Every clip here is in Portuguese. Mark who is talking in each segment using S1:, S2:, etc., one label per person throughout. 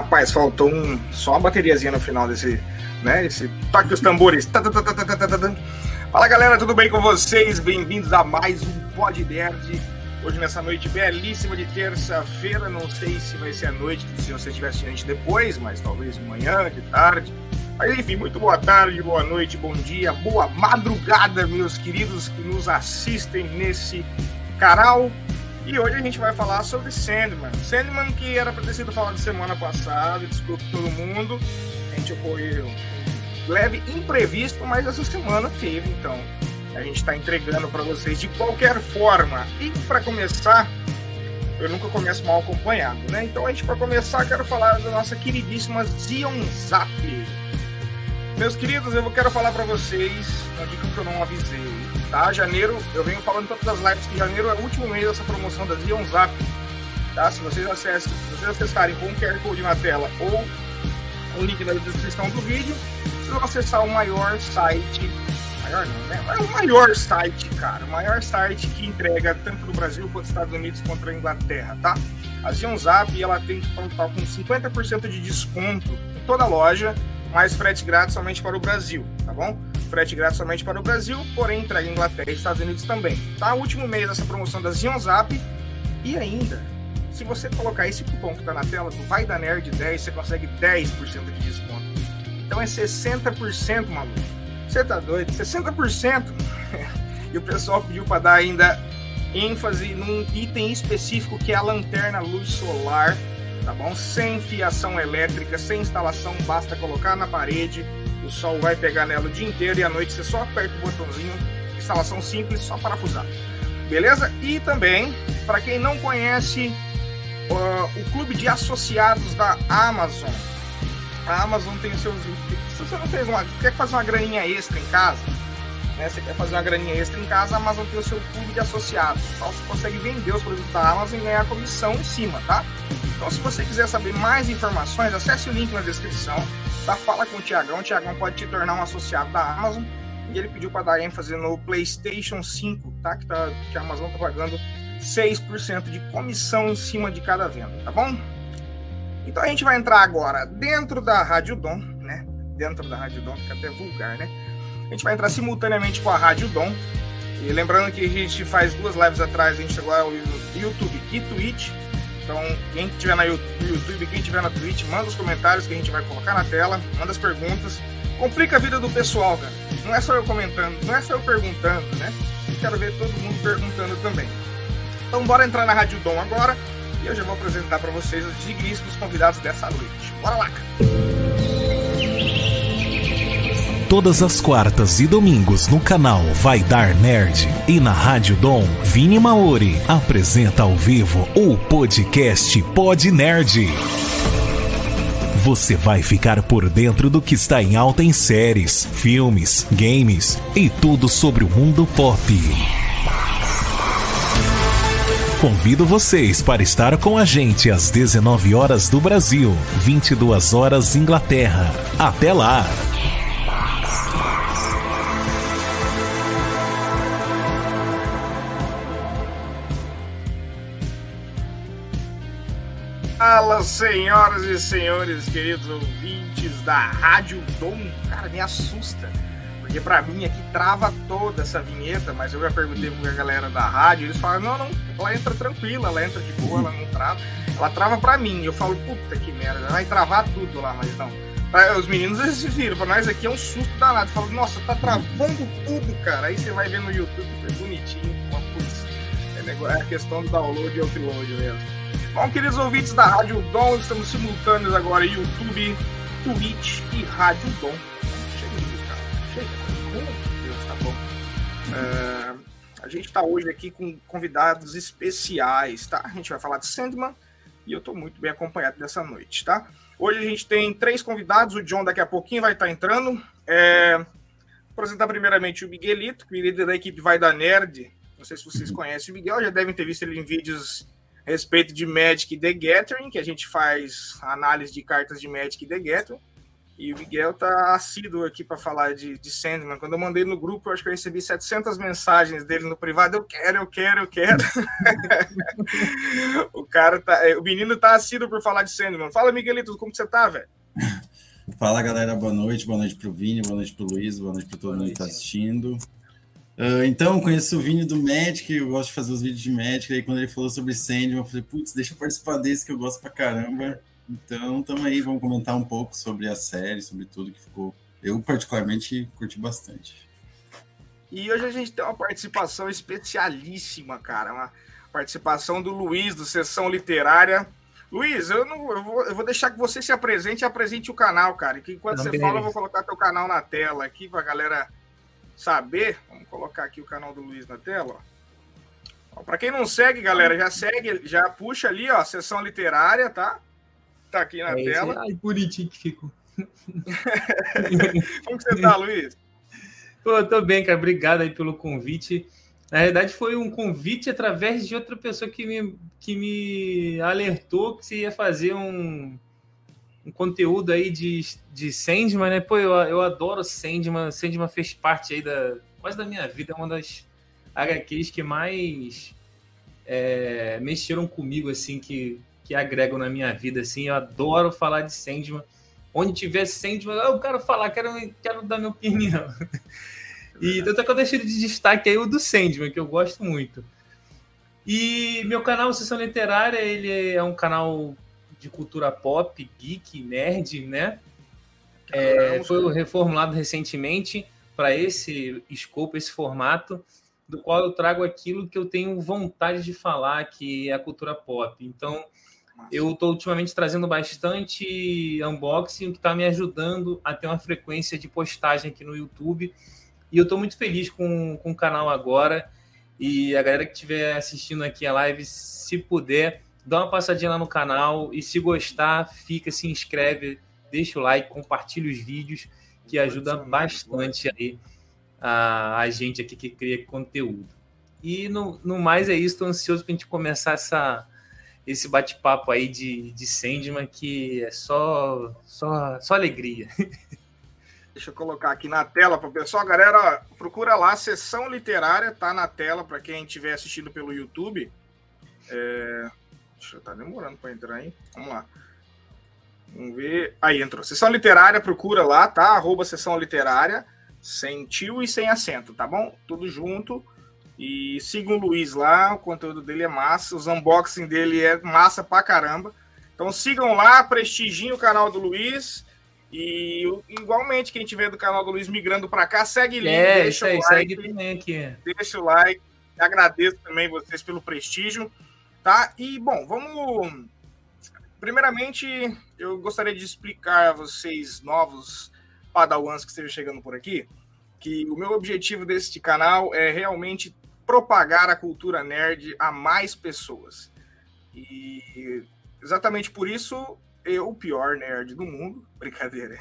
S1: Rapaz, faltou um, só uma bateriazinha no final desse, né? Esse toque os tambores. Tá, tá, tá, Fala galera, tudo bem com vocês? Bem-vindos a mais um Pod Nerd. Hoje nessa noite belíssima de terça-feira, não sei se vai ser a noite, se você estiver assistindo depois, mas talvez de manhã, de tarde. Mas enfim, muito boa tarde, boa noite, bom dia, boa madrugada, meus queridos que nos assistem nesse canal. E hoje a gente vai falar sobre Sandman. Sandman que era para ter sido falado semana passada, desculpe todo mundo. A gente ocorreu um leve imprevisto, mas essa semana teve, então a gente está entregando para vocês de qualquer forma. E para começar, eu nunca começo mal acompanhado, né? Então a gente para começar quero falar da nossa queridíssima Zion Zap. Meus queridos, eu quero falar para vocês, não digam que eu não avisei tá? Janeiro, eu venho falando todas as lives que janeiro é o último mês dessa promoção da Zion Zap, tá? Se vocês acessam, se vocês acessarem com o QR Code na tela ou o link na descrição do vídeo, vocês vão acessar o maior site, maior não, né? É o maior site, cara, o maior site que entrega tanto no Brasil quanto nos Estados Unidos quanto na Inglaterra, tá? A Zion Zap, ela tem que contar com 50% de desconto em toda a loja, mais frete grátis somente para o Brasil, tá bom? frete grátis somente para o Brasil, porém entrega Inglaterra e Estados Unidos também. Tá? Último mês dessa promoção da Zion Zap. E ainda, se você colocar esse cupom que está na tela do Vai da Nerd 10, você consegue 10% de desconto. Então é 60%, maluco. Você tá doido? 60%? e o pessoal pediu para dar ainda ênfase num item específico que é a lanterna luz solar, tá bom? Sem fiação elétrica, sem instalação, basta colocar na parede o sol vai pegar nela o dia inteiro e à noite você só aperta o botãozinho, instalação simples, só parafusar. Beleza? E também, para quem não conhece uh, o clube de associados da Amazon, a Amazon tem os seus. Se você não fez uma, quer fazer uma graninha extra em casa, né? Você quer fazer uma graninha extra em casa, a Amazon tem o seu clube de associados. Então você consegue vender os produtos da Amazon e ganhar comissão em cima, tá? Então se você quiser saber mais informações, acesse o link na descrição tá? Fala com o Tiagão, o Tiagão pode te tornar um associado da Amazon. E ele pediu para dar ênfase no PlayStation 5, tá? Que, tá, que a Amazon tá pagando 6% de comissão em cima de cada venda, tá bom? Então a gente vai entrar agora dentro da Rádio Dom, né? Dentro da Rádio Dom, fica até vulgar, né? A gente vai entrar simultaneamente com a Rádio Dom. E lembrando que a gente faz duas lives atrás, a gente chegou ao YouTube e Twitch. Então, quem estiver no YouTube, quem estiver na Twitch, manda os comentários que a gente vai colocar na tela, manda as perguntas. Complica a vida do pessoal, cara. Não é só eu comentando, não é só eu perguntando, né? Quero ver todo mundo perguntando também. Então, bora entrar na Rádio Dom agora e eu já vou apresentar para vocês os digníssimos convidados dessa noite. Bora lá!
S2: todas as quartas e domingos no canal Vai Dar Nerd e na Rádio Dom, Vini Maori apresenta ao vivo o podcast Pod Nerd. Você vai ficar por dentro do que está em alta em séries, filmes, games e tudo sobre o mundo pop. Convido vocês para estar com a gente às 19 horas do Brasil, 22 horas Inglaterra. Até lá!
S1: Fala, senhoras e senhores, queridos ouvintes da Rádio Dom. Cara, me assusta. Porque pra mim aqui trava toda essa vinheta, mas eu já perguntei pra galera da rádio, eles falam, não, não, ela entra tranquila, ela entra de boa, ela não trava. Ela trava pra mim. Eu falo, puta que merda, vai travar tudo lá, mas não. Os meninos eles viram, pra nós aqui é um susto danado. Falam, nossa, tá travando tudo, cara. Aí você vai ver no YouTube, foi bonitinho, putz. É, é questão do download e upload mesmo. Bom, queridos ouvintes da Rádio Dom, estamos simultâneos agora em YouTube, Twitch e Rádio Dom. Chega cara. Chega. Meu Deus, tá bom. É, a gente está hoje aqui com convidados especiais, tá? A gente vai falar de Sandman e eu estou muito bem acompanhado dessa noite, tá? Hoje a gente tem três convidados, o John daqui a pouquinho vai estar tá entrando. É, vou apresentar primeiramente o Miguelito, que é líder da equipe Vai da Nerd. Não sei se vocês conhecem o Miguel, já devem ter visto ele em vídeos a respeito de Magic The Gathering, que a gente faz análise de cartas de Magic The Gathering. E o Miguel tá assíduo aqui para falar de, de Sandman. Quando eu mandei no grupo, eu acho que eu recebi 700 mensagens dele no privado. Eu quero, eu quero, eu quero. o cara tá, o menino tá assíduo por falar de Sandman. Fala, Miguelito, como que você tá, velho?
S3: Fala, galera. Boa noite. Boa noite pro Vini, boa noite pro Luiz, boa noite para todo mundo que tá assistindo. Uh, então, conheço o Vini do Magic, eu gosto de fazer os vídeos de Magic. Aí, quando ele falou sobre Sandman, eu falei, putz, deixa eu participar desse que eu gosto pra caramba. Então, estamos aí, vamos comentar um pouco sobre a série, sobre tudo que ficou. Eu, particularmente, curti bastante.
S1: E hoje a gente tem uma participação especialíssima, cara. Uma participação do Luiz, do Sessão Literária. Luiz, eu, não, eu, vou, eu vou deixar que você se apresente e apresente o canal, cara. Que enquanto Também. você fala, eu vou colocar teu canal na tela aqui para a galera saber. Vamos colocar aqui o canal do Luiz na tela. Para quem não segue, galera, já segue, já puxa ali, ó, sessão literária, tá? Tá aqui na é tela.
S4: Ai, bonitinho que ficou.
S1: Como que você tá, Luiz?
S4: Pô, eu tô bem, cara. Obrigado aí pelo convite. Na verdade, foi um convite através de outra pessoa que me, que me alertou que você ia fazer um, um conteúdo aí de, de Sandman, né? Pô, eu, eu adoro Sandman. Sandman fez parte aí da quase da minha vida. É uma das HQs que mais é, mexeram comigo, assim, que que agregam na minha vida, assim. Eu adoro falar de Sandman. Onde tiver Sandman, eu quero falar, quero, quero dar minha opinião. E tanto é que eu deixei de destaque aí o do Sandman, que eu gosto muito. E meu canal Sessão Literária, ele é um canal de cultura pop, geek, nerd, né? É, foi reformulado recentemente para esse escopo, esse formato, do qual eu trago aquilo que eu tenho vontade de falar, que é a cultura pop. Então, eu estou ultimamente trazendo bastante unboxing, que está me ajudando a ter uma frequência de postagem aqui no YouTube. E eu estou muito feliz com, com o canal agora. E a galera que estiver assistindo aqui a live, se puder, dá uma passadinha lá no canal. E se gostar, fica, se inscreve, deixa o like, compartilha os vídeos, que ajuda bastante aí a, a gente aqui que cria conteúdo. E no, no mais é isso, estou ansioso para a gente começar essa, esse bate-papo aí de, de Sandman que é só, só, só alegria.
S1: Deixa eu colocar aqui na tela para o pessoal. Galera, procura lá, sessão literária, tá na tela para quem estiver assistindo pelo YouTube. É... Eu tá demorando para entrar aí. Vamos lá. Vamos ver. Aí entrou. Sessão literária, procura lá, tá? Arroba sessão literária, sem tio e sem acento, tá bom? Tudo junto. E sigam o Luiz lá, o conteúdo dele é massa, os unboxing dele é massa pra caramba. Então sigam lá, prestigiem o canal do Luiz. E igualmente, quem tiver do canal do Luiz migrando para cá, segue
S4: link, é, deixa o like. Segue.
S1: Deixa o like. Agradeço também vocês pelo prestígio. Tá? E, bom, vamos. Primeiramente, eu gostaria de explicar a vocês, novos padawans que estejam chegando por aqui, que o meu objetivo deste canal é realmente propagar a cultura nerd a mais pessoas. E exatamente por isso eu, o pior nerd do mundo, brincadeira.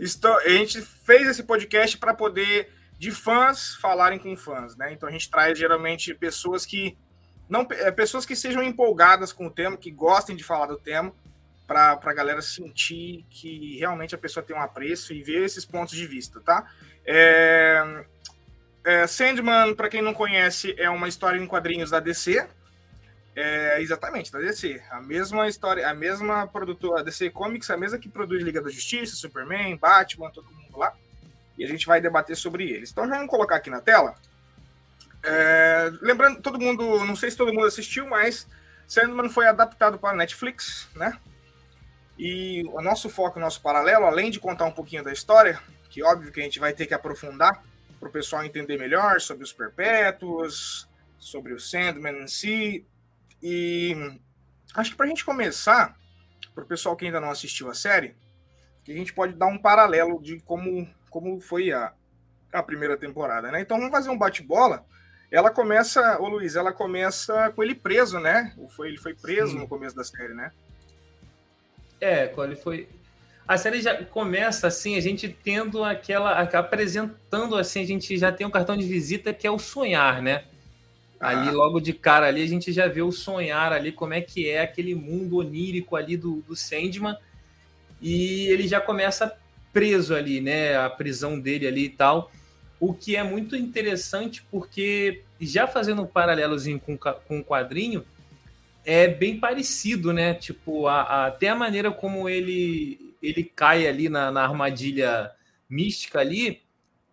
S1: Estou, a gente fez esse podcast para poder de fãs falarem com fãs, né? Então a gente traz geralmente pessoas que não é, pessoas que sejam empolgadas com o tema, que gostem de falar do tema, para a galera sentir que realmente a pessoa tem um apreço e ver esses pontos de vista, tá? É, é, Sandman, para quem não conhece, é uma história em quadrinhos da DC. É, exatamente, da DC. A mesma história, a mesma produtora, a DC Comics, a mesma que produz Liga da Justiça, Superman, Batman, todo mundo lá. E a gente vai debater sobre eles. Então já vamos colocar aqui na tela. É, lembrando, todo mundo, não sei se todo mundo assistiu, mas Sandman foi adaptado para Netflix, né? E o nosso foco, o nosso paralelo, além de contar um pouquinho da história, que óbvio que a gente vai ter que aprofundar, para o pessoal entender melhor sobre os perpétuos, sobre o Sandman em si. E acho que para a gente começar, para o pessoal que ainda não assistiu a série, que a gente pode dar um paralelo de como, como foi a, a primeira temporada, né? Então vamos fazer um bate-bola. Ela começa, ô Luiz, ela começa com ele preso, né? Foi, ele foi preso Sim. no começo da série, né?
S4: É, quando ele foi a série já começa assim, a gente tendo aquela. apresentando assim, a gente já tem um cartão de visita que é o sonhar, né? Ah. Ali, logo de cara ali, a gente já vê o sonhar ali, como é que é aquele mundo onírico ali do, do Sandman. E ele já começa preso ali, né? A prisão dele ali e tal. O que é muito interessante porque, já fazendo um paralelozinho com, com o quadrinho, é bem parecido, né? Tipo, a, a, até a maneira como ele, ele cai ali na, na armadilha mística ali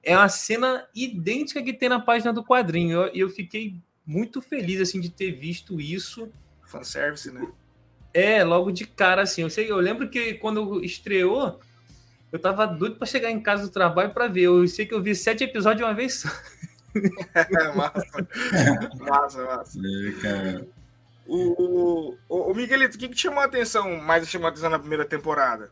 S4: é uma cena idêntica que tem na página do quadrinho. E eu, eu fiquei muito feliz assim de ter visto isso.
S1: Fanservice, né?
S4: É, logo de cara, assim. Eu, sei, eu lembro que quando estreou, eu tava doido para chegar em casa do trabalho para ver. Eu sei que eu vi sete episódios de uma vez só.
S1: É, massa. massa, massa. É, cara. O, o, o Miguelito, o que, que te chamou a atenção, mais chamou a atenção na primeira temporada?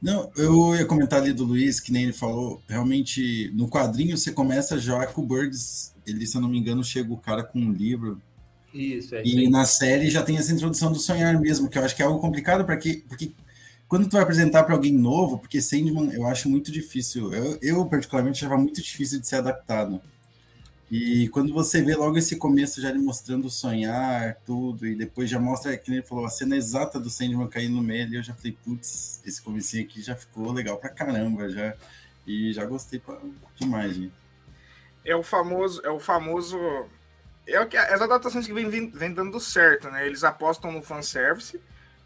S3: Não, eu ia comentar ali do Luiz, que nem ele falou, realmente, no quadrinho você começa já com o Birds, ele, se eu não me engano, chega o cara com um livro.
S4: Isso, é.
S3: E na série já tem essa introdução do sonhar mesmo, que eu acho que é algo complicado, porque, porque quando tu vai apresentar para alguém novo, porque Sandman eu acho muito difícil, eu, eu particularmente achava muito difícil de ser adaptado. E quando você vê logo esse começo já ele mostrando sonhar, tudo, e depois já mostra, que ele falou, a cena exata do Sandman cair no meio, e eu já falei, putz, esse comecinho aqui já ficou legal pra caramba, já. E já gostei pra, demais, gente.
S1: É o famoso, é o famoso. É o que as adaptações que vem, vem, vem dando certo, né? Eles apostam no fanservice,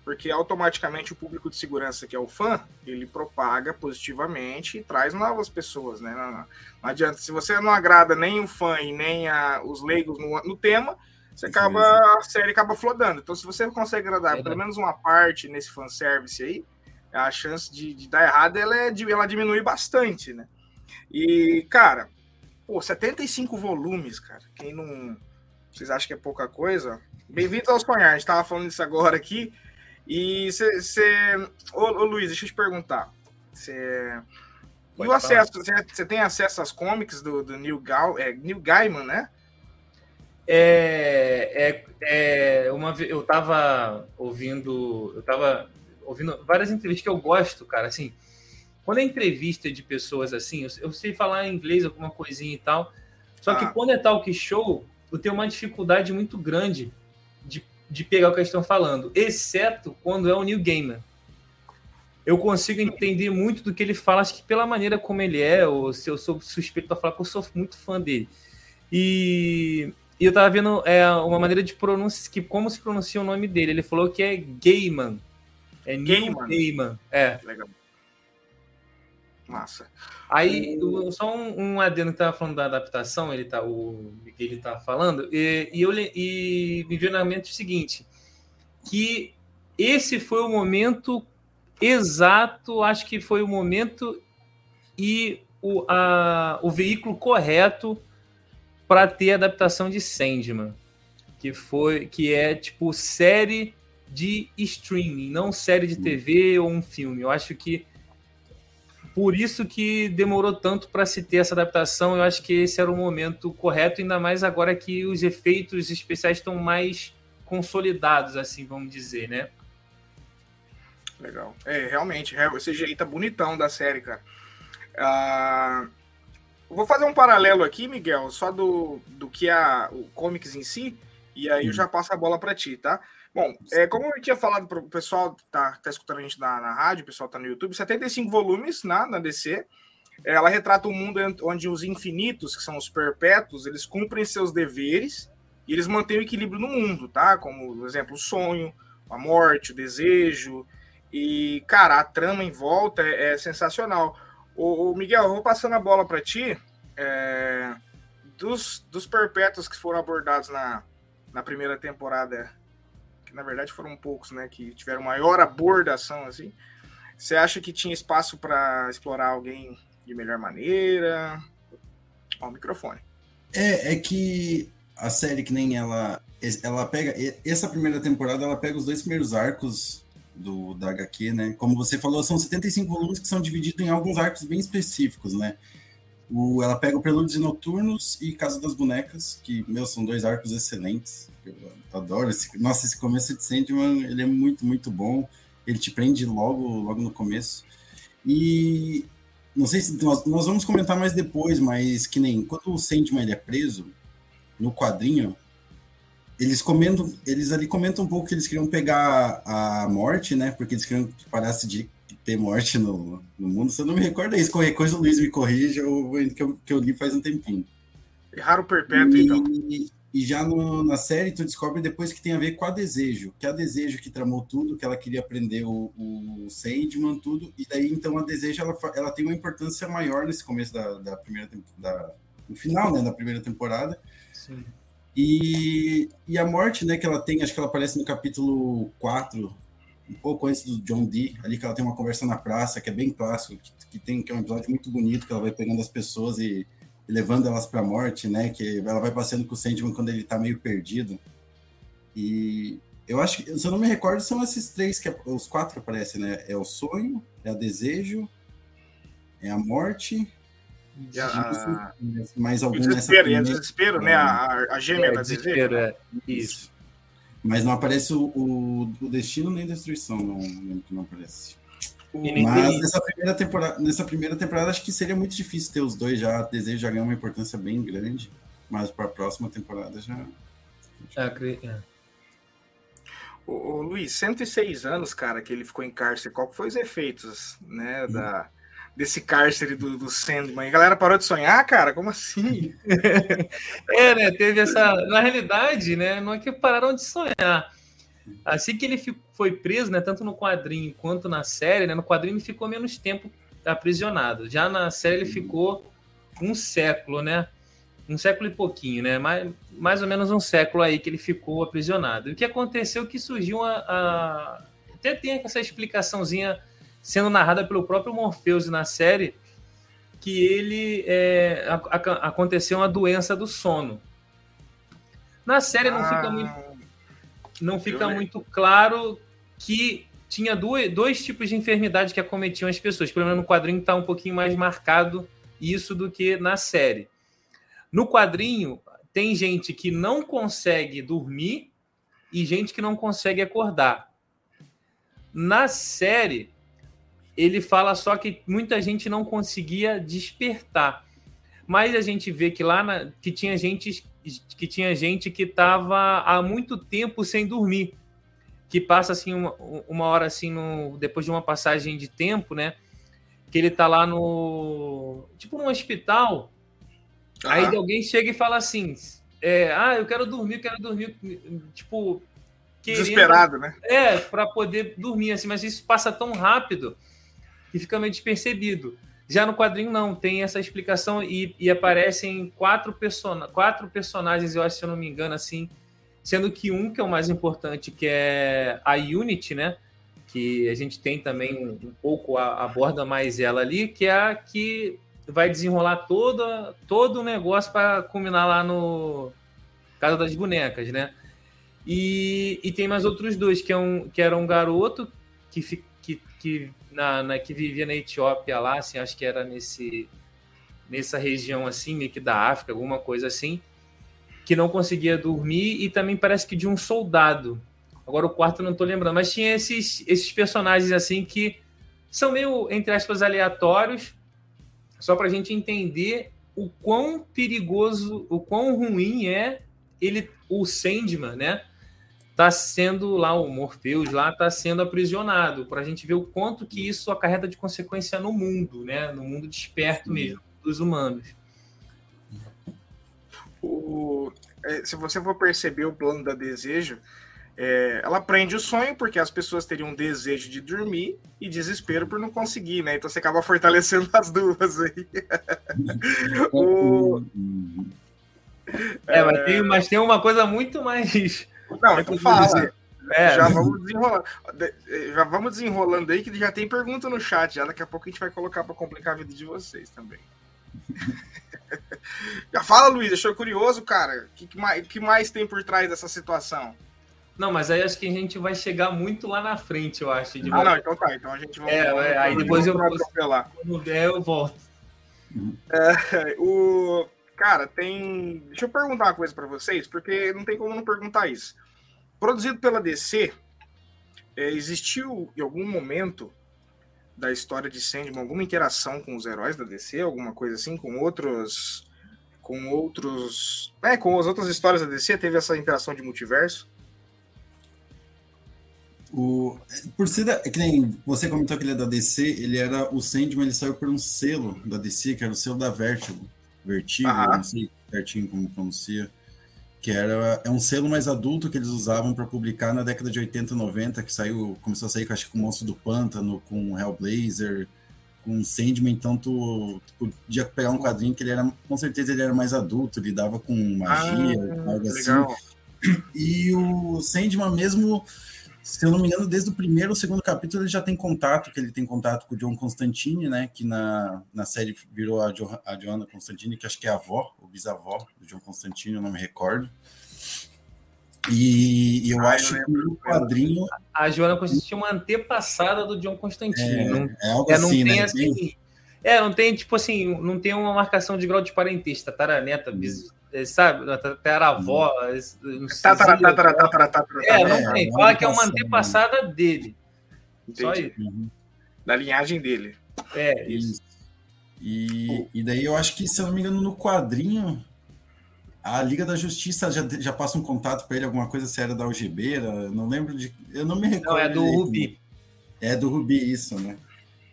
S1: porque automaticamente o público de segurança, que é o fã, ele propaga positivamente e traz novas pessoas, né? Não, não, adianta, se você não agrada nem o fã e nem a, os leigos no, no tema, você acaba, a série acaba flodando. Então, se você consegue agradar é pelo menos uma parte nesse fanservice aí, a chance de, de dar errado ela, é, ela diminui bastante, né? E, cara, pô, 75 volumes, cara. Quem não. Vocês acham que é pouca coisa? Bem-vindo ao sonhar. A gente tava falando isso agora aqui. E você. Ô, ô, Luiz, deixa eu te perguntar. Você. E o acesso? Você tem acesso às comics do, do Neil, Gal, é, Neil Gaiman, né?
S4: É, é, é uma eu tava ouvindo, eu tava ouvindo várias entrevistas que eu gosto, cara, assim, quando é entrevista de pessoas assim, eu, eu sei falar inglês alguma coisinha e tal, só ah. que quando é talk show, eu tenho uma dificuldade muito grande de pegar o que eles estão falando, exceto quando é o New Gamer. Eu consigo entender muito do que ele fala, acho que pela maneira como ele é, ou se eu sou suspeito para falar, que eu sou muito fã dele. E, e eu tava vendo é, uma maneira de pronunciar, que como se pronuncia o nome dele. Ele falou que é Gaiman. É Neil Gaiman. É. Legal.
S1: Massa.
S4: Aí, só um, um adendo que tava falando da adaptação, ele tá, o ele tava falando, e, e, eu, e me veio na mente o seguinte, que esse foi o momento exato, acho que foi o momento e o, a, o veículo correto para ter a adaptação de Sandman, que foi que é tipo série de streaming, não série de TV ou um filme. Eu acho que por isso que demorou tanto para se ter essa adaptação. Eu acho que esse era o momento correto, ainda mais agora que os efeitos especiais estão mais consolidados, assim, vamos dizer, né?
S1: Legal. É, realmente, é, o CGI tá bonitão da série, cara. Uh, vou fazer um paralelo aqui, Miguel, só do, do que é o comics em si, e aí eu já passo a bola para ti, tá? Bom, é, como eu tinha falado para o pessoal que tá, tá escutando a gente na, na rádio, o pessoal tá no YouTube, 75 volumes na, na DC. Ela retrata um mundo onde os infinitos, que são os perpétuos, eles cumprem seus deveres e eles mantêm o equilíbrio no mundo, tá? Como, por exemplo, o sonho, a morte, o desejo. E, cara, a trama em volta é, é sensacional. O, o, Miguel, eu vou passando a bola para ti. É, dos, dos perpétuos que foram abordados na, na primeira temporada na verdade foram poucos, né, que tiveram maior abordação assim. Você acha que tinha espaço para explorar alguém de melhor maneira? Ó, o microfone.
S3: É, é que a série que nem ela, ela pega essa primeira temporada, ela pega os dois primeiros arcos do da HQ, né? Como você falou, são 75 volumes que são divididos em alguns arcos bem específicos, né? O, ela pega o Prelúdios e Noturnos e Casa das Bonecas, que, meu, são dois arcos excelentes. Eu adoro. Esse, nossa, esse começo de Sandman, ele é muito, muito bom. Ele te prende logo, logo no começo. E não sei se nós, nós vamos comentar mais depois, mas que nem quando o Sandman ele é preso no quadrinho, eles comentam, eles ali comentam um pouco que eles queriam pegar a morte, né? Porque eles queriam que parasse de ter morte no, no mundo. Se eu não me recordo é isso, qualquer coisa o Luiz me corrija, eu, que, eu, que eu li faz um tempinho.
S1: Raro perpétuo, e, então.
S3: E já no, na série tu descobre depois que tem a ver com a Desejo, que é a Desejo que tramou tudo, que ela queria aprender o, o Sandman, tudo, e daí então a Desejo ela, ela tem uma importância maior nesse começo da, da primeira da, no final né, da primeira temporada. Sim. E, e a morte né, que ela tem, acho que ela aparece no capítulo 4, um pouco antes do John Dee, ali que ela tem uma conversa na praça, que é bem clássico, que, que tem que é um episódio muito bonito, que ela vai pegando as pessoas e, e levando elas para a morte, né? Que ela vai passeando com o Sandman quando ele está meio perdido. E eu acho que, se eu não me recordo, são esses três que os quatro aparecem, né? É o sonho, é o desejo, é a morte.
S1: E a,
S3: mais algum
S1: o desespero, nessa desespero, né? A, a gêmea é, da
S4: desespero, é. Isso.
S3: Mas não aparece o, o, o destino nem destruição, não lembro que não aparece. Mas nessa primeira, temporada, nessa primeira temporada, acho que seria muito difícil ter os dois já. Desejo já ganhar uma importância bem grande. Mas para a próxima temporada já.
S4: É, é.
S1: O, o, Luiz, 106 anos, cara, que ele ficou em cárcere. Qual foi os efeitos, né, hum. da, desse cárcere do, do Sandman? A galera parou de sonhar, cara? Como assim?
S4: é, né? Teve essa. Na realidade, né? Não é que pararam de sonhar. Assim que ele foi preso, né, tanto no quadrinho quanto na série, né, no quadrinho ele ficou menos tempo aprisionado. Já na série ele ficou um século, né? Um século e pouquinho, né? Mais, mais ou menos um século aí que ele ficou aprisionado. E o que aconteceu que surgiu a... até tem essa explicaçãozinha sendo narrada pelo próprio Morpheus na série que ele é, a, a, aconteceu uma doença do sono. Na série não fica ah. muito não fica muito claro que tinha dois, dois tipos de enfermidade que acometiam as pessoas. Pelo menos no quadrinho está um pouquinho mais marcado isso do que na série. No quadrinho, tem gente que não consegue dormir e gente que não consegue acordar. Na série, ele fala só que muita gente não conseguia despertar. Mas a gente vê que lá na, que tinha gente que tinha gente que estava há muito tempo sem dormir, que passa assim uma, uma hora assim no, depois de uma passagem de tempo, né? Que ele tá lá no tipo num hospital, uhum. aí alguém chega e fala assim, é, ah, eu quero dormir, quero dormir, tipo
S1: querendo, desesperado, né?
S4: É, para poder dormir assim, mas isso passa tão rápido que fica meio despercebido. Já no quadrinho não, tem essa explicação e, e aparecem quatro, person quatro personagens, eu acho, se eu não me engano, assim, sendo que um que é o mais importante, que é a Unity, né? Que a gente tem também um, um pouco, a, aborda mais ela ali, que é a que vai desenrolar toda, todo o negócio para culminar lá no Casa das Bonecas, né? E, e tem mais outros dois, que, é um, que era um garoto que, que, que na, na, que vivia na Etiópia lá, assim, acho que era nesse nessa região assim, meio que da África, alguma coisa assim, que não conseguia dormir e também parece que de um soldado. Agora o quarto não tô lembrando, mas tinha esses esses personagens assim que são meio entre aspas aleatórios, só para a gente entender o quão perigoso, o quão ruim é ele o Sandman, né? Está sendo lá, o Morpheus lá está sendo aprisionado, para a gente ver o quanto que isso acarreta de consequência no mundo, né? No mundo desperto Sim. mesmo, dos humanos.
S1: O, é, se você for perceber o plano da desejo, é, ela prende o sonho porque as pessoas teriam desejo de dormir e desespero por não conseguir, né? Então você acaba fortalecendo as duas aí.
S4: o... É, mas tem, mas tem uma coisa muito mais
S1: não, então fala. É, já vamos desenrolando. Já vamos desenrolando aí, que já tem pergunta no chat. Já daqui a pouco a gente vai colocar para complicar a vida de vocês também. já fala, Luiz, achou curioso, cara? O que, que, mais, que mais tem por trás dessa situação?
S4: Não, mas aí acho que a gente vai chegar muito lá na frente, eu acho.
S1: ah, não, então tá. Então a gente
S4: vai. É, é aí depois eu vou. Quando der, eu volto.
S1: É, o, Cara, tem. Deixa eu perguntar uma coisa para vocês, porque não tem como não perguntar isso. Produzido pela DC, é, existiu em algum momento da história de Sandman alguma interação com os heróis da DC, alguma coisa assim, com outros. Com outros. É, com as outras histórias da DC, teve essa interação de multiverso?
S3: O, por ser da, é que nem você comentou que ele é da DC, ele era o Sandman, ele saiu por um selo da DC, que era o selo da Vertigo. Vertigo, não sei certinho como pronuncia. Que era é um selo mais adulto que eles usavam para publicar na década de 80 e 90, que saiu, começou a sair acho, com o Monstro do Pântano, com Hellblazer, com Sandman, então tu, tu, podia pegar um quadrinho que ele era, com certeza ele era mais adulto, lidava com magia, ah, algo assim. Legal. E o Sandman mesmo se eu não me engano, desde o primeiro ou segundo capítulo ele já tem contato, que ele tem contato com o John Constantine, né? Que na, na série virou a, jo, a Joanna Constantine, que acho que é a avó, ou bisavó do John Constantine, eu não me recordo. E, e eu ah, acho que o quadrinho.
S4: A Joana Constantine é uma antepassada do John Constantine. É, não, é algo é, não assim, tem, né? Assim, é, não tem, tipo assim, não tem uma marcação de grau de parentesco, taraneta, bis, é, sabe? Tataravó.
S1: Tatara, tatara, tatara, tatara,
S4: é, não tem. Fala que é uma antepassada dele.
S1: Entendi. Só isso. Uhum. Da linhagem dele.
S4: É, isso.
S3: E, e daí eu acho que, se eu não me engano, no quadrinho, a Liga da Justiça já, já passa um contato para ele, alguma coisa séria da Algibeira. Não lembro de. Eu não me recordo. Não,
S4: é do Rubi.
S3: É do Rubi, isso, né?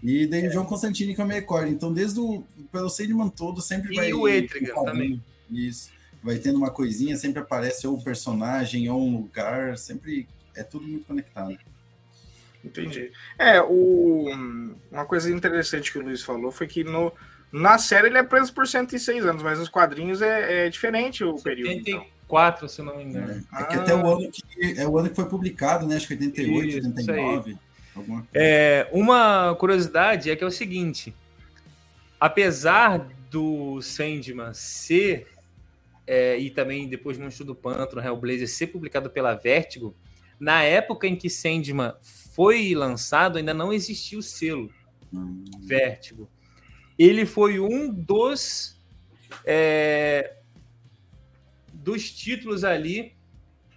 S3: E daí é. o João Constantini que eu me recordo. Então, desde o. Pelo Sandman todo, sempre
S4: e
S3: vai.
S4: E o Etrigan também.
S3: Isso. Vai tendo uma coisinha, sempre aparece ou um personagem ou um lugar, sempre é tudo muito conectado.
S1: Entendi. É, o, uma coisa interessante que o Luiz falou foi que no, na série ele é preso por 106 anos, mas nos quadrinhos é, é diferente o período.
S4: 84, então. se não me engano.
S3: É, é que até o ano que, é o ano que foi publicado, né? Acho que 88, isso, 89.
S4: É, uma curiosidade é que é o seguinte: apesar do Sandman ser é, e também depois Monstro do Pântano, Hellblazer, ser publicado pela Vertigo, na época em que Sandman foi lançado, ainda não existia o selo hum. Vertigo. Ele foi um dos é, dos títulos ali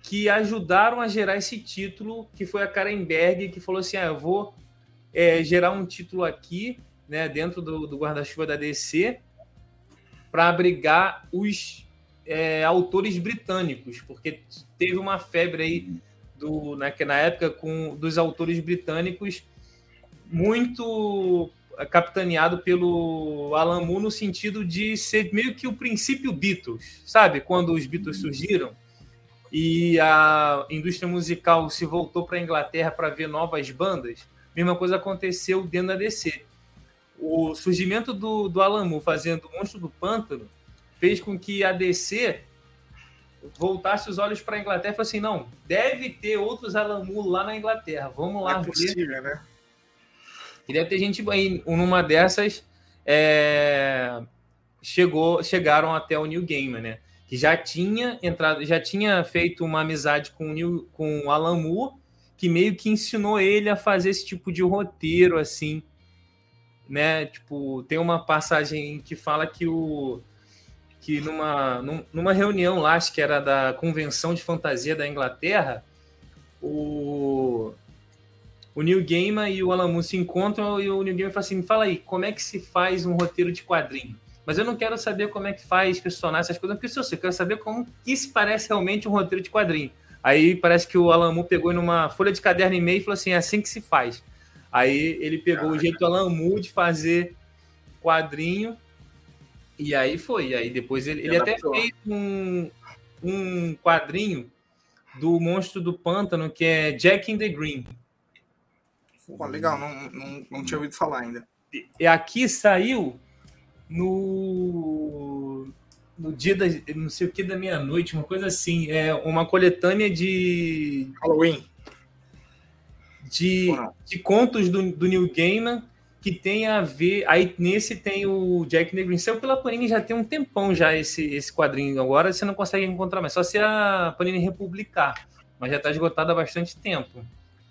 S4: que ajudaram a gerar esse título, que foi a Karen Berg, que falou assim: ah, eu vou é, gerar um título aqui, né, dentro do, do guarda-chuva da DC, para abrigar os é, autores britânicos, porque teve uma febre aí do, na, na época com dos autores britânicos muito capitaneado pelo Alan Moore no sentido de ser meio que o princípio Beatles, sabe? Quando os Beatles surgiram e a indústria musical se voltou para a Inglaterra para ver novas bandas, mesma coisa aconteceu dentro da DC. O surgimento do, do Alan Moore fazendo Monstro do Pântano fez com que a DC voltasse os olhos para a Inglaterra e falou assim: não, deve ter outros Alamu lá na Inglaterra. Vamos lá é ver. Possível, né? E deve ter gente aí, numa dessas é, chegou, chegaram até o New Gamer, né? Que já tinha entrado, já tinha feito uma amizade com o, New, com o Alan Moore, que meio que ensinou ele a fazer esse tipo de roteiro, assim, né? Tipo, tem uma passagem que fala que o que numa, numa reunião lá, acho que era da Convenção de Fantasia da Inglaterra, o, o Neil Gaiman e o Alan Moore se encontram e o Neil Gaiman fala assim, fala aí, como é que se faz um roteiro de quadrinho? Mas eu não quero saber como é que faz personagens, essas coisas, porque se eu, eu quero saber como que se parece realmente um roteiro de quadrinho. Aí parece que o Alan Moore pegou numa folha de caderno e meio e falou assim, é assim que se faz. Aí ele pegou Caraca. o jeito do Alan Moore de fazer quadrinho e aí foi. E aí depois ele, ele até fez um, um quadrinho do Monstro do Pântano, que é Jack in the Green.
S1: Pô, legal, não, não, não tinha ouvido falar ainda.
S4: E aqui saiu no, no dia da não sei o que da meia-noite, uma coisa assim. É uma coletânea de.
S1: Halloween.
S4: De, de contos do, do Neil Gaiman que tem a ver. Aí nesse tem o Jack Negrin. Saiu pela Panini já tem um tempão já esse, esse quadrinho. Agora você não consegue encontrar mais, só se a Panini republicar. Mas já está esgotado há bastante tempo.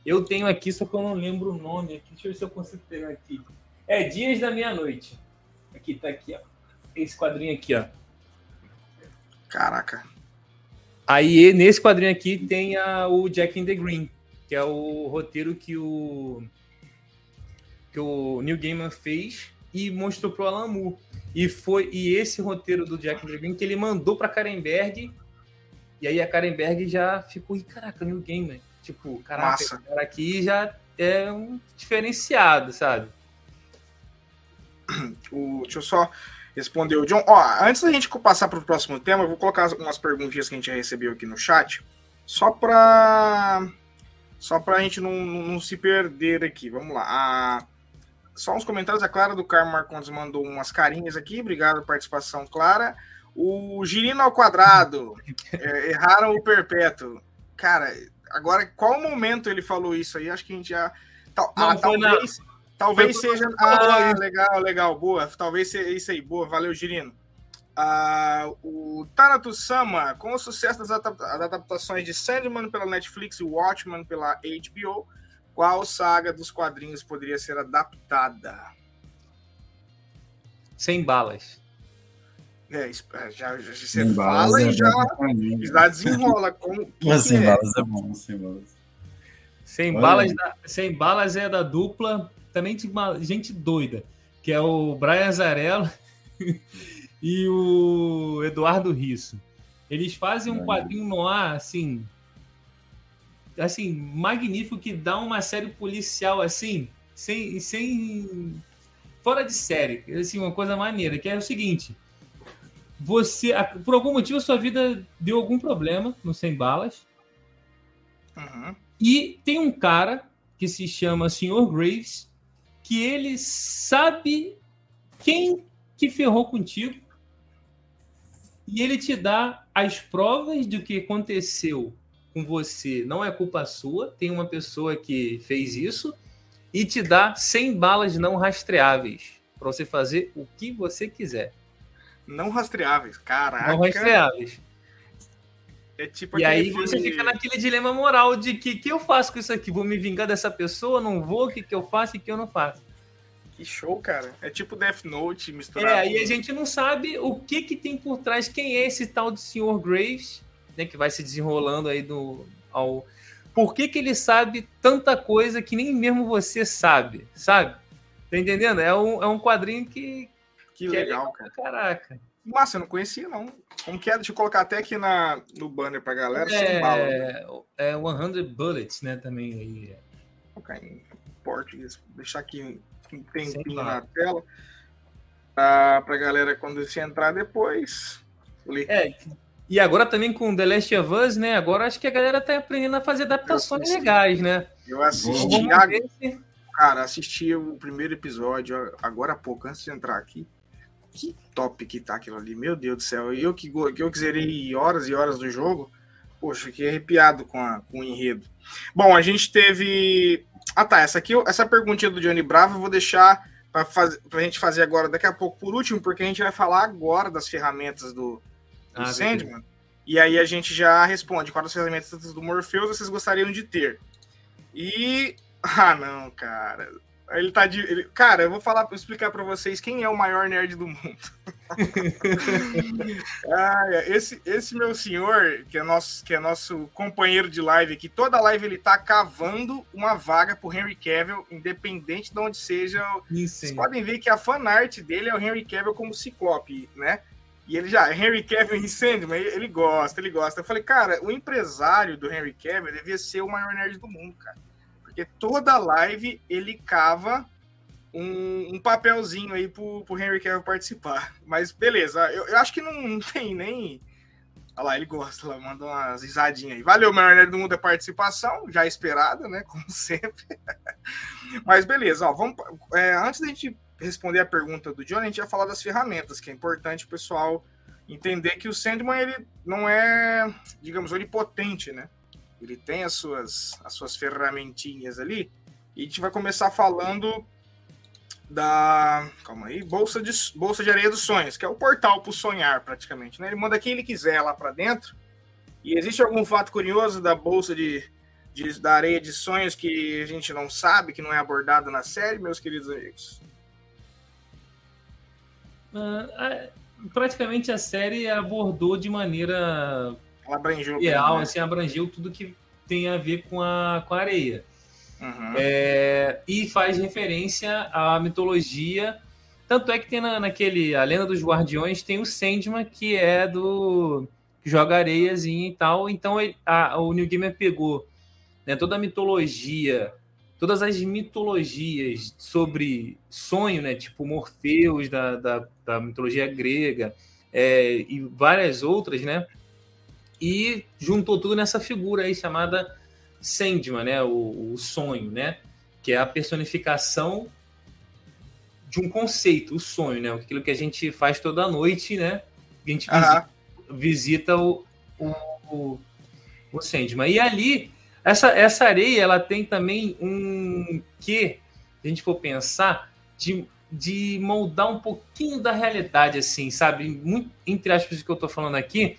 S4: Eu tenho aqui, só que eu não lembro o nome aqui. Deixa eu ver se eu consigo pegar aqui. É Dias da Meia-Noite. Aqui tá aqui, ó. Esse quadrinho aqui, ó.
S1: Caraca.
S4: Aí nesse quadrinho aqui tem a, o Jack in the Green, que é o roteiro que o que o Neil Gaiman fez e mostrou pro Alan Moore. E foi e esse roteiro do Jack Green que ele mandou para Karenberg. E aí a Karenberg já ficou, e caraca, Neil Gaiman. Tipo, caraca, Massa. cara aqui já é um diferenciado, sabe?
S1: O, deixa eu só responder o John. Ó, antes da gente passar para o próximo tema, eu vou colocar umas perguntinhas que a gente recebeu aqui no chat, só para só para a gente não, não, se perder aqui. Vamos lá. Ah, só uns comentários. A Clara do Carmo Marcondes mandou umas carinhas aqui. Obrigado pela participação, Clara. O Girino ao quadrado. é, erraram o perpétuo. Cara, agora, qual momento ele falou isso aí? Acho que a gente já. Tal, não, ah, talvez, na... talvez seja. Ah, legal, legal, boa. Talvez seja isso aí, boa. Valeu, Girino. Ah, o Tanato Sama, com o sucesso das adaptações de Sandman pela Netflix e Watchmen pela HBO, qual saga dos quadrinhos poderia ser adaptada?
S4: Sem balas.
S1: É, é já, já você fala e é já, já desenrola. Como,
S3: Mas sem é? balas é bom, sem balas.
S4: Sem balas, da, sem balas é da dupla, também de uma gente doida, que é o Brian Zarello e o Eduardo Risso. Eles fazem um quadrinho no ar, assim, assim, magnífico, que dá uma série policial, assim, sem, sem fora de série, assim, uma coisa maneira, que é o seguinte, você, por algum motivo, sua vida deu algum problema no Sem Balas, uhum. e tem um cara que se chama Sr. Graves, que ele sabe quem que ferrou contigo, e ele te dá as provas do que aconteceu com você. Não é culpa sua, tem uma pessoa que fez isso e te dá 100 balas não rastreáveis para você fazer o que você quiser.
S1: Não rastreáveis, caraca.
S4: Não rastreáveis. É tipo e aí filme... você fica naquele dilema moral de que que eu faço com isso aqui? Vou me vingar dessa pessoa? Não vou? O que, que eu faço e o que eu não faço?
S1: Que show, cara. É tipo Death Note misturado.
S4: É, aí a gente não sabe o que que tem por trás, quem é esse tal de Sr. Graves, né, que vai se desenrolando aí do ao por que, que ele sabe tanta coisa que nem mesmo você sabe, sabe? Tá entendendo? É um, é um quadrinho que.
S1: Que, que é legal, é cara.
S4: Caraca.
S1: Massa, eu não conhecia, não. Como que é? Deixa eu colocar até aqui na, no banner pra galera.
S4: É, bala, né? é 100 Bullets, né? Também aí.
S1: Vou colocar em português. Deixar aqui um tempinho na tela. Pra, pra galera, quando se entrar depois.
S4: É, e agora também com The Last of Us, né? Agora acho que a galera tá aprendendo a fazer adaptações legais, né?
S1: Eu assisti, a... cara, assisti o primeiro episódio agora há pouco, antes de entrar aqui. Que top que tá aquilo ali, meu Deus do céu. Eu que, eu que zerei horas e horas do jogo, poxa, fiquei arrepiado com, a, com o enredo. Bom, a gente teve. Ah, tá. Essa aqui, essa perguntinha do Johnny Bravo eu vou deixar para a gente fazer agora daqui a pouco por último, porque a gente vai falar agora das ferramentas do, do ah, Sandman. E aí a gente já responde quais as ferramentas do Morpheus vocês gostariam de ter. E. Ah, não, cara. Ele tá de. Ele... Cara, eu vou falar, explicar para vocês quem é o maior nerd do mundo. ah, esse, esse meu senhor, que é, nosso, que é nosso companheiro de live aqui, toda live ele tá cavando uma vaga pro Henry Cavill, independente de onde seja. Vocês podem ver que a fanart dele é o Henry Cavill como Ciclope, né? E ele já, Henry Cavill em Sandman, ele gosta, ele gosta. Eu falei, cara, o empresário do Henry Cavill devia ser o maior nerd do mundo, cara. Porque toda live ele cava um, um papelzinho aí pro, pro Henry Cavill participar. Mas beleza, eu, eu acho que não, não, tem nem. Olha lá, ele gosta, lá, manda umas risadinhas aí. Valeu, maior nerd do mundo, a participação, já esperada, né? Como sempre. Mas beleza, ó, vamos. É, antes da gente responder a pergunta do Johnny, a gente ia falar das ferramentas, que é importante o pessoal entender que o Sandman ele não é, digamos, onipotente, né? Ele tem as suas, as suas ferramentinhas ali. E a gente vai começar falando da. Calma aí, Bolsa de, Bolsa de Areia dos Sonhos, que é o portal para sonhar, praticamente. Né? Ele manda quem ele quiser lá para dentro. E existe algum fato curioso da Bolsa de, de, da Areia de Sonhos que a gente não sabe, que não é abordado na série, meus queridos amigos?
S4: Uh, praticamente a série abordou de maneira
S1: Ela abrangeu
S4: real, né? assim, abrangeu tudo que tem a ver com a, com a areia. Uhum. É, e faz referência à mitologia. Tanto é que tem na, naquele A Lenda dos Guardiões tem o Sandman, que é do. que joga areiazinha e tal. Então ele, a, o New Gamer pegou né, toda a mitologia, todas as mitologias sobre sonho, né, tipo Morfeus da, da, da mitologia grega é, e várias outras, né, e juntou tudo nessa figura aí chamada Sandman, né, o, o sonho, né, que é a personificação de um conceito, o sonho, né, aquilo que a gente faz toda noite, né, a gente visita, visita o, o, o, Sandman. E ali essa, essa areia, ela tem também um que, se a gente for pensar, de, de moldar um pouquinho da realidade, assim, sabe? Muito, entre aspas, o que eu tô falando aqui,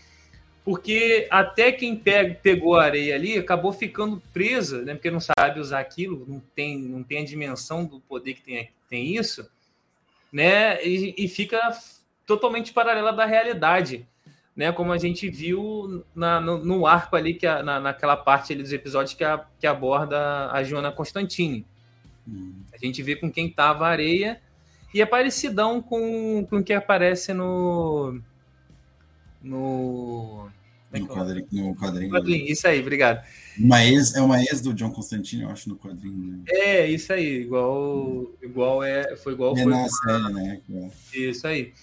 S4: porque até quem pega, pegou a areia ali acabou ficando presa, né? Porque não sabe usar aquilo, não tem, não tem a dimensão do poder que tem, tem isso, né? E, e fica totalmente paralela da realidade né? Como a gente viu na, no, no, arco ali, que a, na, naquela parte dos episódios que, a, que aborda a Joana Constantine. Hum. A gente vê com quem tava a areia e é parecidão com, o que aparece no. No.
S3: É no, quadrinho, no quadrinho.
S4: quadrinho. Isso aí, obrigado.
S3: Uma ex, é uma ex do John Constantine, eu acho, no quadrinho. Né?
S4: É, isso aí, igual, igual é, foi igual é foi.
S3: na série, né?
S4: Isso aí.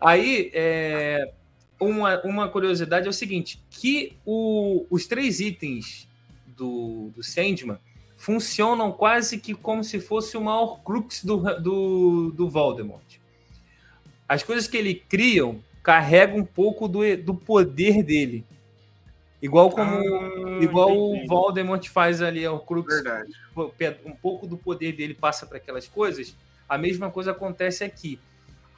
S4: Aí, é, uma, uma curiosidade é o seguinte: que o, os três itens do, do Sandman funcionam quase que como se fosse o maior crux do, do, do Voldemort. As coisas que ele criam carregam um pouco do, do poder dele. Igual como ah, igual o Voldemort faz ali o crux.
S1: Verdade.
S4: Um pouco do poder dele passa para aquelas coisas. A mesma coisa acontece aqui.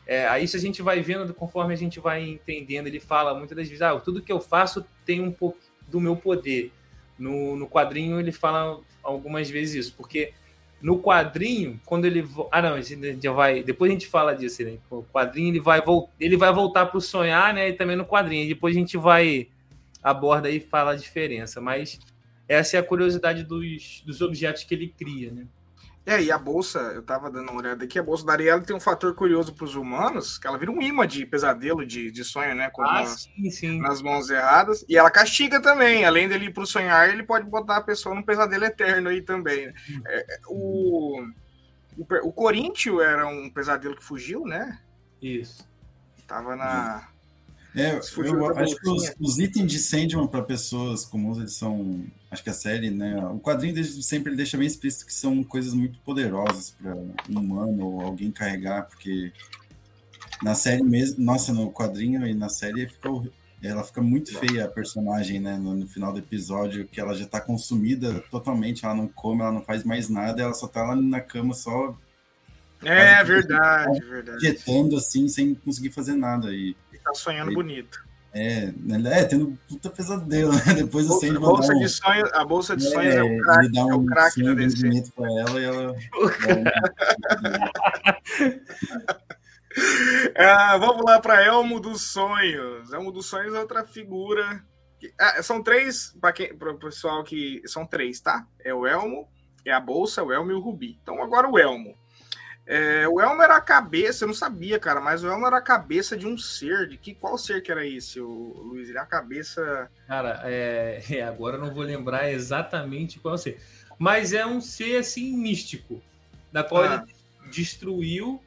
S4: É, aí isso a gente vai vendo conforme a gente vai entendendo. Ele fala muitas das vezes, ah, tudo que eu faço tem um pouco do meu poder. No, no quadrinho ele fala algumas vezes isso, porque no quadrinho, quando ele. Ah, não, a gente já vai. Depois a gente fala disso, né? O quadrinho ele vai, ele vai voltar para o sonhar, né? E também no quadrinho. Depois a gente vai aborda e fala a diferença. Mas essa é a curiosidade dos, dos objetos que ele cria, né?
S1: É, e a bolsa, eu tava dando uma olhada aqui, a bolsa da Ariela tem um fator curioso para os humanos, que ela vira um imã de pesadelo, de, de sonho, né? Com
S4: ah, sim, sim.
S1: Nas mãos erradas. E ela castiga também, além dele ir pro sonhar, ele pode botar a pessoa num pesadelo eterno aí também. Né? É, é o, o, o Corinthians era um pesadelo que fugiu, né?
S4: Isso.
S1: Tava na.
S3: É, eu acho que os, os, itens de Sandman para pessoas comuns, eles são. Acho que a série, né? O quadrinho desde sempre ele deixa bem explícito que são coisas muito poderosas para um humano ou alguém carregar, porque na série mesmo, nossa, no quadrinho e na série fica, ela fica muito feia a personagem, né? No, no, final do episódio, que ela já tá consumida totalmente, ela não come, ela não faz mais nada, ela só tá lá na cama só.
S1: É verdade, verdade.
S3: Jetando assim, sem conseguir fazer nada. E
S1: tá sonhando bonito.
S3: É, né, é, tendo puta pesadelo, né? Depois
S1: assim, a bolsa um... de sonhos, a bolsa de sonhos é, é o crack,
S3: dá um
S1: é o crack
S3: da DC. pra ela e ela.
S1: é, vamos lá para Elmo dos Sonhos. Elmo dos Sonhos é outra figura. Que, ah, são três, para o pessoal que. São três, tá? É o Elmo, é a bolsa, o Elmo e o Rubi. Então agora o Elmo. É, o Elmo era a cabeça, eu não sabia, cara, mas o Elmo era a cabeça de um ser. De que qual ser que era esse, o Luiz? Ele é a cabeça.
S4: Cara, é, é, agora eu não vou lembrar exatamente qual ser. Mas é um ser assim místico, da qual ah. ele destruiu.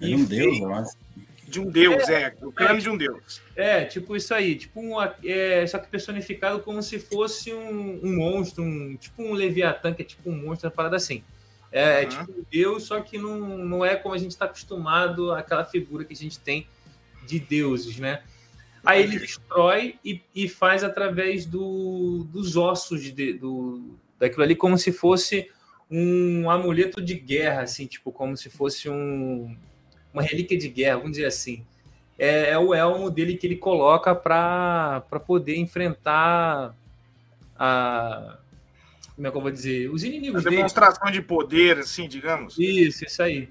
S3: É e um fez... deus, eu acho.
S1: De um deus, é. é o crânio é, de um deus.
S4: É, tipo isso aí. Tipo um, é, só que personificado como se fosse um, um monstro, um, tipo um Leviatã, que é tipo um monstro, uma parada assim. É, uhum. é tipo Deus, só que não, não é como a gente está acostumado aquela figura que a gente tem de deuses, né? Aí ele destrói e, e faz através do, dos ossos de, do, daquilo ali, como se fosse um amuleto de guerra, assim, tipo, como se fosse um, uma relíquia de guerra, vamos dizer assim. É, é o elmo dele que ele coloca para poder enfrentar a, como é que eu vou dizer? Os inimigos.
S1: A demonstração dele. de poder, assim, digamos.
S4: Isso, isso aí.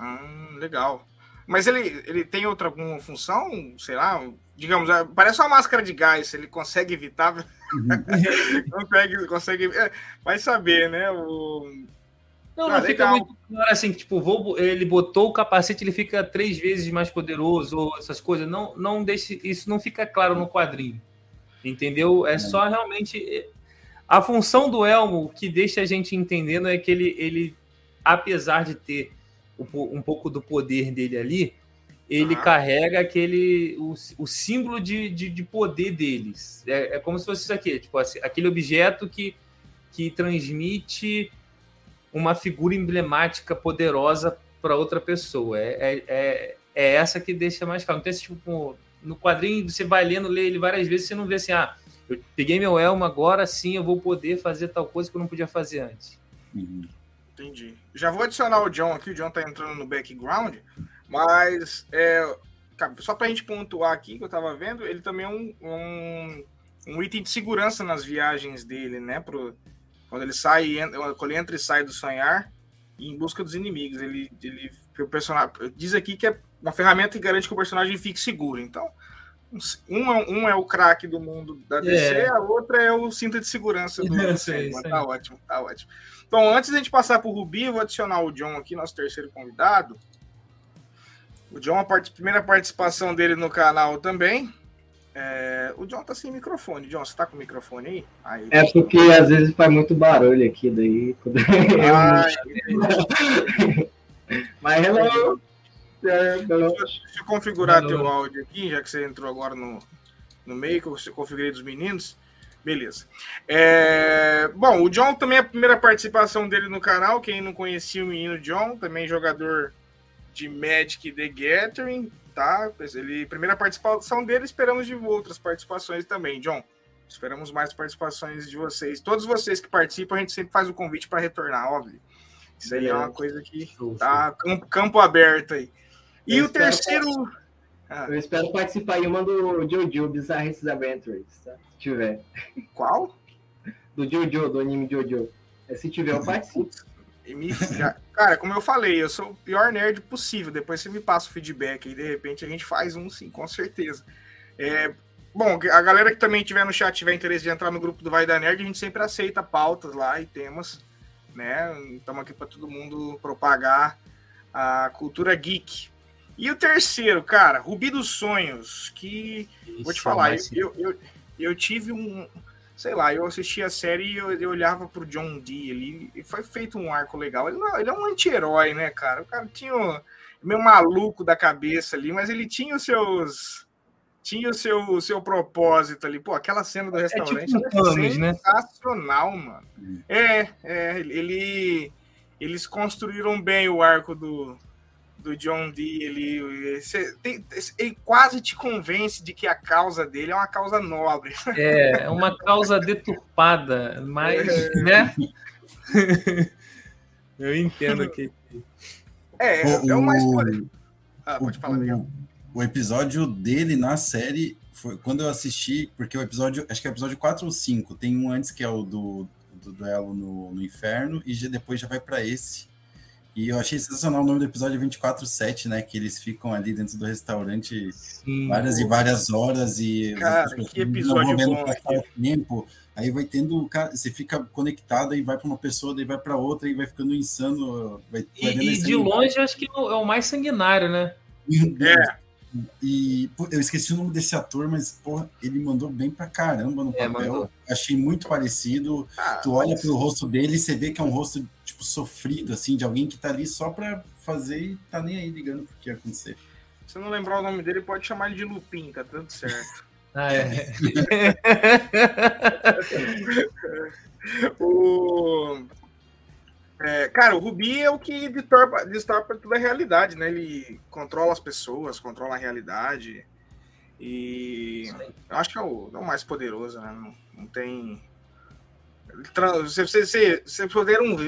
S1: Hum, legal. Mas ele, ele tem outra alguma função? Sei lá, digamos, é, parece uma máscara de gás, ele consegue evitar. Consegue, consegue. É, vai saber, né? O...
S4: Não, ah, não fica muito claro assim, tipo, vou, ele botou o capacete, ele fica três vezes mais poderoso, ou essas coisas. Não, não deixe, isso não fica claro no quadrinho. Entendeu? É só realmente A função do elmo, que deixa a gente entendendo, é que ele, ele apesar de ter um pouco do poder dele ali, ele ah. carrega aquele o, o símbolo de, de, de, poder deles. É, é como se fosse isso aqui, tipo, assim, aquele objeto que, que transmite uma figura emblemática poderosa para outra pessoa. É, é, é, é, essa que deixa mais claro. Esse tipo, no quadrinho você vai lendo, lê ele várias vezes, você não vê assim, ah, eu peguei meu elmo, agora sim eu vou poder fazer tal coisa que eu não podia fazer antes.
S1: Uhum. Entendi. Já vou adicionar o John aqui, o John tá entrando no background, mas é, só pra gente pontuar aqui que eu tava vendo, ele também é um, um, um item de segurança nas viagens dele, né? Pro, quando ele sai, quando ele entra e sai do sonhar em busca dos inimigos. Ele, ele o personagem diz aqui que é uma ferramenta que garante que o personagem fique seguro. Então, um, é um é o craque do mundo da DC, é. a outra é o cinto de segurança do DC. Tá ótimo, tá ótimo. Então, antes de a gente passar para o Rubi, eu vou adicionar o John aqui, nosso terceiro convidado. O John, a part... primeira participação dele no canal também. É... O John tá sem microfone. John, você tá com o microfone aí? aí
S5: é porque às vezes faz muito barulho aqui, daí. Ah,
S1: Mas hello. É. Deixa, eu configurar hello. teu áudio aqui, já que você entrou agora no, no meio, que eu configurei dos meninos. Beleza. É... Bom, o John também é a primeira participação dele no canal. Quem não conhecia o menino John, também jogador de Magic The Gathering, tá? Ele, primeira participação dele, esperamos de outras participações também, John. Esperamos mais participações de vocês. Todos vocês que participam, a gente sempre faz o convite para retornar, óbvio. Isso aí é uma coisa que tá campo, campo aberto aí. E eu o terceiro.
S5: Ah. Eu espero participar em uma do Jojo Bizarre Adventures, tá? Se tiver.
S1: Qual?
S5: Do Jojo, do anime Jojo. É, se tiver, eu participo.
S1: Cara, como eu falei, eu sou o pior nerd possível. Depois você me passa o feedback e de repente a gente faz um sim, com certeza. É, bom, a galera que também tiver no chat tiver interesse de entrar no grupo do Vai da Nerd, a gente sempre aceita pautas lá e temas, né? Estamos aqui para todo mundo propagar a cultura geek. E o terceiro, cara, Rubi dos Sonhos, que Isso, vou te falar, eu, eu, eu, eu tive um sei lá, eu assisti a série e eu, eu olhava pro John Dee ali, e foi feito um arco legal. Ele, não, ele é um anti-herói, né, cara? O cara tinha o meio maluco da cabeça ali, mas ele tinha os seus tinha o seu, o seu propósito ali. Pô, aquela cena do restaurante é, tipo é anos, né? sensacional, né? mano. É, é, ele eles construíram bem o arco do, do John Dee, ele, tem, ele quase te convence de que a causa dele é uma causa nobre.
S4: É, é uma causa deturpada, mas, é. né? Eu entendo que.
S1: É, é, é uma história. Ah, pode falar,
S3: o, o episódio dele na série foi quando eu assisti, porque o episódio, acho que é o episódio 4 ou 5, tem um antes que é o do, do duelo no, no inferno, e já, depois já vai para esse. E eu achei sensacional o nome do episódio 24-7, né? Que eles ficam ali dentro do restaurante Sim, várias pô. e várias horas e.
S1: Cara, que episódio bom.
S3: Tempo, aí vai tendo. Cara, você fica conectado e vai para uma pessoa, daí vai para outra e vai ficando insano. Vai,
S4: e, e de longe, eu acho que é o mais sanguinário, né?
S3: É. E pô, eu esqueci o nome desse ator, mas porra, ele mandou bem pra caramba no é, papel. Achei muito parecido. Ah, tu olha mas... pro rosto dele e você vê que é um rosto tipo sofrido, assim, de alguém que tá ali só pra fazer e tá nem aí ligando pro que ia acontecer.
S1: Se não lembrar o nome dele, pode chamar ele de Lupin, tá tudo certo.
S4: ah, é.
S1: o... É, cara, o Rubi é o que distorpa, distorpa toda a realidade, né? Ele controla as pessoas, controla a realidade. E eu acho que é o, é o mais poderoso, né? Não, não tem. Vocês, vocês, vocês,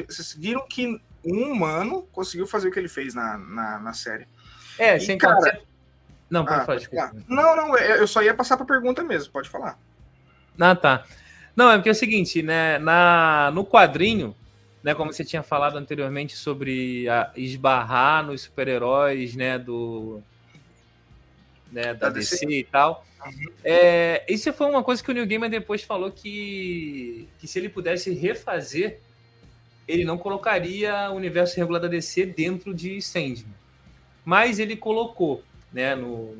S1: vocês viram que um humano conseguiu fazer o que ele fez na, na, na série.
S4: É, e, sem cara. Não, pode ah, falar.
S1: Não, não, eu só ia passar para pergunta mesmo, pode falar.
S4: Ah, tá. Não, é porque é o seguinte, né? Na, no quadrinho, né, como você tinha falado anteriormente sobre a, esbarrar nos super-heróis, né, do né, da, da DC, DC, e tal. É, isso foi uma coisa que o Neil Gaiman depois falou que, que se ele pudesse refazer, ele não colocaria o universo regular da DC dentro de Sandman. Mas ele colocou, né, no,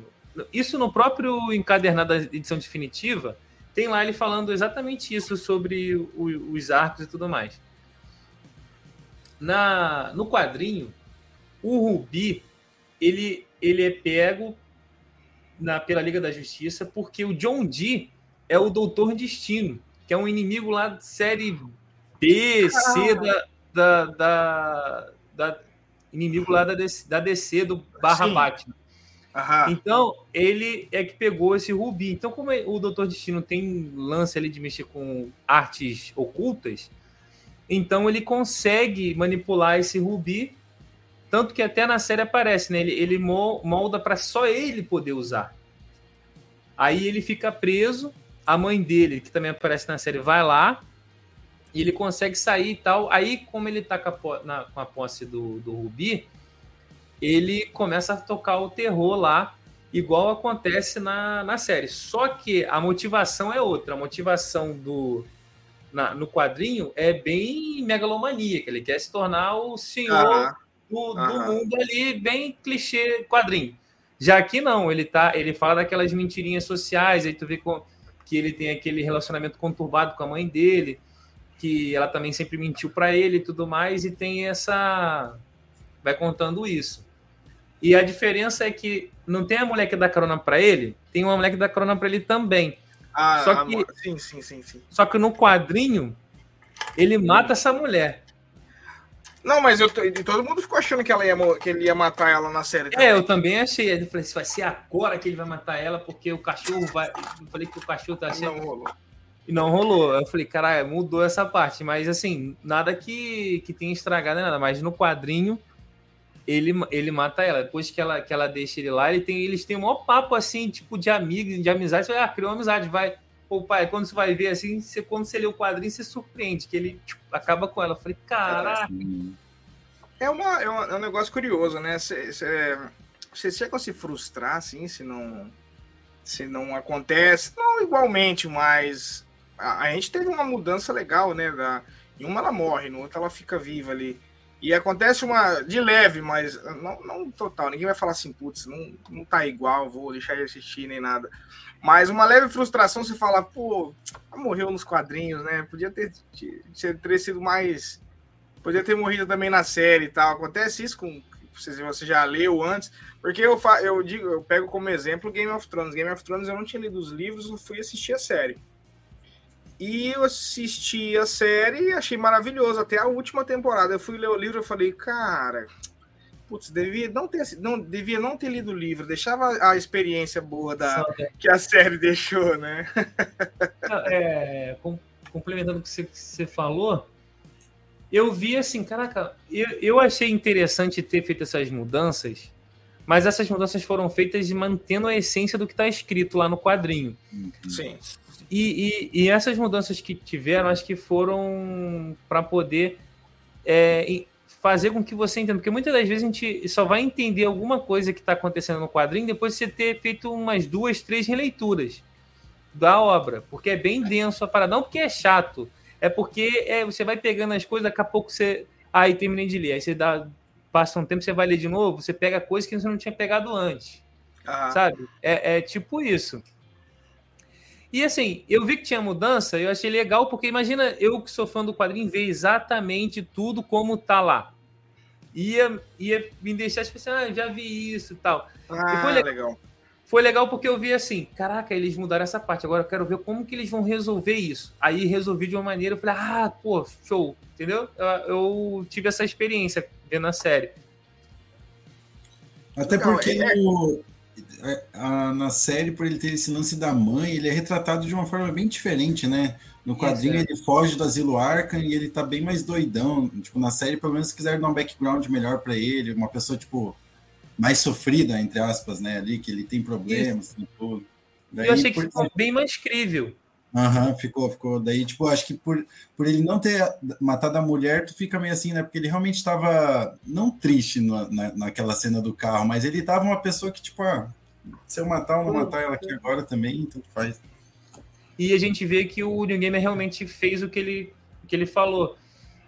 S4: isso no próprio encadernado da edição definitiva, tem lá ele falando exatamente isso sobre o, os arcos e tudo mais. Na, no quadrinho, o Rubi ele, ele é pego na, pela Liga da Justiça porque o John Dee é o Doutor Destino, que é um inimigo lá de série B, C da, da, da, da inimigo lá da DC, da DC do barra Sim. Batman. Aham. Então, ele é que pegou esse rubi. Então, como o Doutor Destino tem lance ali de mexer com artes ocultas, então ele consegue manipular esse rubi, tanto que até na série aparece, né? Ele, ele molda para só ele poder usar. Aí ele fica preso, a mãe dele, que também aparece na série, vai lá, e ele consegue sair e tal. Aí, como ele tá com a, na, com a posse do, do Rubi, ele começa a tocar o terror lá, igual acontece na, na série. Só que a motivação é outra. A motivação do na, no quadrinho é bem megalomaníaca. Ele quer se tornar o senhor do, do mundo ali, bem clichê quadrinho. Já aqui não, ele tá, ele fala daquelas mentirinhas sociais, aí tu vê com, que ele tem aquele relacionamento conturbado com a mãe dele, que ela também sempre mentiu para ele e tudo mais, e tem essa vai contando isso. E a diferença é que não tem a mulher que dá carona para ele, tem uma mulher que dá carona para ele também. Ah, só que, sim, sim, sim, sim. Só que no quadrinho, ele mata essa mulher.
S1: Não, mas eu todo mundo ficou achando que, ela ia, que ele ia matar ela na série.
S4: Também. É, eu também achei. Eu falei, vai ser agora que ele vai matar ela, porque o cachorro vai. Eu falei que o cachorro tá achando. Não rolou. E não rolou. Eu falei, caralho, mudou essa parte. Mas assim, nada que, que tenha estragado nada. Mas no quadrinho, ele, ele mata ela. Depois que ela, que ela deixa ele lá, ele tem, eles têm um maior papo assim, tipo, de amigo, de amizade. Você ah, criou uma amizade, vai. Pô, pai, quando você vai ver assim, você, quando você lê o quadrinho, você surpreende, que ele tipo, acaba com ela. Eu falei, caraca.
S1: É, uma, é, uma, é um negócio curioso, né? Você, chega a se frustrar, assim, se não, se não acontece. Não igualmente, mas a, a gente teve uma mudança legal, né? Da, em uma ela morre, no outro ela fica viva ali. E acontece uma de leve, mas não, não total. Ninguém vai falar assim, putz, não, não tá igual, vou deixar de assistir nem nada. Mas uma leve frustração você fala, pô, morreu nos quadrinhos, né? Podia ter, ter sido mais. Podia ter morrido também na série e tal. Acontece isso com. Você, você já leu antes. Porque eu, eu digo, eu pego como exemplo Game of Thrones. Game of Thrones eu não tinha lido os livros, eu fui assistir a série. E eu assisti a série e achei maravilhoso. Até a última temporada. Eu fui ler o livro e falei, cara, putz, devia não ter, não, devia não ter lido o livro, deixava a experiência boa da, que a série deixou, né?
S4: é, com, complementando o que você, que você, falou, eu vi assim, caraca, eu, eu achei interessante ter feito essas mudanças, mas essas mudanças foram feitas mantendo a essência do que está escrito lá no quadrinho.
S1: Sim.
S4: E, e, e, essas mudanças que tiveram, acho que foram para poder é, fazer com que você entenda. Porque muitas das vezes a gente só vai entender alguma coisa que está acontecendo no quadrinho depois de você ter feito umas duas, três releituras da obra. Porque é bem denso a parada. Não porque é chato, é porque é, você vai pegando as coisas, daqui a pouco você. Aí ah, terminei de ler. Aí você dá, passa um tempo, você vai ler de novo, você pega coisas que você não tinha pegado antes. Ah. Sabe? É, é tipo isso. E assim, eu vi que tinha mudança, eu achei legal, porque imagina eu que sou fã do quadrinho ver exatamente tudo como tá lá. Ia, ia me deixar tipo assim, ah, já vi isso e tal.
S1: Ah,
S4: e foi
S1: legal. legal.
S4: Foi legal porque eu vi assim, caraca, eles mudaram essa parte, agora eu quero ver como que eles vão resolver isso. Aí resolvi de uma maneira, eu falei, ah, pô, show, entendeu? Eu, eu tive essa experiência vendo a série.
S3: Até porque é... no, é, a, na série, por ele ter esse lance da mãe, ele é retratado de uma forma bem diferente, né? No quadrinho Isso, é. ele foge do asilo Arkham e ele tá bem mais doidão. Tipo, na série, pelo menos, quiser dar um background melhor para ele, uma pessoa, tipo, mais sofrida, entre aspas, né? Ali, que ele tem problemas, tem tudo.
S4: Daí, Eu achei que por... ficou bem mais crível.
S3: Aham, uhum, ficou, ficou. Daí, tipo, acho que por, por ele não ter matado a mulher, tu fica meio assim, né? Porque ele realmente estava não triste na, naquela cena do carro, mas ele tava uma pessoa que, tipo, ah, se eu matar ou não matar ela aqui agora também, tanto faz.
S4: E a gente vê que o New Gamer realmente fez o que ele, que ele falou.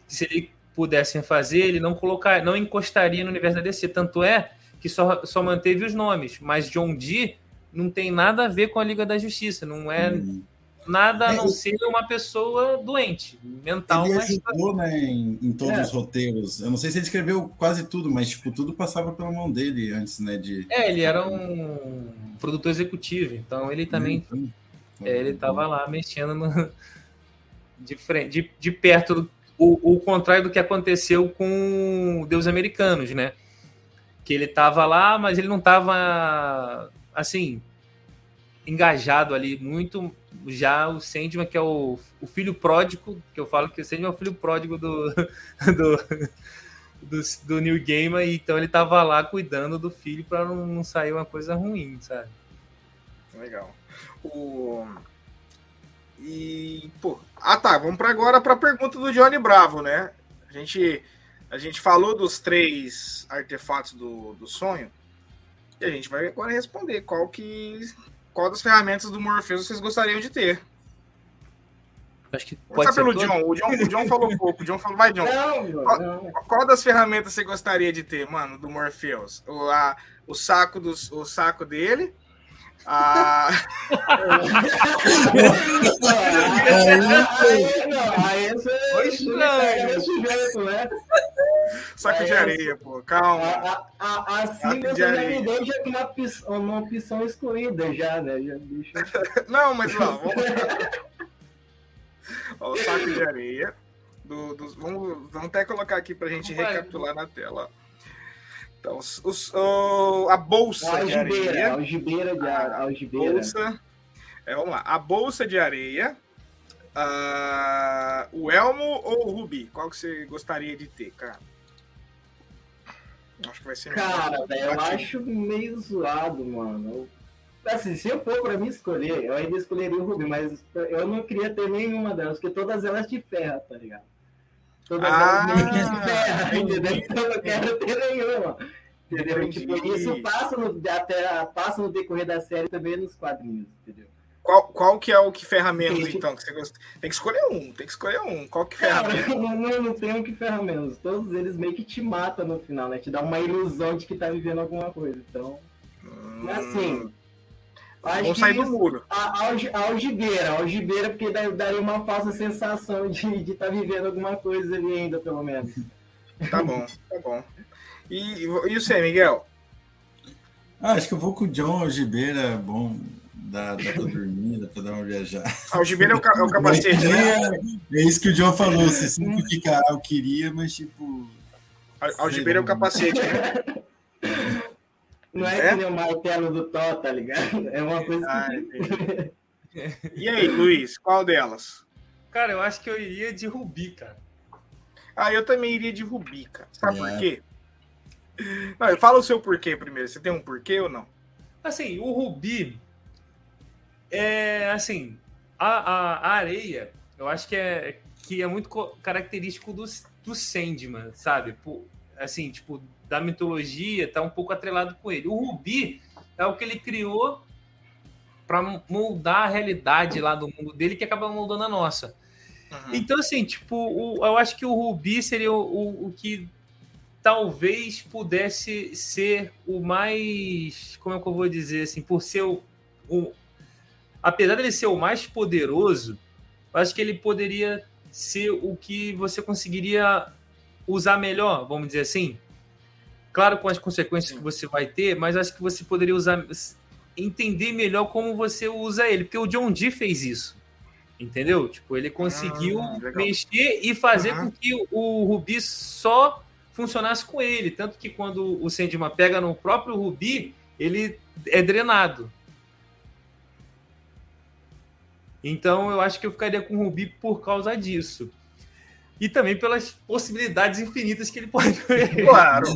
S4: Se ele pudesse fazer, ele não colocar, não encostaria no universo da DC. Tanto é que só, só manteve os nomes, mas John Dee não tem nada a ver com a Liga da Justiça, não é. Hum. nada a não ser uma pessoa doente, mental.
S3: Ele
S4: mas...
S3: ajudou, né, em, em todos é. os roteiros. Eu não sei se ele escreveu quase tudo, mas tipo, tudo passava pela mão dele antes, né? De...
S4: É, ele era um produtor executivo, então ele também. Hum, é, ele estava lá mexendo no... de, frente, de, de perto o, o contrário do que aconteceu com Deus Americanos, né? Que ele estava lá, mas ele não estava assim engajado ali muito. Já o Sandman, que é o, o filho pródigo, que eu falo que o Sandman é o filho pródigo do, do, do, do New Gamer, então ele estava lá cuidando do filho para não, não sair uma coisa ruim, sabe?
S1: Legal. O... E, pô, ah tá, vamos para agora para a pergunta do Johnny Bravo, né? A gente, a gente falou dos três artefatos do, do sonho e a gente vai agora responder qual que qual das ferramentas do Morpheus vocês gostariam de ter.
S4: Acho que pode
S1: ser pelo John. O, John. o John falou pouco. O John falou, vai, John. Não, qual, não. qual, das ferramentas você gostaria de ter, mano, do Morpheus? O, a, o, saco, dos, o saco dele, ah.
S5: aí você né?
S1: Saco de areia, pô, calma.
S5: Assim você já me deixa uma, uma opção excluída já, né? Já deixa...
S1: Não, mas lá, vamos. Ó, o saco de areia. Do, do, vamos, vamos até colocar aqui pra gente recapitular na tela. Então, os, os, o, a bolsa a
S5: algibeira,
S1: de areia.
S5: Algibeira de a, algibeira.
S1: Bolsa, é, vamos lá. A bolsa de areia. Uh, o elmo ou o rubi? Qual que você gostaria de ter, cara? Acho que vai ser.
S5: Cara, eu acho meio zoado, mano. Assim, se eu for pra mim escolher, eu ainda escolheria o rubi, mas eu não queria ter nenhuma delas, porque todas elas te ferram, tá ligado? Todas ah, entendeu? Então eu não quero ter nenhuma. Entendeu? Tipo, isso passa no, até, passa no decorrer da série também nos quadrinhos, entendeu?
S1: Qual, qual que é o que ferra menos, então? Que você gosta? Tem que escolher um, tem que escolher um. Qual que ferra menos?
S5: Não, não, não tem um que ferra menos. Todos eles meio que te matam no final, né? Te dá uma ilusão de que tá vivendo alguma coisa. Então, hum... assim...
S1: Vamos sair do muro.
S5: A, a, algibeira, a algibeira, porque daria uma falsa sensação de estar de tá vivendo alguma coisa ali ainda, pelo menos.
S1: Tá bom, tá bom. E, e você, Miguel?
S3: Ah, acho que eu vou com o John Algibeira, bom, dá, dá pra dormir, dá pra dar uma viajada.
S1: Algibeira é o, é o capacete,
S3: né? É, é, isso que o John falou, você simplificar, eu queria, mas tipo...
S1: Algibeira é o capacete, né?
S5: Não é, é, que nem o martelo do Thor, tá ligado? É uma coisa ah, que...
S1: E aí, Luiz, qual delas?
S4: Cara, eu acho que eu iria de Rubi, cara.
S1: Ah, eu também iria de Rubi, cara. Sabe é. por quê? Não, fala o seu porquê primeiro. Você tem um porquê ou não?
S4: Assim, o Rubi é assim, a, a, a areia, eu acho que é que é muito característico do, do Sandman, sabe? Por, assim, tipo, da mitologia, tá um pouco atrelado com ele. O Rubi é o que ele criou para moldar a realidade lá do mundo dele que acaba moldando a nossa. Uhum. Então, assim, tipo, o, eu acho que o Rubi seria o, o, o, que talvez pudesse ser o mais. Como é que eu vou dizer assim? Por ser o. o apesar dele ser o mais poderoso, eu acho que ele poderia ser o que você conseguiria usar melhor, vamos dizer assim. Claro, com as consequências que você vai ter, mas acho que você poderia usar, entender melhor como você usa ele, porque o John Dee fez isso. Entendeu? Tipo, ele conseguiu ah, mexer e fazer uhum. com que o Rubi só funcionasse com ele. Tanto que quando o Sandman pega no próprio Rubi, ele é drenado. Então eu acho que eu ficaria com o Rubi por causa disso e também pelas possibilidades infinitas que ele pode
S1: ver. Claro.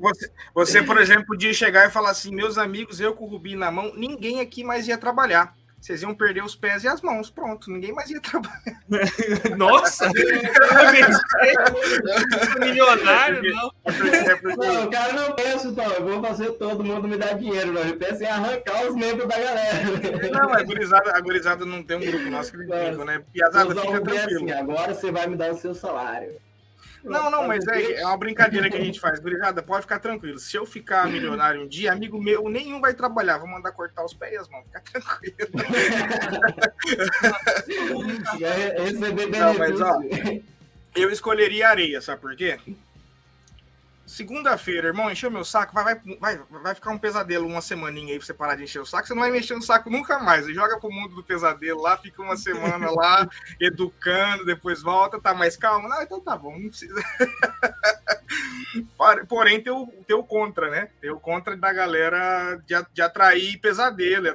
S1: você, você, por exemplo, podia chegar e falar assim: meus amigos, eu com o Rubi na mão, ninguém aqui mais ia trabalhar. Vocês iam perder os pés e as mãos, pronto, ninguém mais ia trabalhar.
S4: Nossa! milionário, não.
S5: não. O cara não pensa, então, eu vou fazer todo mundo me dar dinheiro, não. Ele pensa em arrancar os membros da galera.
S1: Não, a gurizada, a gurizada não tem um grupo nosso que brinca, né? Piazada, fica tranquilo. Assim,
S5: agora você vai me dar o seu salário.
S1: Não, não, mas é, é uma brincadeira que a gente faz. Obrigada, pode ficar tranquilo. Se eu ficar milionário um dia, amigo meu nenhum vai trabalhar. Vou mandar cortar os pés e as mãos. Fica tranquilo. não, mas, ó, eu escolheria areia, sabe por quê? Segunda-feira, irmão, encheu meu saco, vai, vai, vai, vai ficar um pesadelo uma semaninha aí pra você parar de encher o saco. Você não vai mexer no saco nunca mais. Você joga pro mundo do pesadelo lá, fica uma semana lá, educando, depois volta, tá mais calmo. Não, então tá bom, não precisa. Porém, tem o, tem o contra, né? Tem o contra da galera de, de atrair pesadelo.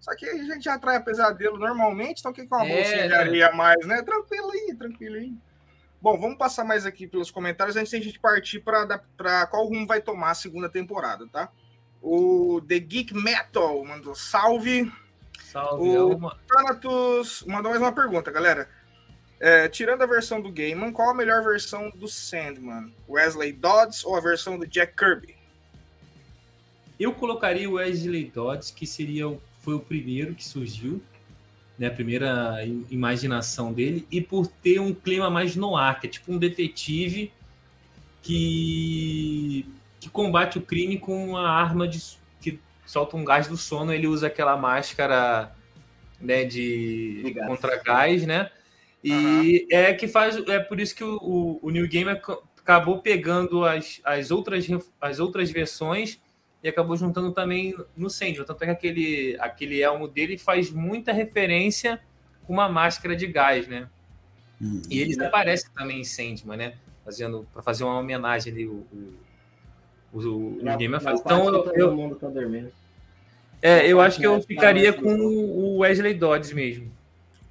S1: Só que a gente atrai pesadelo normalmente, então quem com uma é, bolsinha de areia a mais, né? Tranquilo aí, tranquilo aí. Bom, vamos passar mais aqui pelos comentários antes de a gente partir para qual rumo vai tomar a segunda temporada, tá? O The Geek Metal mandou salve.
S4: Salve,
S1: o Alma. Thanatos mandou mais uma pergunta, galera. É, tirando a versão do Gaiman, qual a melhor versão do Sandman? Wesley Dodds ou a versão do Jack Kirby?
S4: Eu colocaria o Wesley Dodds, que seria foi o primeiro que surgiu né, a primeira imaginação dele, e por ter um clima mais no ar, que é tipo um detetive que, que combate o crime com uma arma de, que solta um gás do sono, ele usa aquela máscara né, de, de gás. contra gás, né? E uhum. é que faz. É por isso que o, o, o New Game acabou pegando as, as, outras, as outras versões e acabou juntando também no Sandman. Tanto é que aquele, aquele elmo dele faz muita referência com uma máscara de gás, né? Hum. E ele aparece também em Sandman, né? Fazendo, para fazer uma homenagem ali, o, o, o, na, Game faz. Então, eu, eu, mundo tá É, eu acho que eu ficaria com o Wesley Dodds mesmo.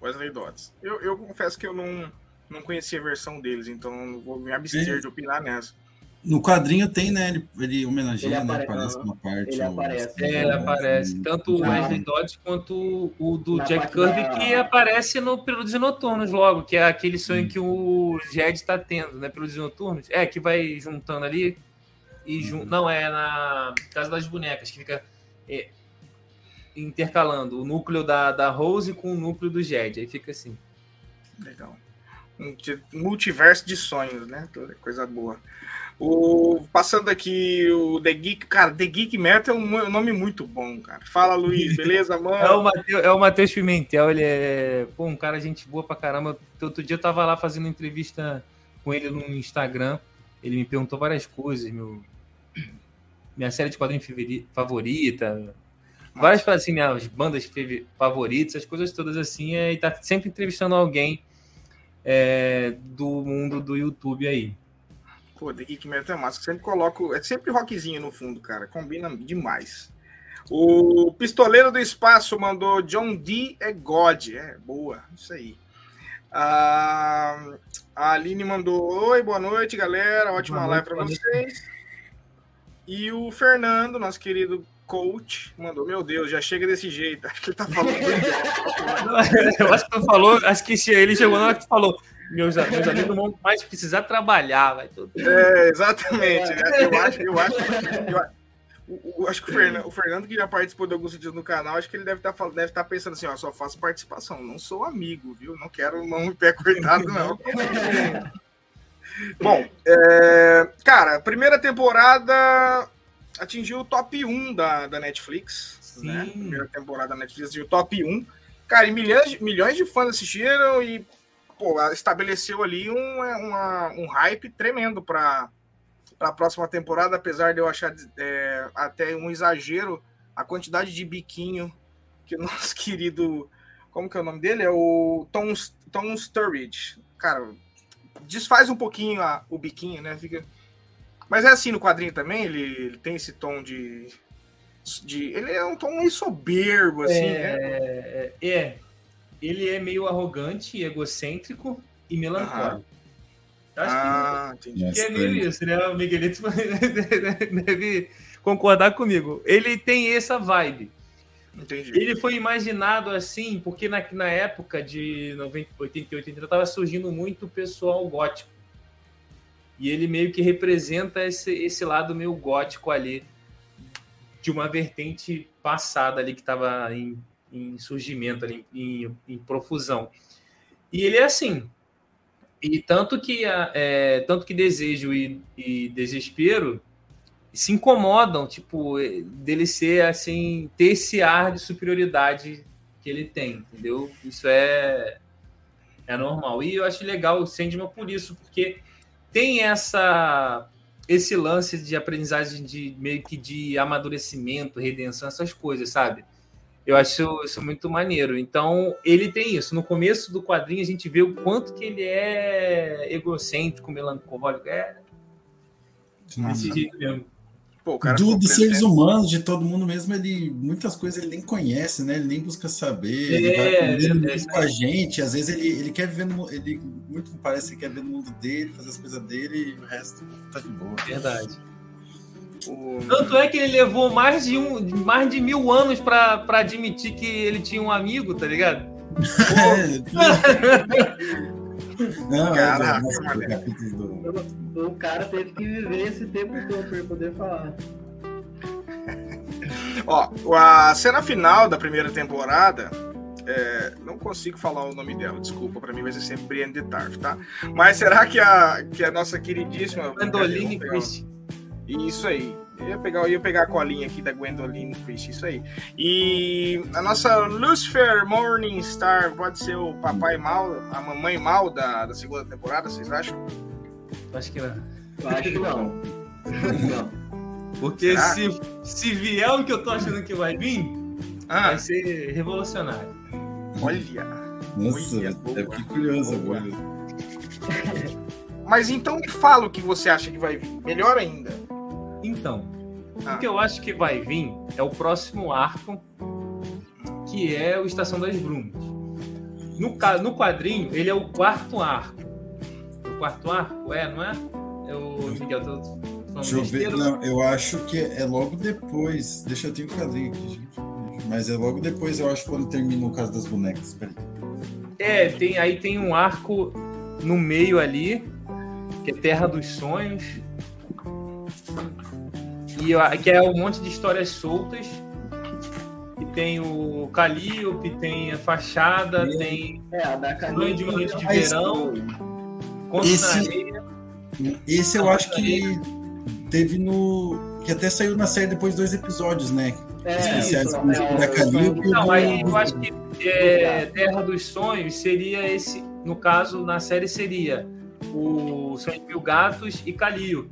S1: Wesley Dodds. Eu, eu confesso que eu não, não conhecia a versão deles, então não vou me abster de opinar nessa.
S3: No quadrinho tem, né? Ele, ele homenageia, ele né? Aparece uma parte.
S4: Ele aparece. É, ele aparece. Tanto o Wesley Dodds quanto o do Na Jack Kirby, da... que aparece no Preludes Noturnos logo, que é aquele sonho hum. que o Jed está tendo, né? Preludes Noturnos. É, que vai juntando ali e jun... Hum. Não, é na Casa das Bonecas, que fica é, intercalando o núcleo da, da Rose com o núcleo do Jed. Aí fica assim.
S1: Legal. Um multiverso de sonhos, né? Toda coisa boa. O, passando aqui o The Geek, cara, The Geek Metal é um nome muito bom, cara. Fala, Luiz, beleza, mano?
S4: É o é o Matheus Pimentel, ele é pô, um cara gente boa pra caramba. Outro dia eu tava lá fazendo entrevista com ele no Instagram. Ele me perguntou várias coisas, meu, minha série de quadrinhos favorita, várias assim, minhas bandas favoritas, as coisas todas assim, é, e tá sempre entrevistando alguém é, do mundo do YouTube aí.
S1: Pô, The Geek Metal é massa. Sempre coloco. É sempre rockzinho no fundo, cara. Combina demais. O Pistoleiro do Espaço mandou John D. é God. É, boa. Isso aí. a Aline mandou: Oi, boa noite, galera. Ótima boa live para vocês. E o Fernando, nosso querido coach, mandou: Meu Deus, já chega desse jeito. Acho que ele tá falando.
S4: Eu acho que falou, acho que ele chegou na hora que falou meus, meus amigos não vão mais precisar trabalhar, vai tudo.
S1: É, exatamente. É. Eu acho, eu acho, eu, eu acho que o Fernando, o Fernando, que já participou de alguns vídeos no canal, acho que ele deve estar tá, deve estar tá pensando assim, ó, só faço participação, não sou amigo, viu? Não quero mão e pé cortado, não. Bom, é, cara, primeira temporada atingiu o top 1 da, da Netflix. Sim. Né? Primeira temporada da Netflix atingiu o top 1. Cara, e milhões, milhões de fãs assistiram e pô, estabeleceu ali um, é, uma, um hype tremendo para a próxima temporada, apesar de eu achar é, até um exagero a quantidade de biquinho que o nosso querido. Como que é o nome dele? É o Tom, Tom Sturridge. Cara, desfaz um pouquinho a, o biquinho, né? Fica... Mas é assim no quadrinho também, ele, ele tem esse tom de, de. Ele é um tom meio soberbo, assim, é,
S4: né? É, é, ele é meio arrogante, egocêntrico e melancólico.
S1: Acho ah, que,
S4: entendi. que é meio isso, né? O Miguelito deve concordar comigo. Ele tem essa vibe. Entendi. Ele foi imaginado assim porque na, na época de 90, 88, 80 estava surgindo muito pessoal gótico. E ele meio que representa esse, esse lado meio gótico ali, de uma vertente passada ali que estava em em surgimento, ali, em, em profusão. E ele é assim. E tanto que, é, tanto que desejo e, e, desespero se incomodam, tipo, dele ser assim, ter esse ar de superioridade que ele tem, entendeu? Isso é, é normal. E eu acho legal o Sandman por isso, porque tem essa esse lance de aprendizagem de meio que de amadurecimento, redenção, essas coisas, sabe? Eu acho isso muito maneiro. Então, ele tem isso. No começo do quadrinho, a gente vê o quanto que ele é egocêntrico, melancólico. É desse jeito mesmo.
S3: Pô, do, dos seres humanos, de todo mundo mesmo, ele muitas coisas ele nem conhece, né? Ele nem busca saber, é, ele vai aprendendo é, é, com a gente. Às vezes ele, ele quer viver no, ele muito parece que quer viver no mundo dele, fazer as coisas dele e o resto tá de boa.
S4: Verdade. Tanto é que ele levou mais de, um, mais de mil anos para admitir que ele tinha um amigo, tá ligado?
S5: Não, Caraca, o, o cara teve que viver esse tempo todo para poder falar.
S1: Ó, a cena final da primeira temporada é, não consigo falar o nome dela, desculpa, para mim vai ser sempre Brienne de Tarf, tá? Mas será que a, que a nossa queridíssima.
S4: Gwendoline Christie.
S1: Isso aí. Eu ia pegar, eu ia pegar a colinha aqui da Gwendoline Christie, isso aí. E a nossa Lucifer Morningstar pode ser o papai mal, a mamãe mal da, da segunda temporada, vocês acham?
S4: Acho que não.
S5: Eu acho que não.
S4: não. Porque se, se vier o que eu tô achando que vai vir, ah. vai ser revolucionário.
S1: Olha!
S3: Nossa, olha, é que curioso agora.
S1: Mas então me fala o que você acha que vai vir. Melhor ainda.
S4: Então, ah. o que eu acho que vai vir é o próximo arco, que é o Estação das Brumas. No, no quadrinho, ele é o quarto arco. O quarto arco? É, não é? É o Miguel, tô
S3: Deixa eu ver. Não, eu acho que é logo depois. Deixa eu ter o um quadrinho aqui, gente. Mas é logo depois, eu acho, quando termina o caso das bonecas. Peraí.
S4: É, tem, aí tem um arco no meio ali, que é Terra dos Sonhos. E que é um monte de histórias soltas. E tem o Calliope, tem a Fachada, e, tem
S5: é, a da
S4: Sonho de uma Noite de Verão.
S3: Esse, esse eu acho que teve no. Que até saiu na série depois dois episódios, né?
S5: É, especiais isso,
S3: é, da
S4: Calliope. Não, aí eu acho que é, Terra dos Sonhos seria esse. No caso, na série seria o Sonho de Mil Gatos e Calliope.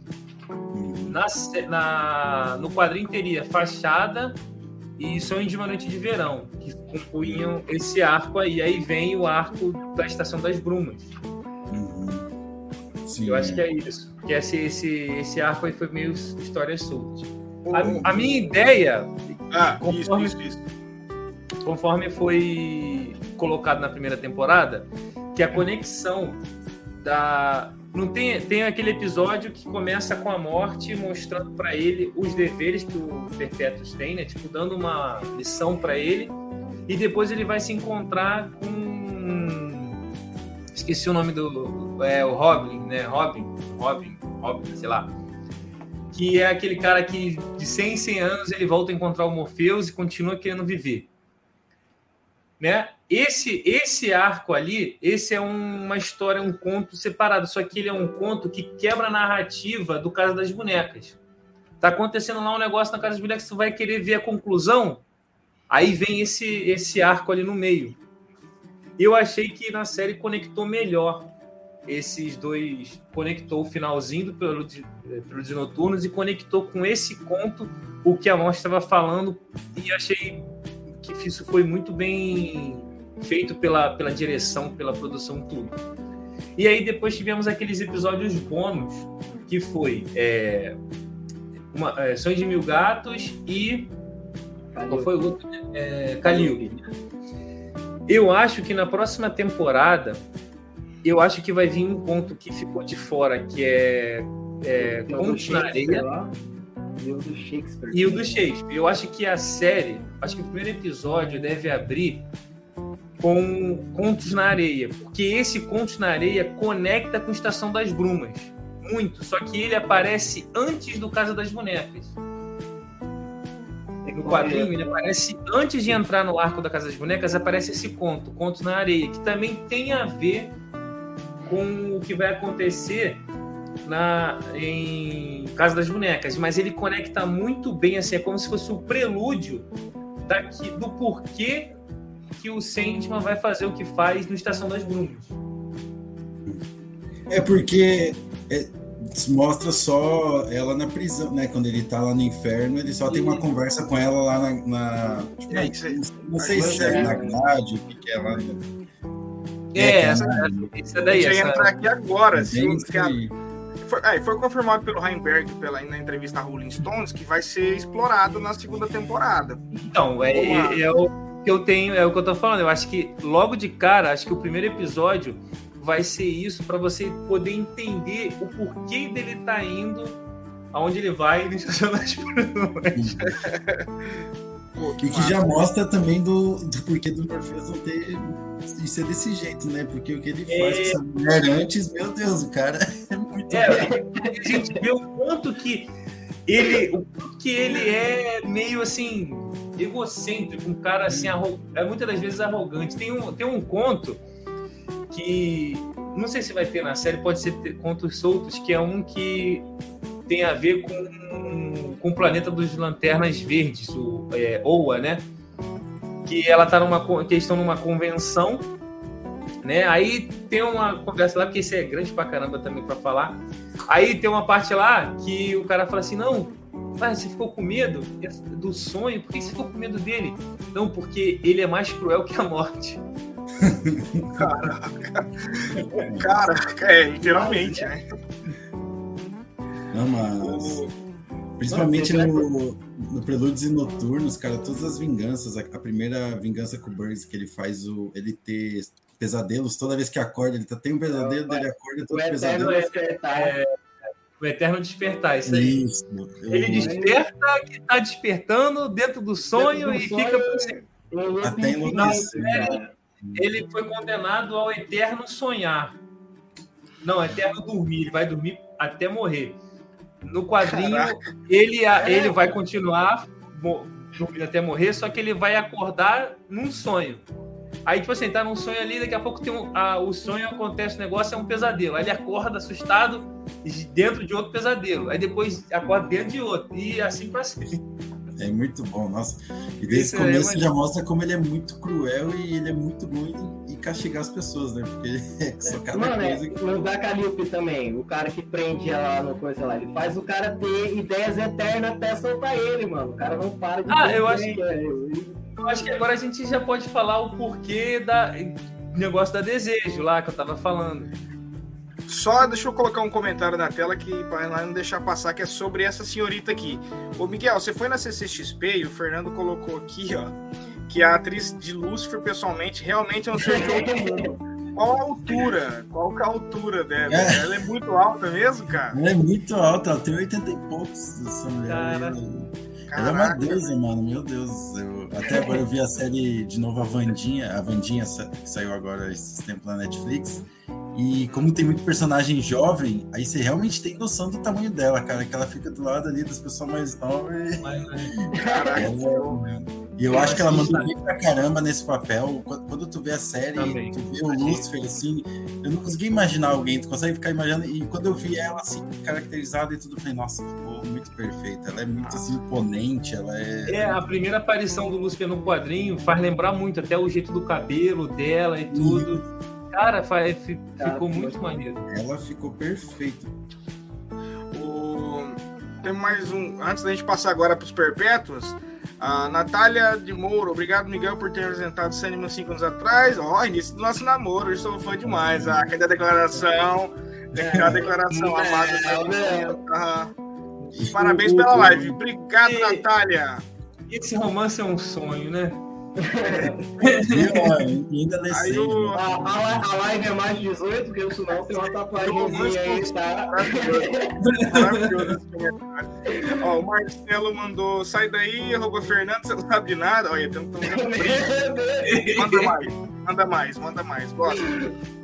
S4: Na, na, no quadrinho teria Fachada e Sonho de uma Noite de Verão, que compunham esse arco aí. Aí vem o arco da Estação das Brumas. Uhum. Sim, Eu acho que é isso. Que esse, esse, esse arco aí foi meio histórias soltas. A, a, minha ideia,
S1: ah, conforme, isso, isso,
S4: isso. conforme foi colocado na primeira temporada, que a conexão da, não tem, tem aquele episódio que começa com a morte mostrando para ele os deveres que o Perpétuos tem, né? Tipo, dando uma lição para ele. E depois ele vai se encontrar com. Esqueci o nome do. É o Robin, né? Robin. Robin. Robin, sei lá. Que é aquele cara que de 100 em 100 anos ele volta a encontrar o Morpheus e continua querendo viver. Né? Esse esse arco ali, esse é uma história, um conto separado, só que ele é um conto que quebra a narrativa do Casa das Bonecas. Tá acontecendo lá um negócio na Casa das Bonecas, você vai querer ver a conclusão, aí vem esse esse arco ali no meio. Eu achei que na série conectou melhor esses dois, conectou o finalzinho do Prelude de Noturnos e conectou com esse conto o que a mostra estava falando e achei que isso foi muito bem feito pela, pela direção, pela produção, tudo. E aí depois tivemos aqueles episódios bônus, que foi é, uma, é, Sonhos de Mil Gatos e... Calil. Qual foi o outro? É, Calil. Eu acho que na próxima temporada, eu acho que vai vir um ponto que ficou de fora, que é, é Contos na Areia.
S5: E o do Shakespeare.
S4: E o do Shakespeare. Eu acho que a série, acho que o primeiro episódio deve abrir com Contos na Areia, porque esse Contos na Areia conecta com Estação das Brumas, muito, só que ele aparece antes do Casa das Bonecas. No quadrinho, ele aparece antes de entrar no arco da Casa das Bonecas, aparece esse conto, Contos na Areia, que também tem a ver com o que vai acontecer na em Casa das Bonecas, mas ele conecta muito bem assim, é como se fosse o prelúdio daqui, do porquê que o Sandman vai fazer o que faz no Estação das Brumas.
S3: É porque é, mostra só ela na prisão, né? Quando ele tá lá no inferno, ele só tem uma conversa com ela lá na. na tipo,
S1: É,
S3: não sei se é na grade, o que, é lá. né?
S4: É,
S3: É,
S4: essa, essa
S1: A
S4: daí,
S1: gente
S4: essa,
S1: vai entrar aqui agora.
S3: É
S1: sim, foi, é, foi confirmado pelo Heinberg pela, na entrevista a Rolling Stones que vai ser explorado na segunda temporada.
S4: Então, é, é, é o que eu tenho, é o que eu tô falando. Eu acho que logo de cara, acho que o primeiro episódio vai ser isso para você poder entender o porquê dele tá indo aonde ele vai Estação das
S1: Pô,
S3: E que já mostra também do, do porquê do Morpheus não ter e ser desse jeito, né? Porque o que ele faz com essa mulher antes, meu Deus, o cara é muito
S4: É, a gente vê o quanto que ele, o quanto que ele é meio assim egocêntrico, um cara assim, arro- é muitas das vezes arrogante. Tem um, tem um conto que não sei se vai ter na série, pode ser ter contos soltos, que é um que tem a ver com, com o planeta dos lanternas verdes, o é, Oa, né? Que ela tá numa con- que eles estão numa convenção, né? Aí tem uma conversa lá, porque isso é grande pra caramba também pra falar. Aí tem uma parte lá que o cara fala assim: não, mas você ficou com medo do sonho? Por que você ficou com medo dele? Não, porque ele é mais cruel que a morte.
S1: Cara, é, literalmente, né?
S3: Não, mas. Principalmente no, no Prelúdios e Noturnos, cara, todas as vinganças. A, a primeira vingança com o Burns, que ele faz o, ele ter pesadelos, toda vez que acorda, ele tá, tem um pesadelo, ele acorda
S5: O
S3: todo
S5: Eterno
S3: pesadelo.
S5: é despertar.
S4: O Eterno Despertar, isso aí.
S3: Isso. eu-
S4: Ele desperta que tá despertando dentro do sonho
S5: Dentro do
S4: e
S5: sonho,
S4: fica por cima.
S5: Loop
S3: Até
S5: infinito,
S3: enlouquecer.
S4: Ele foi condenado ao eterno sonhar. Não, eterno dormir. Ele vai dormir até morrer. No quadrinho, ele, ele vai continuar dormindo até morrer, só que ele vai acordar num sonho. Aí, tipo assim, tá num sonho ali, daqui a pouco tem um, a- o sonho acontece, o negócio é um pesadelo. Aí ele acorda assustado de- dentro de outro pesadelo. Aí depois acorda dentro de outro. E assim pra cima.
S3: É muito bom, nossa. E desde
S4: Isso
S3: o
S4: é
S3: começo
S4: muito-
S3: já mostra como ele é muito cruel e ele é muito bom em, em castigar as pessoas, né? Porque é só cada
S5: Mano, é,
S3: coisa que.
S5: no da Calliope também, o cara que prende ela no coisa lá, ele faz o cara ter ideias eternas até soltar ele, mano. O cara não para de
S4: Ah, eu acho
S5: ideia.
S4: Eu acho que agora a gente já pode falar o porquê da negócio da desejo lá que eu tava falando.
S1: Só deixa eu colocar um comentário na tela que para não deixar passar, que é sobre essa senhorita aqui. Ô Miguel, você foi na CCXP e o Fernando colocou aqui, ó, que a atriz de Lúcifer, pessoalmente, realmente é um ser de outro mundo. Qual a altura? Qual é a altura dela?
S3: É.
S1: Ela é muito alta mesmo, cara?
S3: Ela é muito alta, ela tem 80 e poucos essa mulher.
S4: Cara.
S3: Ela, é uma deusa, mano, meu Deus. Eu, até agora eu vi a série de novo, a Vandinha, a Vandinha que saiu agora esses tempos na Netflix. E como tem muito personagem jovem, aí você realmente tem noção do tamanho dela, cara. Que ela fica do lado ali das pessoas mais novas.
S1: Caraca.
S3: Ela- E eu acho que ela mandou bem pra caramba nesse papel. Quando, quando tu vê a série,
S4: Também.
S3: tu vê o Lucifer assim, eu não consegui imaginar alguém, tu consegue ficar imaginando. E quando eu vi ela assim, caracterizada e tudo, eu falei, nossa, ficou muito perfeita. Ela é muito assim, imponente, ela é.
S4: É, a primeira aparição do Lúcifer no quadrinho faz lembrar muito até o jeito do cabelo dela e tudo. Cara, fa- fi-
S5: Cara,
S4: ficou
S5: ficou
S4: muito maneiro.
S3: Ela ficou perfeita.
S1: O... Tem mais um. Antes da gente passar agora para os perpétuos, a Natália de Moura, obrigado, Miguel, por ter apresentado o Sandman 5 anos atrás. Ó, início do nosso namoro, eu sou fã demais. Ah, cadê a declaração? Cadê a declaração, amado? Aham. Parabéns pela live. Obrigado,
S4: E-
S1: Natália.
S4: Esse romance é um sonho, né?
S3: E, e ainda é
S1: Aí o.
S5: A, a, a live é mais 18, porque o sinal tem uma tatuagemzinha aí, tá?
S1: Maravilhoso esse comentário. Ó, o Marcelo mandou, sai daí, arroba Fernando, você não sabe de nada. Olha, tem um Manda mais, manda mais, manda mais. Gosto.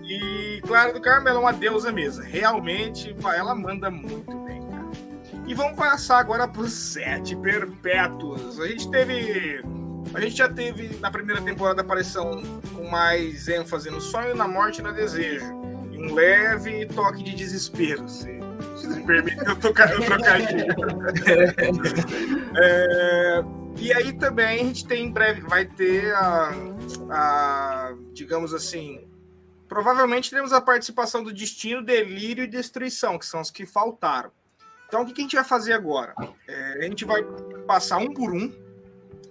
S1: E Clara do Carmo ela é uma deusa mesmo. Realmente, ela manda muito. E vamos passar agora para os sete perpétuos. A gente teve. A gente já teve na primeira temporada a aparição com mais ênfase no sonho, na morte e no desejo. um leve toque de desespero, se, se permite eu tocar o trocadilho. é, e aí também a gente tem em breve, vai ter a, a, digamos assim, provavelmente teremos a participação do Destino, Delírio e Destruição, que são os que faltaram. Então o que a gente vai fazer agora? É, a gente vai passar um por um,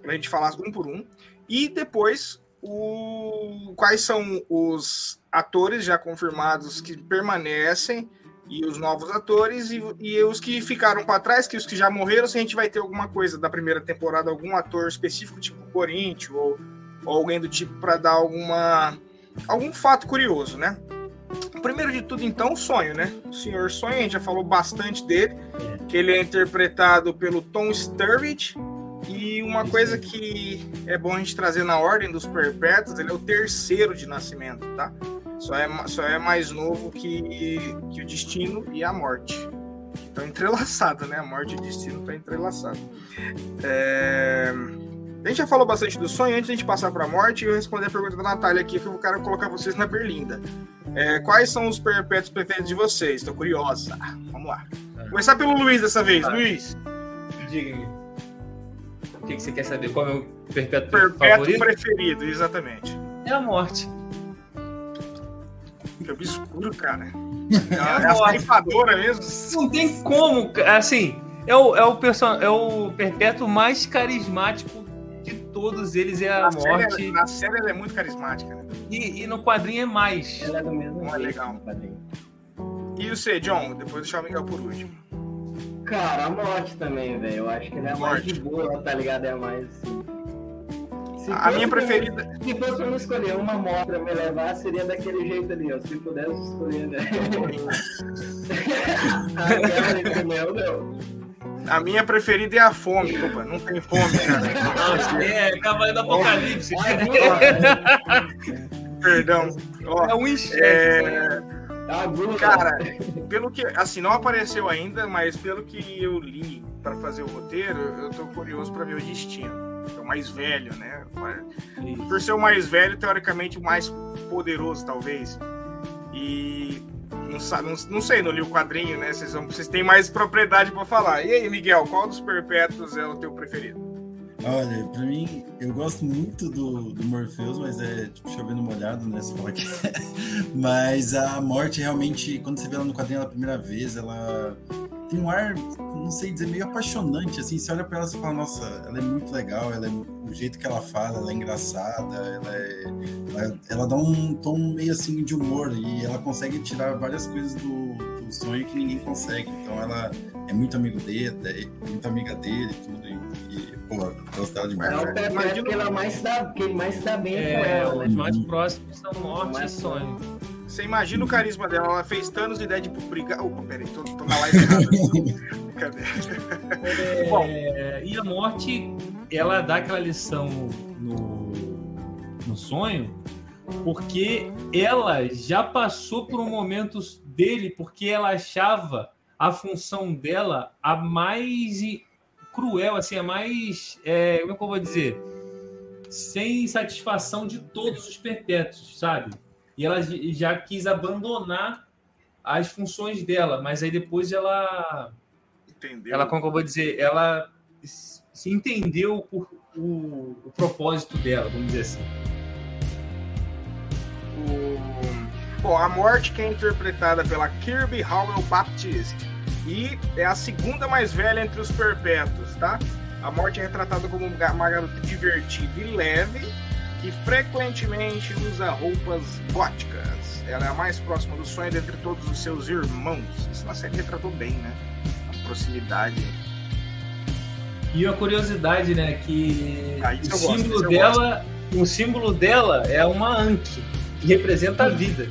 S1: para a gente falar um por um, e depois o, quais são os atores já confirmados que permanecem e os novos atores e, e os que ficaram para trás, que os que já morreram, se a gente vai ter alguma coisa da primeira temporada, algum ator específico, tipo Corinthians ou, ou alguém do tipo para dar alguma algum fato curioso, né? Primeiro de tudo, então, o sonho, né? O Senhor Sonho, a gente já falou bastante dele, que ele é interpretado pelo Tom Sturridge, e uma coisa que é bom a gente trazer na ordem dos perpétuos, ele é o terceiro de nascimento, tá? Só é, só é mais novo que, que o destino e a morte. Estão entrelaçados, né? A morte e o destino estão entrelaçados. É... A gente já falou bastante do sonho. Antes de a gente passar para a morte, eu responder a pergunta da Natália aqui, que eu quero colocar vocês na berlinda. É, quais são os perpétuos preferidos de vocês? Estou curiosa. Vamos lá. Vou começar pelo Luiz dessa vez. Tá. Luiz.
S4: Diga-me. O que, que, você quer saber? Qual é o meu perpétuo,
S1: perpétuo favorito? preferido, exatamente.
S4: É a morte.
S1: Que obscuro, cara. É, é a ceifadora mesmo.
S4: Não tem como, assim, é o, é o, person... é o perpétuo mais carismático todos eles, é a na morte.
S1: Série, na série ela é muito carismática, né?
S4: E, e no quadrinho é mais.
S5: Ela é do mesmo.
S1: Não é legal. E você, John? Depois deixar o Miguel por último.
S5: Cara, a morte também, velho. Eu acho que ele é a mais de boa, tá ligado? É a mais assim.
S1: Se a minha preferida.
S5: Se fosse pra me escolher uma moto pra me levar, seria daquele jeito ali, ó. Se pudesse escolher, né?
S1: a minha preferida é a fome, opa, não tem fome,
S4: cara. é, Cavaleiro do Apocalipse.
S1: Perdão.
S4: Ó, é um enxergue. É...
S1: Cara, pelo que. Assim, não apareceu ainda, mas pelo que eu li para fazer o roteiro, eu tô curioso para ver o destino. É o mais velho, né? Por ser o mais velho, teoricamente o mais poderoso, talvez. E. Não, não, não sei, não li o quadrinho, né? Vocês, vocês têm mais propriedade para falar. E aí, Miguel, qual dos perpétuos é o teu preferido?
S3: Olha, pra mim, eu gosto muito do, do Morpheus, mas é tipo chovendo molhado, né? Se falar que é. Mas a morte realmente, quando você vê ela no quadrinho pela primeira vez, ela tem um ar, não sei dizer, meio apaixonante, assim. Você olha pra ela e fala, nossa, ela é muito legal, ela é, o jeito que ela fala, ela é engraçada, ela, é, ela, ela dá um tom meio assim de humor e ela consegue tirar várias coisas do, do sonho que ninguém consegue. Então ela é muito amigo dele, é muito amiga dele e tudo. E, pô, gostava demais.
S5: É o Pepe que ela mais dá, que ele mais dá bem
S4: é, com ela. Os mais próximos são morte e sonho.
S1: Você imagina o carisma dela, ela fez Thanos e Deadpool brigar. Opa, peraí, tô, tô na live errada.
S4: Cadê? É, Bom. E a morte, ela dá aquela lição no, no sonho, porque ela já passou por um momento dele, porque ela achava a função dela a mais cruel, assim, a mais. É, como é que eu vou dizer? Sem satisfação de todos os perpétuos, sabe? E ela já quis abandonar as funções dela, mas aí depois ela. Entendeu? Ela, como eu vou dizer, ela se entendeu por, o, o propósito dela, vamos dizer assim.
S1: O... Bom, a morte que é interpretada pela Kirby Howell Baptiste e é a segunda mais velha entre os perpétuos, tá? A morte é retratada como uma garota divertida e leve, que frequentemente usa roupas góticas. Ela é a mais próxima do sonho dentre todos os seus irmãos. Isso na série retratou bem, né? A proximidade.
S4: E a curiosidade, né? Que ah, o símbolo gosto, dela, o símbolo dela é uma Anki, que representa a vida.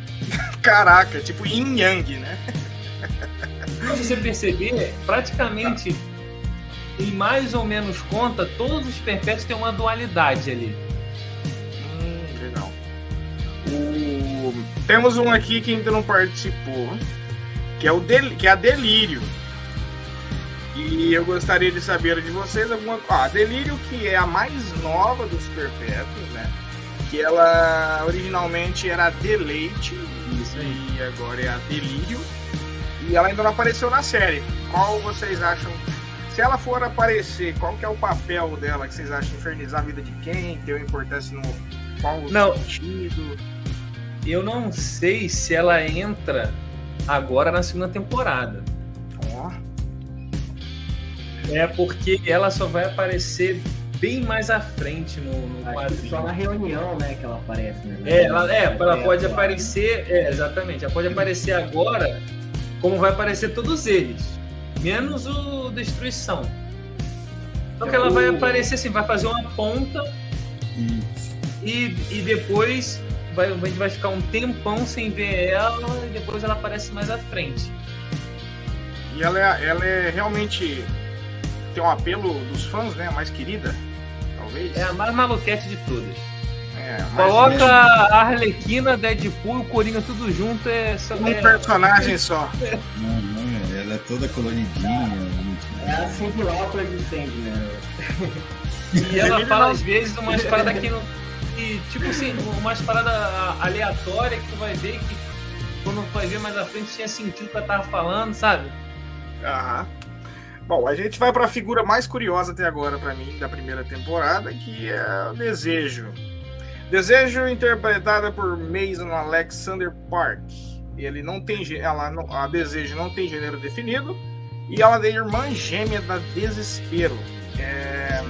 S1: Caraca, tipo Yin Yang, né?
S4: Se você perceber, praticamente em mais ou menos conta, todos os perpétuos têm uma dualidade ali.
S1: Hum, legal. O... Temos um aqui que ainda não participou, que é, o Del... que é a Delírio. E eu gostaria de saber de vocês alguma ah, a Delírio, que é a mais nova dos perpétuos, né? Que ela originalmente era Deleite. Isso Isso aí. E agora é a Delírio. E ela ainda não apareceu na série. Qual vocês acham? Se ela for aparecer, qual que é o papel dela que vocês acham? Infernizar a vida de quem? Ter uma importância no qual
S4: Não.
S1: sentido?
S4: Eu não sei se ela entra agora na segunda temporada.
S1: Ó,
S4: É porque ela só vai aparecer bem mais à frente no, no quadrinho.
S5: só na reunião, né, que ela aparece, né?
S4: É, ela, é, ela pode
S5: É,
S4: aparecer, é, exatamente, ela pode aparecer agora, como vai aparecer todos eles, menos o Destruição. Então que ela vai aparecer assim, vai fazer uma ponta
S3: Isso.
S4: e, e depois vai, a gente vai ficar um tempão sem ver ela e depois ela aparece mais à frente.
S1: E ela é, ela é realmente tem um apelo dos fãs, né? A mais querida, talvez.
S4: É a mais maluquete de todas.
S1: É,
S4: Coloca a Arlequina, Deadpool, o Coringa tudo junto é,
S1: um
S4: é,
S1: personagem só.
S3: Não, não, ela é toda coloridinha.
S5: É a Cindy Lauper de sempre, né?
S4: E ela fala às vezes umas paradas que não. Que, tipo assim, umas paradas aleatórias que tu vai ver que quando vai ver mais à frente tinha sentido o que ela tava falando, sabe?
S1: Aham. Bom, a gente vai para a figura mais curiosa até agora para mim da primeira temporada, que é o Desejo. Desejo interpretada por Mason Alexander Park. Ele não tem ela não, a Desejo não tem gênero definido e ela é irmã gêmea da Desespero. É,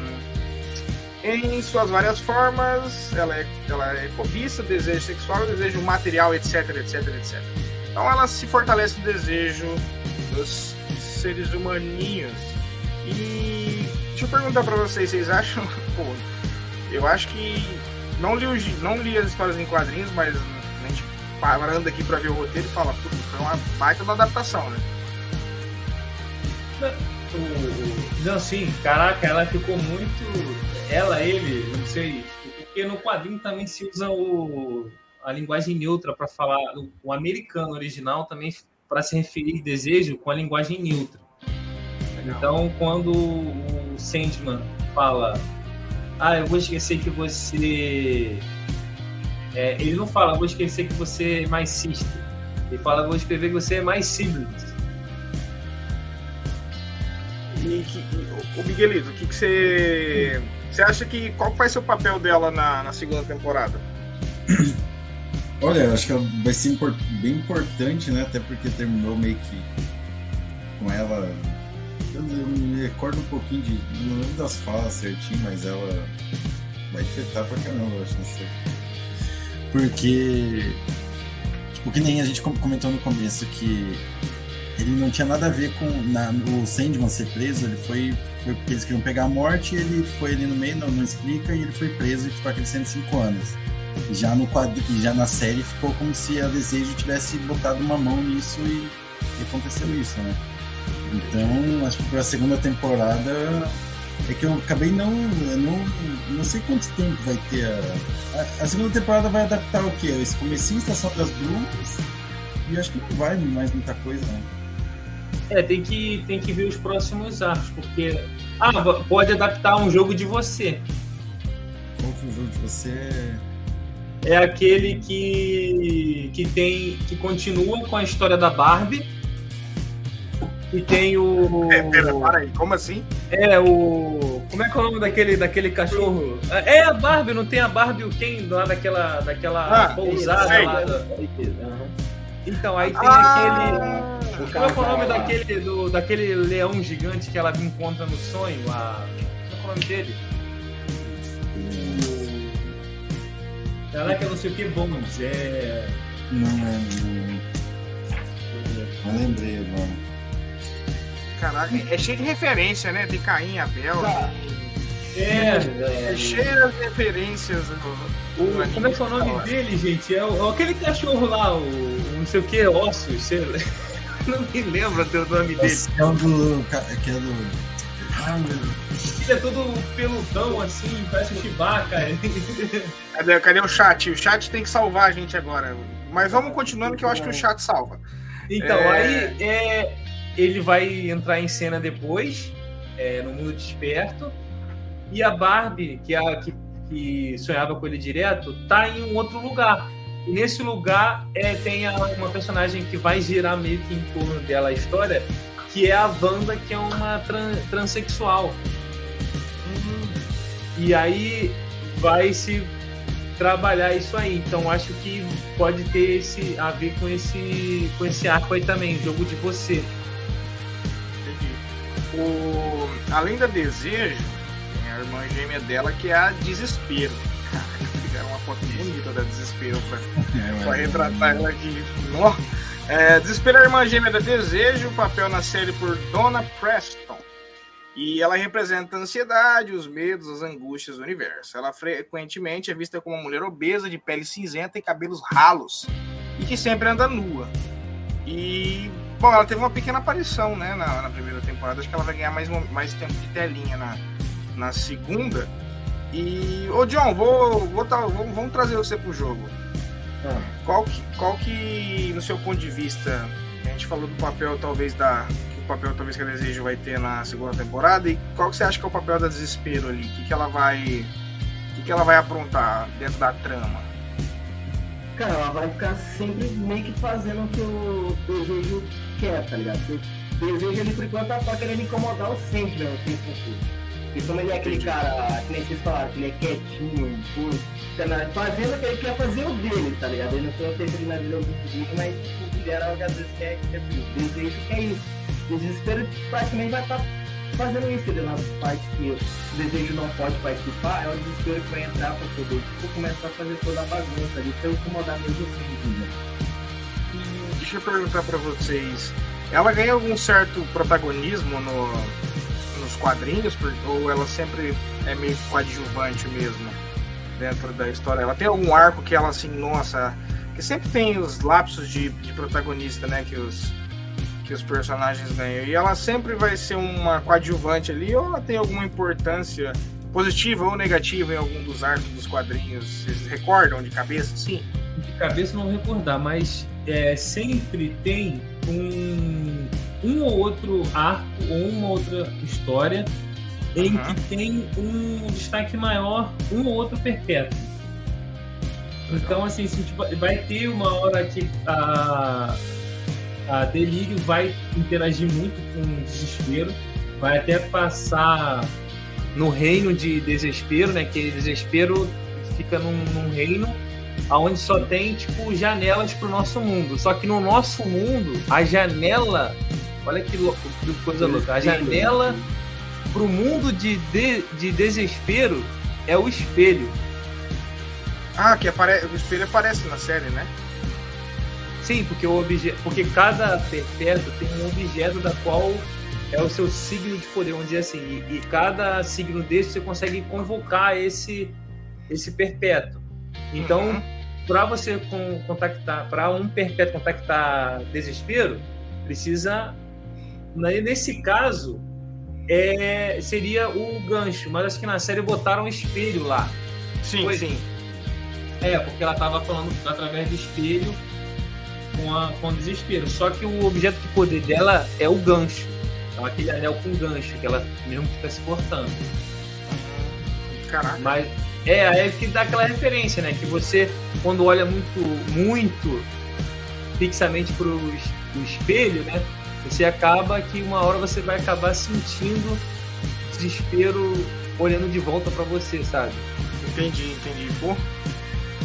S1: em suas várias formas, ela é, ela é cobiça, desejo sexual, desejo material, etc, etc, etc. Então ela se fortalece no desejo dos seres humaninhos. E deixa eu perguntar pra vocês, vocês acham, pô, eu acho que não li, os- não li as histórias em quadrinhos, mas a gente parando aqui pra ver o roteiro e fala, putz, foi uma baita da adaptação, né?
S4: Não, sim, caraca, ela ficou muito. Ela, ele, não sei. Porque no quadrinho também se usa o, a linguagem neutra para falar. O, o americano original também para se referir desejo com a linguagem neutra. Então, quando o Sandman fala, ah, eu vou esquecer que você. É, ele não fala, eu vou esquecer que você é mais sister. Ele fala, eu vou escrever que você é mais siblings.
S1: E, que, e, o Miguelito, o que, que você. Você acha que. Qual que vai ser o papel dela na, na segunda temporada?
S3: Olha, eu acho que ela vai ser impor- bem importante, né? Até porque terminou meio que com ela. Eu, me recordo um pouquinho de. Não lembro das falas certinho, mas ela vai afetar pra caramba, eu acho, não sei. Porque. Tipo, que nem a gente com- comentou no começo que ele não tinha nada a ver com na, o Sandman ser preso, ele foi, foi porque eles queriam pegar a morte, ele foi ali no meio, não, não explica, e ele foi preso e ficou aqueles 105 anos. Já no quadro, já na série ficou como se a Desejo tivesse botado uma mão nisso e, e aconteceu isso, né? Então, acho que para a segunda temporada é que eu acabei não, não, não sei quanto tempo vai ter a, a, a segunda temporada vai adaptar o quê? Esse comecinho Estação das Brumas e acho que não vai mais muita coisa, né?
S4: É, tem que, tem que ver os próximos arcos, porque. Ah, pode adaptar um jogo de você.
S3: Qual que é o jogo de você?
S4: É aquele que. que tem. que continua com a história da Barbie. E tem o.
S1: É, pera, para aí, como assim?
S4: É, o. Como é que é o nome daquele, daquele cachorro? É a Barbie, não tem a Barbie o Ken lá daquela, daquela
S1: Ah,
S4: pousada
S1: sei.
S4: lá. da-. Então, aí tem
S1: Ah,
S4: aquele. Qual é o nome daquele, do, daquele leão gigante que ela encontra no sonho? A... Qual é o nome dele? Caraca, eu não sei o que Bones. É.
S3: Não, não, não lembrei agora.
S1: Caraca, é cheio de referência, né? Tem Caim, Abel.
S5: Tá.
S4: É.
S1: É cheio de referências.
S4: O, como é que é o nome dele, gente? É, o, aquele cachorro lá, o, o não sei o que, ossos, sei lá. Não me lembro do nome dele.
S3: Esse é o do. Que é do. Ah, meu
S4: Ele é todo peludão assim, parece um Chewbacca.
S1: Cadê, cadê o chat? O chat tem que salvar a gente agora. Mas vamos continuando que eu acho que o chat salva.
S4: Então,
S1: É.
S4: aí é, ele vai entrar em cena depois, é, no mundo desperto, e a Barbie, que, é a, que, que sonhava com ele direto, tá em um outro lugar. E nesse lugar é, tem a, uma personagem que vai girar meio que em torno dela a história, que é a Wanda, que é uma tran transexual. Uhum. E aí vai se trabalhar isso aí. Então acho que pode ter esse a ver com esse com esse arco aí também, jogo de você.
S1: O, além da desejo, tem a irmã gêmea dela que é a desespero. Fizeram uma foto bonita da desespero pra, é, pra retratar ela aqui. É, desespero é a irmã gêmea da desejo, papel na série por Donna Preston. E ela representa a ansiedade, os medos, as angústias do universo. Ela frequentemente é vista como uma mulher obesa, de pele cinzenta e cabelos ralos, e que sempre anda nua. E, bom, ela teve uma pequena aparição né, na, na primeira temporada. Acho que ela vai ganhar mais, mais tempo de telinha na, na segunda. E, ô John, vou, vou, tá, vamos, vamos trazer você pro jogo. Ah. Qual, que, qual que, no seu ponto de vista, a gente falou do papel talvez da o papel talvez que a Desejo vai ter na segunda temporada e qual que você acha que é o papel da Desespero ali? O que, que ela vai o que, que ela vai aprontar dentro da trama?
S5: Cara, ela vai ficar sempre meio que fazendo o que o Desejo quer, tá ligado? Porque o Desejo ele por enquanto tá só querendo incomodar o sempre no tempo todo. E como ele é aquele cara, que nem vocês falaram, que ele é quietinho, puro, fazendo o que ele quer fazer o dele, tá ligado? Ele não tem o tempo de na vida muito mas tipo, ele era às vezes quer, quer o desejo que é isso o desespero praticamente vai estar tá fazendo isso? Nas partes que o desejo não pode participar, é o desespero que vai entrar para poder tipo, começar a fazer toda a bagunça ali, pra incomodar mesmo assim, entendeu?
S1: Deixa eu perguntar para vocês, ela ganha algum certo protagonismo no, nos quadrinhos, ou ela sempre é meio coadjuvante mesmo dentro da história? Ela tem algum arco que ela assim, nossa, que sempre tem os lapsos de, de protagonista, né? Que os que os personagens ganham. E ela sempre vai ser uma coadjuvante ali, ou ela tem alguma importância positiva ou negativa em algum dos arcos dos quadrinhos? Vocês recordam de cabeça, sim?
S4: De cabeça não recordar, mas é, sempre tem um, um ou outro arco ou uma outra história em uhum. que tem um destaque maior, um ou outro perpétuo. Então, assim, assim tipo, vai ter uma hora que a, a Delírio vai interagir muito com o Desespero, vai até passar no reino de Desespero, né? Que Desespero fica num, num reino onde só tem tipo janelas para o nosso mundo. Só que no nosso mundo, a janela, olha que, louco, que coisa louca, a janela para o mundo de, de, de desespero é o espelho.
S1: Ah, que apare... o espelho aparece na série, né?
S4: Sim, porque o objeto, porque cada perpétuo tem um objeto da qual é o seu signo de poder, vamos dizer assim, e, e cada signo desse você consegue convocar esse esse perpétuo. Então, uhum. para você contactar, para um perpétuo contactar desespero, precisa nesse caso é, seria o gancho, mas acho que na série botaram um espelho lá.
S1: Sim, Foi? sim.
S4: É, porque ela estava falando através do espelho com, a, com o desespero. Só que o objeto de poder dela é o gancho. Então aquele anel com gancho, que ela mesmo fica se cortando.
S1: Caraca.
S4: Mas é, aí que dá aquela referência, né? Que você, quando olha muito, muito fixamente para o espelho, né? Você acaba que uma hora você vai acabar sentindo desespero olhando de volta para você, sabe?
S1: Entendi, entendi. Pô,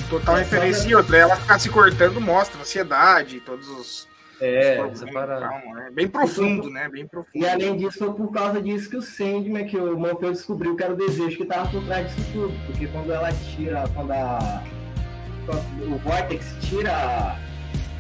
S1: total é, referência e outra. Ela ficar se cortando mostra ansiedade, todos os.
S4: É, os essa parada.
S1: É bem profundo, né? Bem profundo.
S5: E além disso, foi por causa disso que o Sandman, que o Morpheus descobriu que era o desejo que estava por trás disso tudo. Porque quando ela tira, quando a. Quando o Vortex tira a,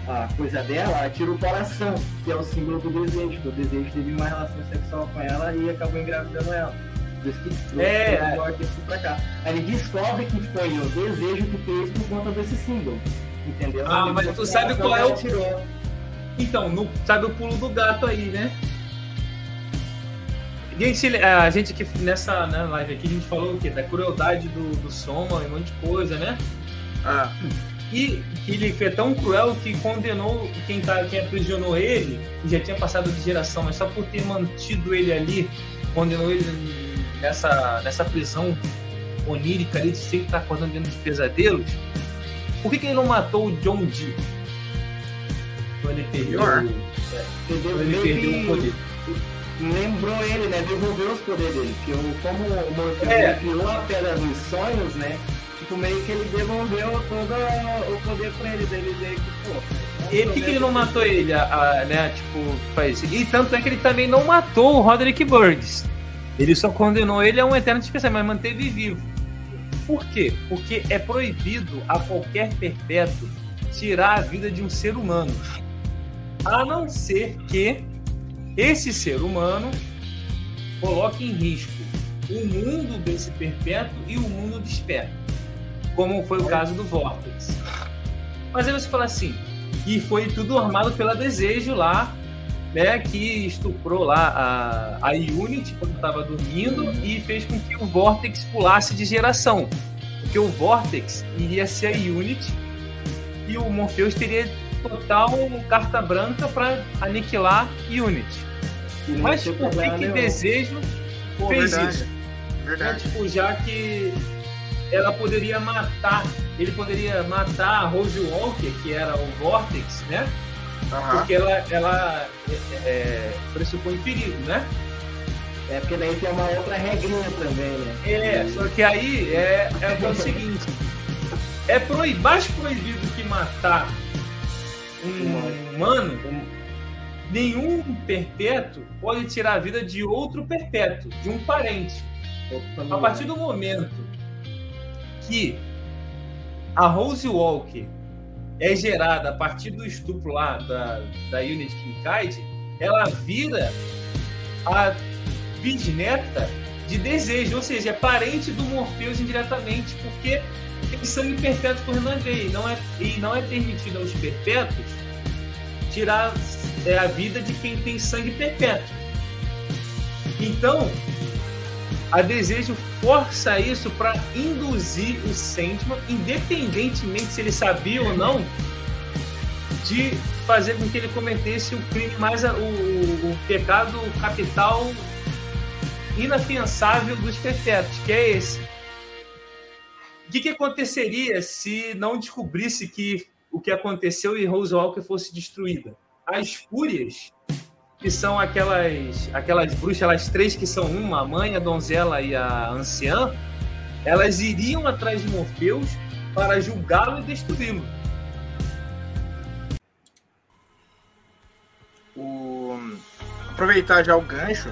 S5: a coisa dela, ela tira o coração, que é o símbolo do desejo. O desejo teve uma relação sexual com ela e acabou engravidando ela que é, é. pra cá. Aí ele descobre que foi o desejo que fez por conta desse símbolo. Entendeu?
S4: Ah, ele mas tu sabe qual é o. Tirou. Então, no, sabe o pulo do gato aí, né? Gente, a gente que nessa né, live aqui a gente falou o quê? Da crueldade do, do Soma e um monte de coisa, né?
S1: Ah.
S4: E que ele foi tão cruel que condenou quem, tá, quem aprisionou ele, que já tinha passado de geração, mas só por ter mantido ele ali, condenou ele nessa, nessa prisão onírica ali de sempre estar acordando dentro de pesadelos, Por que, que ele não matou o John Dee? Quando ele perdeu,
S1: Pior.
S4: quando ele perdeu o poder.
S5: Lembrou ele, né? Devolveu os poderes dele. Porque o, como o Morpheus
S4: É.
S5: criou a pedra dos sonhos, né? Tipo, meio que ele devolveu todo o poder pra ele. Dele, dele que, pô.
S4: E por que, que ele não matou ele, a, a- né? Tipo, faz isso. E tanto é que ele também não matou o Roderick Burns. Ele só condenou ele a um eterno dispensário, mas manteve vivo. Por quê? Porque é proibido a qualquer perpétuo tirar a vida de um ser humano. A não ser que esse ser humano coloque em risco o mundo desse perpétuo e o mundo desperto. Como foi o caso do Vortex. Mas aí você fala assim, e foi tudo armado pela Desejo lá, né, que estuprou lá a, a Unity quando estava dormindo e fez com que o Vortex pulasse de geração. Porque o Vortex iria ser a Unity e o Morpheus teria total carta branca para aniquilar Unity. Mas
S5: Não
S4: por que, que. Desejo
S1: Pô,
S4: fez
S1: verdade.
S4: isso?
S1: Verdade.
S4: tipo, já que ela poderia matar, ele poderia matar a Rose Walker, que era o Vortex, né?
S1: Aham.
S4: Porque ela, ela é, é, pressupõe perigo, né?
S5: É porque daí tem uma outra regrinha também, né?
S4: É, só que aí é, é o seguinte: é proib, mais proibido que matar um humano, nenhum perpétuo pode tirar a vida de outro perpétuo, de um parente. A partir do momento que a Rose Walker é gerada a partir do estupro lá da, da Unity Kincaid, ela vira a bisneta de desejo, ou seja, é parente do Morpheus indiretamente, porque tem sangue perpétuo correndo na veia, e não é, e não é permitido aos perpétuos tirar é, a vida de quem tem sangue perpétuo. Então, a Desejo força isso para induzir o Sandman, independentemente se ele sabia ou não, de fazer com que ele cometesse o crime mais o, o, pecado capital inafiançável dos perpétuos, que é esse. O que, que aconteceria se não descobrisse que o que aconteceu e Rose Walker fosse destruída? As fúrias que são aquelas aquelas bruxas, elas três que são uma, a mãe, a donzela e a anciã, elas iriam atrás de Morpheus para julgá-lo e destruí-lo.
S1: O... Aproveitar já o gancho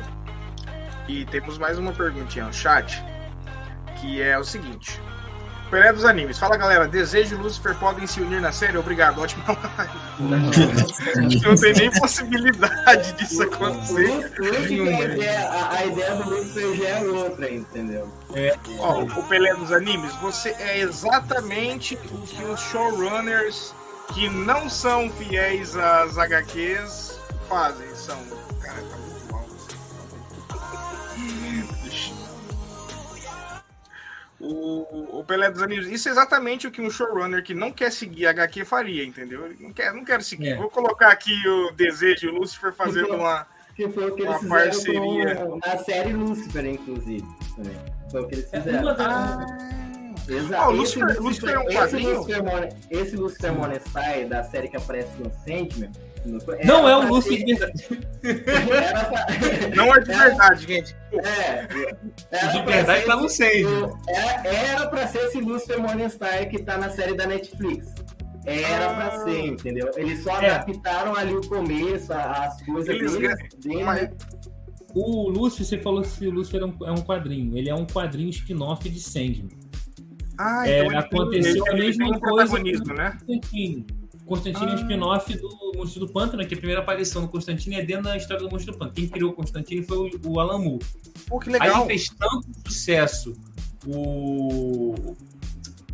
S1: e temos mais uma perguntinha no chat, que é o seguinte. Pelé dos animes. Fala galera, Desejo e Lucifer podem se unir na série? Obrigado, ótima live. Não tem nem possibilidade disso acontecer.
S5: Lúcifer, a ideia, a, a ideia do Lúcifer já é outra, entendeu?
S1: Ó, o Pelé dos animes, você é exatamente o que os showrunners que não são fiéis às HQs fazem. São. Cara, tá O, o Pelé dos animes, isso é exatamente o que um showrunner que não quer seguir a HQ faria, entendeu? Não quer, não quero seguir.
S4: É.
S1: Vou colocar aqui o Desejo o Lucifer fazendo uma.
S5: Que foi o que eles
S1: Uma parceria.
S5: com, na série Lúcifer, inclusive. também. Foi o que eles
S4: É
S5: fizeram.
S1: Ah,
S5: Exato.
S1: Ah, o
S5: Esse
S1: Lucifer- Lucifer é um quadrinho?
S5: Esse Lucifer Monestai da série que aparece no Sandman.
S4: Não é o
S5: pra ser-
S4: de verdade.
S5: Pra,
S1: não é de verdade, gente.
S5: é, era
S4: De
S5: pra
S4: verdade tá no
S5: esse-
S4: Sandman.
S5: Era, pra ser esse Lucifer Morningstar que tá na série da Netflix. Era pra
S1: Ah.
S5: ser, entendeu? Eles só
S4: É.
S5: adaptaram ali o começo, as coisas
S1: Eles
S5: deles, dele, né?
S4: O Lúcifer, você falou que o Lúcifer é um, é um quadrinho. Ele é um quadrinho spin-off de Sandman.
S1: Ah,
S4: É,
S1: então
S4: aconteceu
S1: tem-
S4: a mesma coisa
S1: protagonismo, né?
S4: Constantine. Constantine é
S1: Ah.
S4: spin-off do Monstro do Pântano, que a primeira aparição do Constantine é dentro da história do Monstro do Pântano. Quem criou o Constantine foi o, o Alan Moore.
S1: Pô, que
S4: Aí
S1: legal.
S4: fez tanto sucesso o,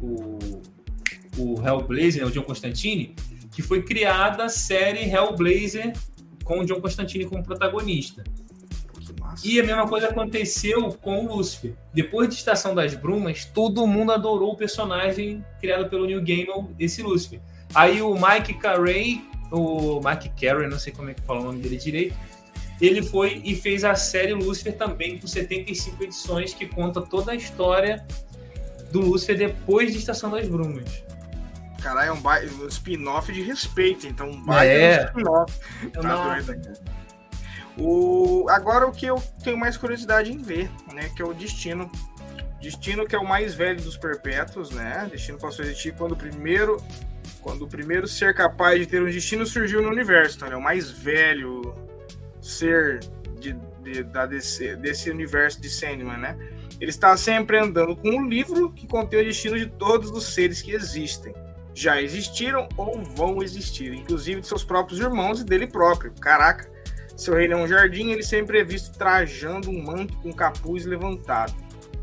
S4: o, o Hellblazer, né, o John Constantine, que foi criada a série Hellblazer com o John Constantine como protagonista.
S1: Massa.
S4: E a mesma coisa aconteceu com o Lúcifer. Depois de Estação das Brumas, todo mundo adorou o personagem criado pelo Neil Gaiman, esse Lúcifer. Aí o Mike Carey, o Mike Carey, não sei como é que fala o nome dele direito, ele foi e fez a série Lúcifer também com 75 edições que conta toda a história do Lúcifer depois de Estação das Brumas.
S1: Caralho, é um, ba... um spin-off de respeito, então um baita
S4: É.
S1: spin-off. Tá
S5: Nossa,
S1: doido. O... Agora o que eu tenho mais curiosidade em ver, né? Que é o Destino. Destino que é o mais velho dos perpétuos, né? Destino passou a existir quando o primeiro. Quando o primeiro ser capaz de ter um destino surgiu no universo. Então o mais velho ser de, de- da DC, desse universo de Sandman, né? Ele está sempre andando com um livro que contém o destino de todos os seres que existem. Já existiram ou vão existir, inclusive de seus próprios irmãos e dele próprio. Caraca, seu reino é um jardim, ele sempre é visto trajando um manto com capuz levantado.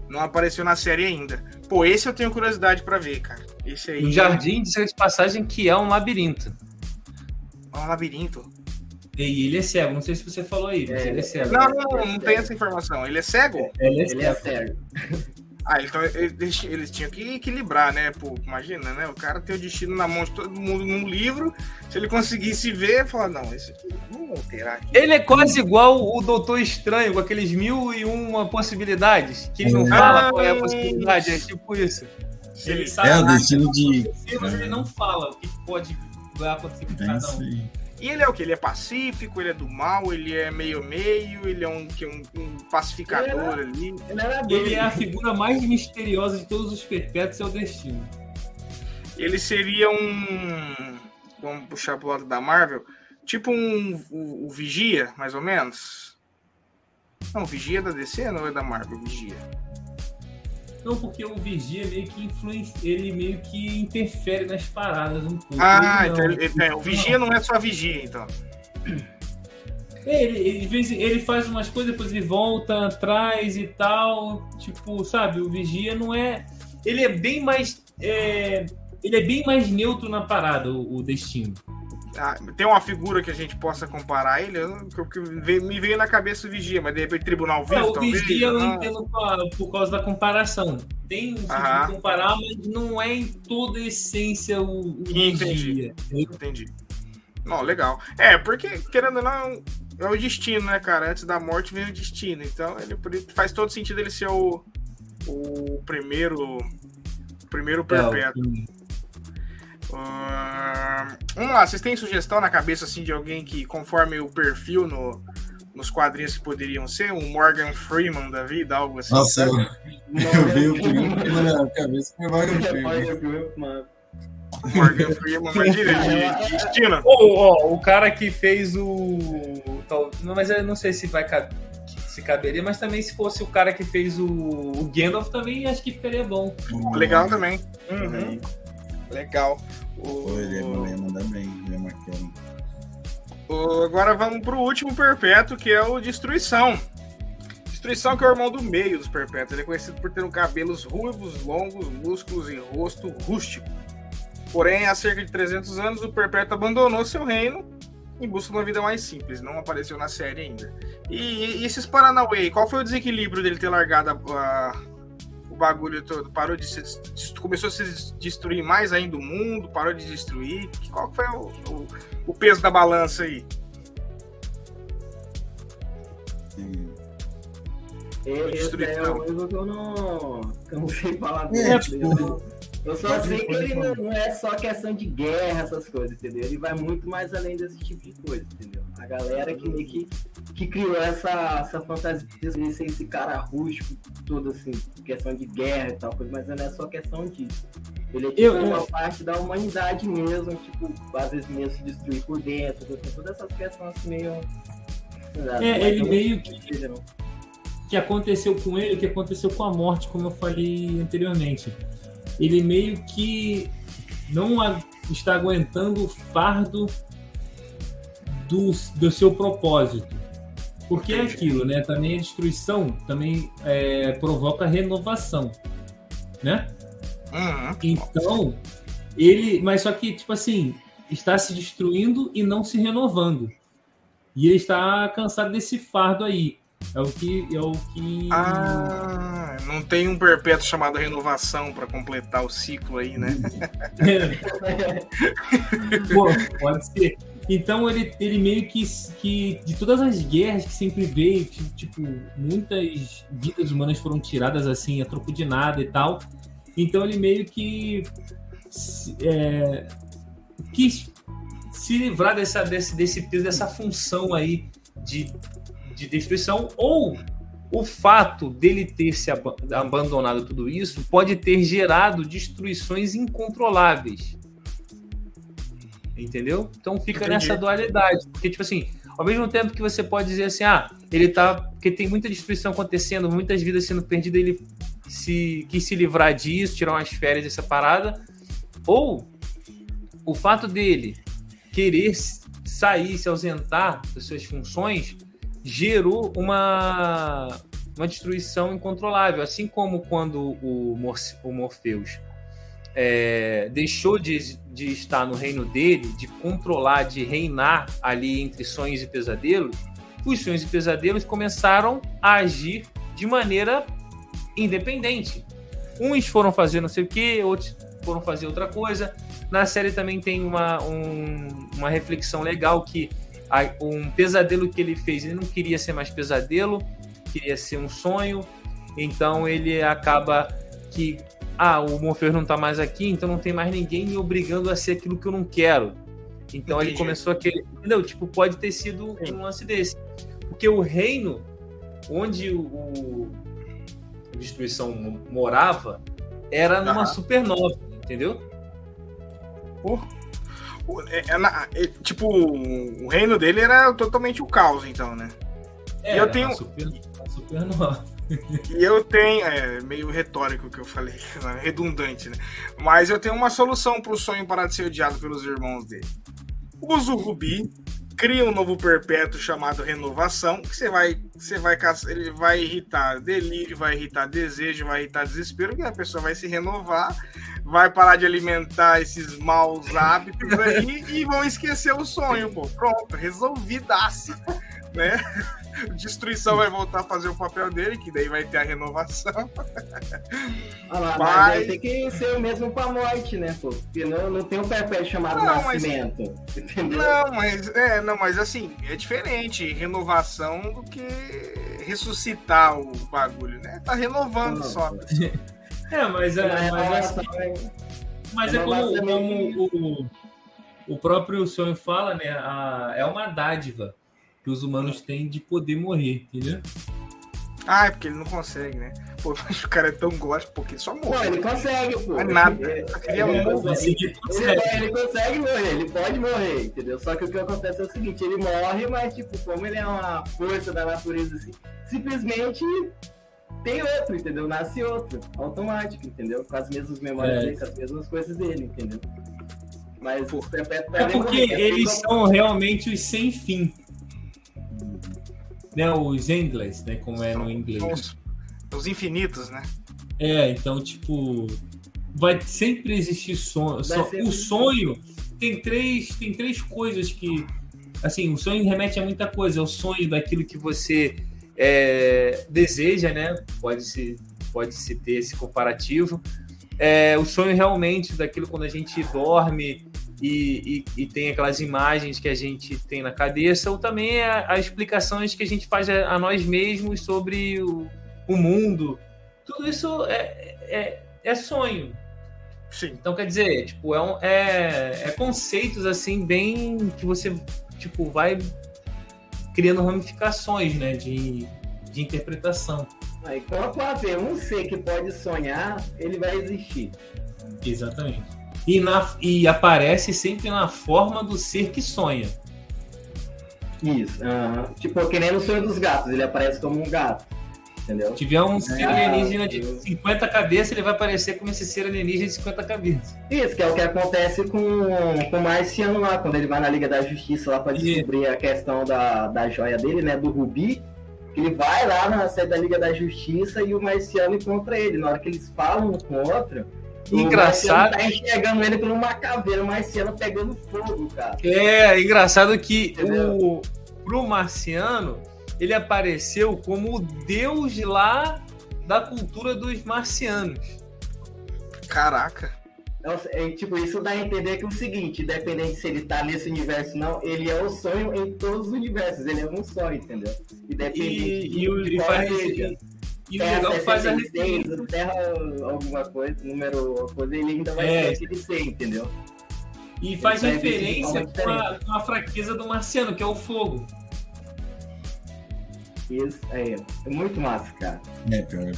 S1: Não apareceu na série ainda. Pô, esse eu tenho curiosidade pra ver, cara. Esse aí.
S4: Um jardim, diga de passagem, que é um labirinto.
S1: É um labirinto.
S4: E ele é cego, não sei se você falou aí, mas
S5: É,
S4: ele é cego.
S1: Não, não, não tem essa informação. Ele é cego?
S4: Ele é
S5: Ele é
S4: cego.
S1: Ah, então eles, eles tinham que equilibrar, né? Pô, imagina, né? O cara tem o destino na mão de todo mundo num livro. Se ele conseguisse ver, falar, não, esse aqui vamos alterar aqui.
S4: Ele é quase igual o Doutor Estranho, com aqueles mil e uma possibilidades. Que ele não fala qual é a possibilidade, é tipo isso. Ele sabe
S3: É o destino de.
S4: que vai acontecer, mas ele não fala o que pode vai acontecer com cada um.
S1: E ele é o que? Ele é pacífico, ele é do mal, ele é meio-meio, ele é um, que, um, um pacificador ali.
S5: Ele era
S4: Ele é a figura mais misteriosa de todos os perpétuos, é o destino.
S1: Ele seria um. Vamos puxar pro lado da Marvel. Tipo um. O, o Vigia, mais ou menos. Não, o Vigia é da DC não é da Marvel? Vigia.
S4: Não, porque o Vigia meio que influencia, ele meio que interfere nas paradas um pouco.
S1: Ah, então ele- é, o Vigia não é só Vigia, então.
S4: É, ele, ele, ele faz umas coisas, depois ele volta atrás e tal. Tipo, sabe, o Vigia não é. Ele é bem mais. é, ele é bem mais neutro na parada, o, o destino.
S1: Ah, tem uma figura que a gente possa comparar ele? Que, me veio na cabeça o Vigia, mas de repente Tribunal Vivo,
S4: É, o
S1: talvez.
S4: Vigia eu
S1: não.
S4: entendo por causa da comparação. Tem um sentido de comparar, mas não é em toda a essência o, o
S1: Entendi.
S4: Vigia.
S1: Entendi. Não, legal. É, porque, querendo ou não, é o destino, né, cara? Antes da morte vem o destino. Então, ele faz todo sentido ele ser o, o primeiro. O primeiro
S4: É,
S1: perpétuo.
S4: o-
S1: Ahn, vamos lá, vocês têm sugestão na cabeça assim de alguém que, conforme o perfil no, nos quadrinhos que poderiam ser, um Morgan Freeman da vida, algo assim?
S3: Nossa, eu, eu vi o primeiro na minha cabeça foi Morgan Freeman.
S5: Morgan
S1: Freeman, imagina, de, de destino.
S4: Ô, ó, o cara que fez o. mas eu não sei se vai caber. Se caberia, mas também se fosse o cara que fez o, o Gandalf também acho que ficaria bom.
S1: Legal também. Uhum. Legal. O-
S3: ia ia mandar bem, ele é marcando.
S1: o- agora vamos pro último perpétuo, que é o Destruição. Destruição que é o irmão do meio dos perpétuos. Ele é conhecido por ter um cabelos ruivos, longos, músculos e rosto rústico. Porém, há cerca de 300 anos, o perpétuo abandonou seu reino em busca de uma vida mais simples. Não apareceu na série ainda. E, e esses Paranauê, qual foi o desequilíbrio dele ter largado a- a- bagulho todo? Parou de se, começou a se destruir mais ainda o mundo? Parou de destruir? Qual foi o, o- o peso da balança aí?
S3: Sim.
S5: É
S1: Destruição.
S5: único que eu não, eu não sei falar
S3: É, tipo,
S5: Eu só sei que ele não, não é só questão de guerra, essas coisas, entendeu? Ele vai muito mais além desse tipo de coisa, entendeu? A galera que meio que, que criou essa, essa fantasia de ser esse cara rústico, tudo assim, questão de guerra e tal, coisa, mas não é só questão disso. Ele é tipo
S4: Eu-
S5: uma
S4: eu-
S5: parte da humanidade mesmo, tipo, às vezes mesmo se destruir por dentro, tem todas essas questões assim, meio.
S4: É, ele meio que-
S5: que.
S4: que aconteceu com ele, o que aconteceu com a morte, como eu falei anteriormente. Ele meio que não está aguentando o fardo do, do seu propósito. Porque é aquilo, né? Também a destruição também é, provoca renovação, né?
S1: Uhum.
S4: Então, ele. Mas só que, tipo assim, está se destruindo e não se renovando. E ele está cansado desse fardo aí. É o que. É o que.
S1: Ah, não tem um perpétuo chamado renovação para completar o ciclo aí, né?
S4: Pô, pode ser. Então ele, ele meio que, que. De todas as guerras que sempre veio, tipo, muitas vidas humanas foram tiradas assim, a troco de nada e tal. Então ele meio que é, quis se livrar dessa, desse, desse peso, dessa função aí de, de destruição, ou o fato dele ter se ab abandonado tudo isso pode ter gerado destruições incontroláveis. Entendeu? Então fica Entendi. nessa dualidade. Porque, tipo assim, ao mesmo tempo que você pode dizer assim, ah, ele tá. Porque tem muita destruição acontecendo, muitas vidas sendo perdidas, ele se quis se livrar disso, tirar umas férias dessa parada. Ou o fato dele querer sair, se ausentar das suas funções, gerou uma, uma destruição incontrolável. Assim como quando o, o Morpheus é, deixou de, de estar no reino dele, de controlar, de reinar ali entre sonhos e pesadelos, os sonhos e pesadelos começaram a agir de maneira independente. Uns foram fazer não sei o que, outros foram fazer outra coisa. Na série também tem uma, um, uma reflexão legal que um pesadelo que ele fez, ele não queria ser mais pesadelo, queria ser um sonho. Então ele acaba que ah, o Morpheus não tá mais aqui, então não tem mais ninguém me obrigando a ser aquilo que eu não quero. Então Entendi. ele começou a querer. Entendeu? Tipo, pode ter sido um lance desse. Porque o reino onde o, o Destruição morava era numa supernova, entendeu?
S1: Por... É, é, é, tipo, o reino dele era totalmente o caos, então, né?
S4: É, e eu tenho. Super, supernova.
S1: E eu tenho, é meio retórico que eu falei, né? redundante, né? Mas eu tenho uma solução para o sonho parar de ser odiado pelos irmãos dele. Usa o Rubi, cria um novo perpétuo chamado renovação, que você vai, você vai, ele vai irritar delírio, vai irritar desejo, vai irritar desespero, e a pessoa vai se renovar, vai parar de alimentar esses maus hábitos aí e vão esquecer o sonho, pô. Pronto, resolvidaço, né? Destruição vai voltar a fazer o papel dele, que daí vai ter a renovação.
S5: Olha lá, mas, mas tem que ser o mesmo pra morte, né, pô? Porque não, não tem um perpétuo chamado não, nascimento. Mas... Entendeu?
S1: Não, mas é, não, mas assim, é diferente renovação do que ressuscitar o bagulho, né? Tá renovando não, só.
S4: é, mas é, é mas, assim, mas é como, como o, o próprio sonho fala, né? A, é uma dádiva que os humanos têm de poder morrer, entendeu?
S1: Ah, é porque ele não consegue, né? Pô, o cara é tão gosto porque só morre.
S5: Não, ele consegue, pô.
S1: Não é nada. Ele,
S5: ele, consegue. Ele, consegue. Ele, ele, consegue morrer, ele pode morrer, entendeu? Só que o que acontece é o seguinte, ele morre, mas tipo, como ele é uma força da natureza assim, simplesmente tem outro, entendeu? Nasce outro, automático, entendeu? Com as mesmas memórias é. dele, com as mesmas coisas dele, entendeu? Mas
S4: os É porque morrer, eles são realmente os sem fim né, os endless, né, como é no inglês.
S1: Os, os infinitos, né?
S4: É, então, tipo, vai sempre existir sonho. So, o sonho tem três, tem três coisas que, assim, o sonho remete a muita coisa. É o sonho daquilo que você é, deseja, né? Pode se, pode se ter esse comparativo. É, o sonho realmente daquilo quando a gente dorme e, e, e, tem aquelas imagens que a gente tem na cabeça, ou também as explicações que a gente faz a, a nós mesmos sobre o, o, mundo. Tudo isso é, é, é sonho.
S1: Sim.
S4: Então, quer dizer, tipo, é, um, é, é conceitos assim, bem que você tipo, vai criando ramificações né, de, de interpretação.
S5: Aí, quando haver um ser que pode sonhar, ele vai existir.
S4: Exatamente e, na, e aparece sempre na forma do ser que sonha.
S5: Isso, tipo, que nem no sonho dos gatos, ele aparece como um gato. Entendeu?
S4: Se tiver um ser alienígena de 50 cabeças, ele vai aparecer como esse ser alienígena de 50 cabeças.
S5: Isso, que é o que acontece com, com o Marciano lá, quando ele vai na Liga da Justiça lá para descobrir e... a questão da, da joia dele, né? Do Rubi. Ele vai lá na sede da Liga da Justiça e o Marciano encontra ele. Na hora que eles falam um com o outro,
S4: engraçado.
S5: tá enxergando ele por uma caveira, o marciano pegando fogo, cara.
S4: É, engraçado que o, pro marciano, ele apareceu como o deus lá da cultura dos marcianos.
S1: Caraca.
S5: É, tipo, isso dá a entender que é o seguinte, independente se ele tá nesse universo ou não, ele é o sonho em todos os universos, ele é um só, entendeu?
S4: Independente e, e, o, e faz, E o legal faz a
S5: referência. Terra alguma coisa, número coisa, ele ainda vai é. ser aquele C, entendeu?
S4: E faz referência com a, com a, fraqueza do marciano, que é o fogo.
S5: Isso, é, é muito massa, cara.
S3: É, pior.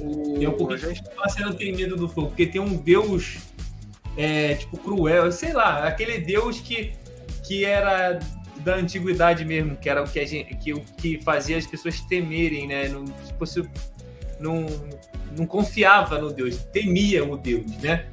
S4: O... E gente... o marciano tem medo do fogo, porque tem um deus, é, tipo, cruel, sei lá, aquele deus que, que era da antiguidade mesmo, que era o que, a gente, que, que fazia as pessoas temerem, né? Não, tipo, se, não, não confiava no Deus, temia o Deus, né?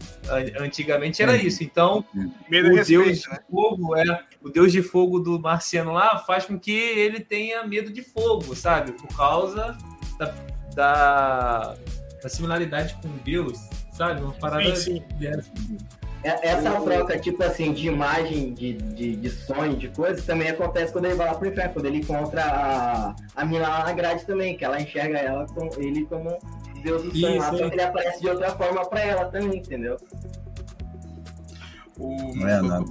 S4: Antigamente era isso. Então,
S1: Medo
S4: o
S1: respeito,
S4: Deus
S1: né?
S4: de fogo é o Deus de fogo do marciano lá faz com que ele tenha medo de fogo, sabe? Por causa da, da, da similaridade com Deus, sabe? Uma parada sim, sim.
S5: É, essa troca, tipo assim, de imagem, de, de, de sonho, de coisas, também acontece quando ele vai lá pro inferno, quando ele encontra a, a mina lá na grade também, que ela enxerga ela com ele como Deus do sonho lá, só que ele aparece de outra forma pra ela também, entendeu?
S1: O... Não é nada.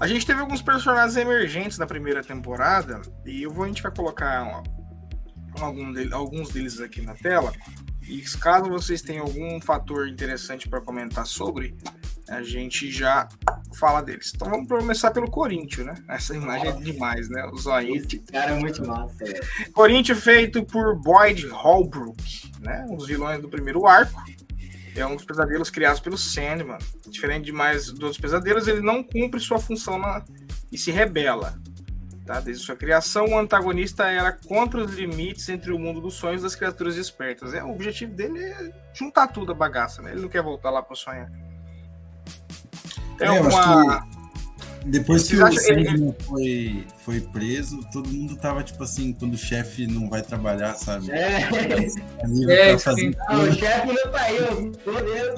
S1: A gente teve alguns personagens emergentes na primeira temporada, e eu vou, a gente vai colocar algum dele, alguns deles aqui na tela. E caso vocês tenham algum fator interessante para comentar sobre, a gente já fala deles. Então vamos começar pelo Corinthians, né? Essa imagem é demais, né? O zoinho.
S5: Esse cara é muito massa. É.
S1: Corinthians feito por Boyd Holbrook, né? Um dos vilões do primeiro arco. É um dos pesadelos criados pelo Sandman. Diferente demais dos outros pesadelos, ele não cumpre sua função na... e se rebela. Tá? Desde sua criação, o antagonista era contra os limites entre o mundo dos sonhos das criaturas espertas. É, o objetivo dele é juntar tudo a bagaça, né? Ele não quer voltar lá para sonhar.
S3: Tem é, alguma... Depois que o Sandman foi, foi preso, todo mundo tava tipo assim, quando o chefe não vai trabalhar, sabe?
S5: É,
S3: é
S5: não, o chefe não tá aí, eu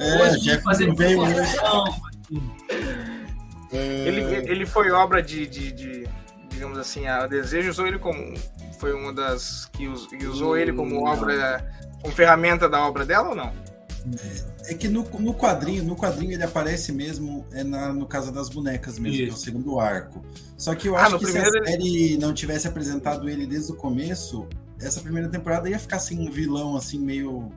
S3: É, o chefe não veio hoje.
S1: Ele, ele foi obra de, de, de digamos assim, a Desejo usou ele como. Foi uma das que, usou ele como obra. como ferramenta da obra dela ou não?
S3: É, é que no, no quadrinho, no quadrinho ele aparece mesmo é na, no Casa das Bonecas mesmo, Isso. que é o segundo arco. Só que eu ah, acho que se a série ele... não tivesse apresentado ele desde o começo, essa primeira temporada ia ficar assim um vilão assim meio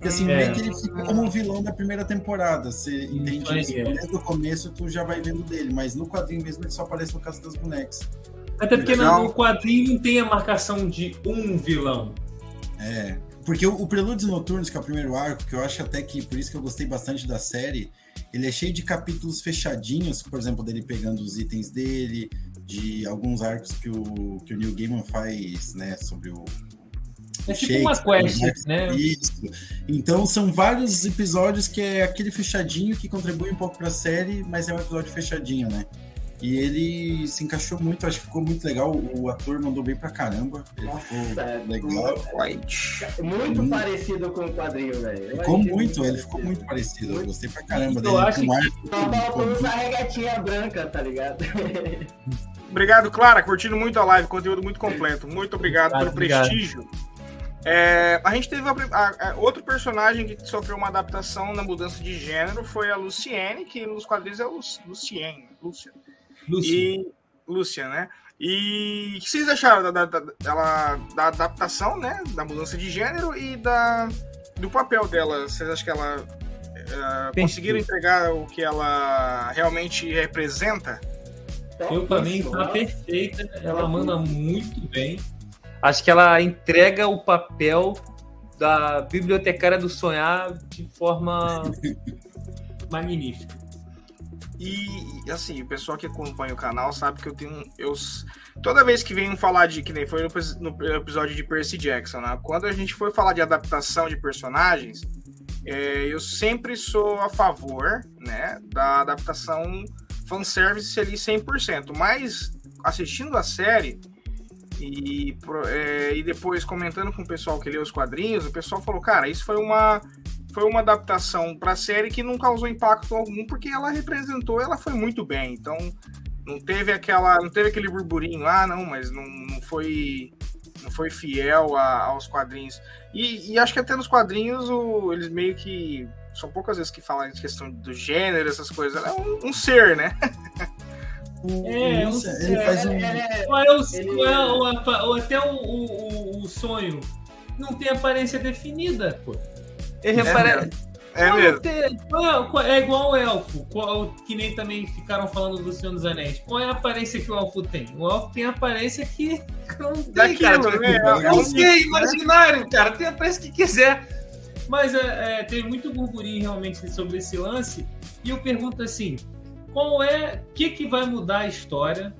S3: porque assim, é. meio que ele fica como um vilão da primeira temporada. Você entende isso? Desde o começo tu já vai vendo dele, mas no quadrinho mesmo ele só aparece no caso das bonecas.
S4: Até porque no, no quadrinho não tem a marcação de um vilão.
S3: É. Porque o, o Prelúdios Noturnos, que é o primeiro arco, que eu acho até que por isso que eu gostei bastante da série, ele é cheio de capítulos fechadinhos, por exemplo, dele pegando os itens dele, de alguns arcos que o, que o Neil Gaiman faz, né, sobre o.
S4: É tipo uma quest, né?
S3: Isso. Então são vários episódios que é aquele fechadinho que contribui um pouco para a série, mas é um episódio fechadinho, né? E ele se encaixou muito, acho que ficou muito legal. O ator mandou bem pra caramba. Ele
S5: Nossa,
S3: ficou
S5: é
S3: legal.
S5: Muito, muito parecido com o quadrinho, velho.
S3: Ficou muito, ele ficou muito parecido. Eu gostei pra caramba dele.
S5: Eu acho que só faltou usar regatinha branca, tá ligado?
S1: Obrigado, Clara. Curtindo muito a live, conteúdo muito completo. Muito obrigado ah, pelo obrigado. prestígio. É, a gente teve a, a, a, outro personagem que sofreu uma adaptação na mudança de gênero foi a Luciene, que nos quadrinhos é Lu, Luciene, Lúcia. Lúcia. E, Lúcia, né? E o que vocês acharam da, da, da, da, adaptação, né? Da mudança de gênero e da, do papel dela? Vocês acham que ela uh, conseguiram entregar o que ela realmente representa?
S4: Eu, pra mim, tá perfeita. Ela manda muito bem. Acho que ela entrega o papel da bibliotecária do sonhar de forma magnífica.
S1: E assim, o pessoal que acompanha o canal sabe que eu tenho. Eu, toda vez que venho falar de. Que nem foi no, no episódio de Percy Jackson, né? Quando a gente for falar de adaptação de personagens, é, eu sempre sou a favor né, da adaptação fanservice ali 100%. Mas assistindo a série e, é, e depois comentando com o pessoal que lê os quadrinhos, o pessoal falou: cara, isso foi uma foi uma adaptação para a série que não causou impacto algum porque ela representou, ela foi muito bem. Então não teve aquela, não teve aquele burburinho, ah, não, mas não, não foi não foi fiel a, aos quadrinhos. E, e, acho que até nos quadrinhos o, eles meio que são poucas vezes que falam de questão do gênero, essas coisas. É um, um ser, né?
S4: É, um, ele faz um... É, é, ou, é o, ou, é, ou, ou até o, o, o sonho não tem aparência definida, pô. Ele
S1: É
S4: apare-
S1: É
S4: Qual
S1: mesmo.
S4: tem- qual- qual- é igual o elfo, qual- que nem também ficaram falando do Senhor dos Anéis. Qual é a aparência que o elfo tem? O elfo tem a aparência que não tem,
S1: Daquilo,
S4: cara.
S1: né?
S4: É
S1: É
S4: um- sei, imaginário, cara. Tem a aparência que quiser. Mas é, é, tem muito burburinho realmente sobre esse lance. E eu pergunto assim: qual é. O que, que vai mudar a história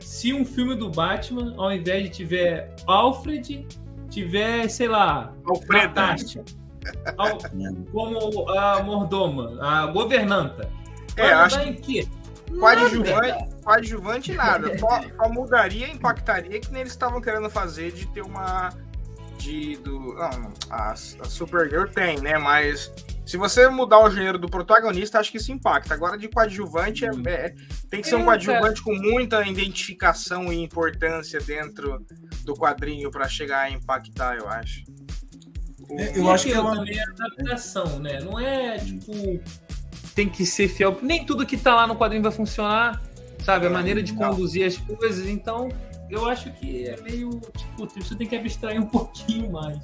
S4: se um filme do Batman, ao invés de tiver Alfred, tiver, sei lá,
S1: Alfreda.
S4: Natasha? Como a mordoma, a governanta. Vai
S1: É, acho
S4: em quê?
S1: Coadjuvante, coadjuvante nada. Só, só mudaria, impactaria que nem eles estavam querendo fazer de ter uma. De, do, não, a, a Supergirl tem, né? Mas se você mudar o gênero do protagonista, acho que isso impacta. Agora, de coadjuvante, é, é- tem que ser um coadjuvante com muita identificação e importância dentro do quadrinho para chegar a impactar, eu acho.
S3: É,
S4: E
S3: Eu acho que
S4: aquilo
S3: ela-
S4: também é adaptação, né? Não é tipo. Tem que ser fiel. Nem tudo que tá lá no quadrinho vai funcionar, sabe? A maneira de
S1: Não.
S4: conduzir as coisas. Então, eu acho que é meio. Tipo, você tem que abstrair um pouquinho mais.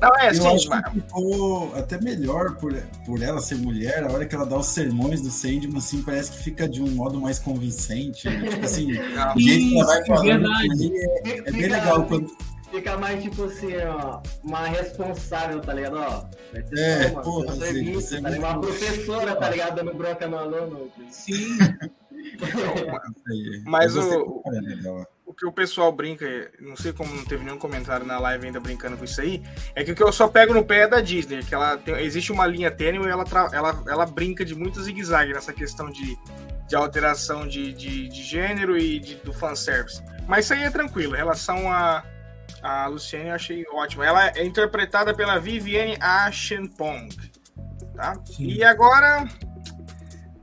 S1: Não, é
S3: Eu
S1: assim,
S3: acho
S1: mas-
S3: que ficou até melhor por, por ela ser mulher, a hora que ela dá os sermões do Sandman, assim, parece que fica de um modo mais convincente. né? Tipo assim,
S1: não.
S3: o jeito que ela vai
S4: Isso,
S3: falando
S4: verdade.
S3: com ele é, é bem legal quando.
S5: Fica mais tipo assim, ó, uma responsável, tá ligado? Ó, vai ter
S3: É,
S5: só
S3: porra,
S5: um serviço,
S3: você é
S5: tá ligado? Uma professora, tá ligado? Dando bronca no aluno.
S4: Sim.
S1: Mas
S3: gostei
S1: o- o que o pessoal brinca, não sei como não teve nenhum comentário na live ainda brincando com isso aí, é que o que eu só pego no pé é da Disney, que ela tem- existe uma linha tênue e ela, tra- ela, ela brinca de muito zigue-zague nessa questão de, de alteração de, de, de gênero e de, do fanservice. Mas isso aí é tranquilo, em relação a, a Luciane eu achei ótimo. Ela é interpretada pela Vivienne Ashenpong, tá? E agora,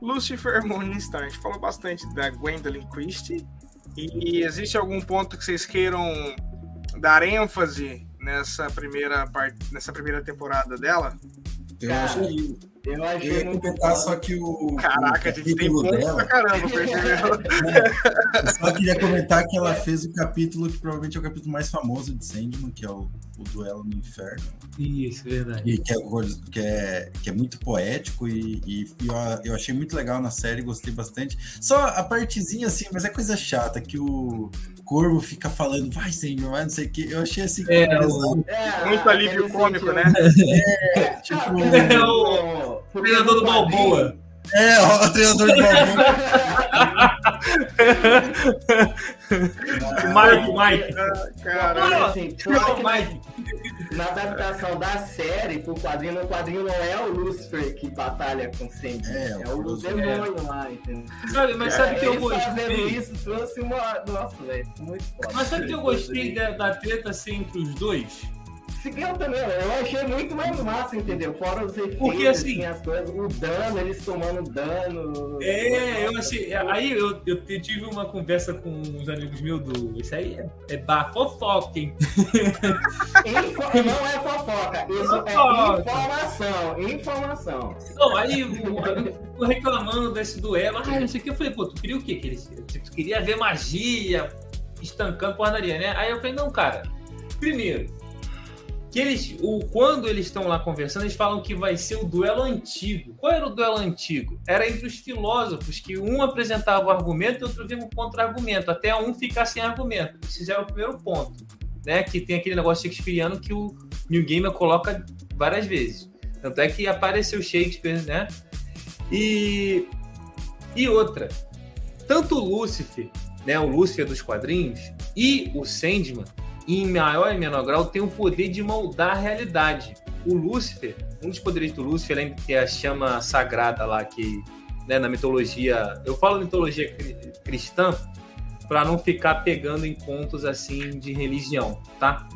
S1: Lucifer Morningstar, a gente falou bastante da Gwendolyn Christie, e existe algum ponto que vocês queiram dar ênfase nessa primeira parte, nessa primeira temporada dela?
S3: Eu acho que.
S5: Eu
S3: Eu
S5: achei
S3: ia
S5: muito
S3: comentar só que o.
S1: Caraca,
S3: o
S1: a gente tem
S3: dela,
S1: pra caramba, percebeu?
S3: Eu só queria comentar que ela fez o capítulo que provavelmente é o capítulo mais famoso de Sandman, que é o, o Duelo no Inferno.
S4: Isso, verdade.
S3: E que, é, que, é, que é muito poético e, e eu, eu achei muito legal na série, gostei bastante. Só a partezinha assim, mas é coisa chata, que o Corvo fica falando, vai Sandman, vai não sei o que. Eu achei assim,
S4: É,
S3: pesado,
S5: É,
S1: Muito alívio
S5: aquele
S1: cômico,
S5: sentido-
S1: né?
S3: tipo,
S4: É
S5: o
S4: O treinador do Balboa.
S3: É, o treinador de Balboa.
S4: Mike, Mike.
S1: Cara,
S5: Mas,
S4: Não,
S5: assim, que
S4: Mike.
S5: na adaptação da série pro quadrinho, no quadrinho não é o Lucifer que batalha com o Sandy.
S3: É,
S5: É,
S3: o
S5: o
S3: Lucifer.
S5: demônio lá, entendeu?
S4: Sabe, mas sabe que eu
S5: fazendo
S4: gostei?
S5: isso trouxe uma. Nossa, velho, muito foda.
S4: Mas sabe que eu gostei da, da treta assim, entre os dois?
S5: Seguiu também, eu achei muito mais massa, entendeu? Fora os efeitos,
S4: Porque, assim-
S5: as coisas, o dano, eles tomando dano.
S4: É, eu achei. Aí eu, eu tive uma conversa com uns amigos meus do. Isso aí é, é bar fofoca, hein?
S5: Info- Não é fofoca, isso é
S4: Fofoca.
S5: informação. Informação.
S4: Não, aí o reclamando desse duelo. Ah, não sei o que. Eu falei, pô, tu queria o quê? Que eles, tu queria ver magia, estancando porradaria, né? Aí eu falei, não, cara. Primeiro, que eles, o, quando eles estão lá conversando, eles falam que vai ser o duelo antigo. Qual era o duelo antigo? Era entre os filósofos, que um apresentava o argumento e outro vinha o contra-argumento, até um ficar sem argumento. Esse já é o primeiro ponto. Né? Que tem aquele negócio shakespeariano que o New Gamer coloca várias vezes. Tanto é que apareceu Shakespeare, né? E, e outra, tanto o Lúcifer, né, o Lúcifer dos quadrinhos, e o Sandman, em maior e menor grau, tem o poder de moldar a realidade. O Lúcifer, um dos poderes do Lúcifer, além de ter a chama sagrada lá, que né, na mitologia. Eu falo mitologia cri- cristã para não ficar pegando em contos assim de religião, tá?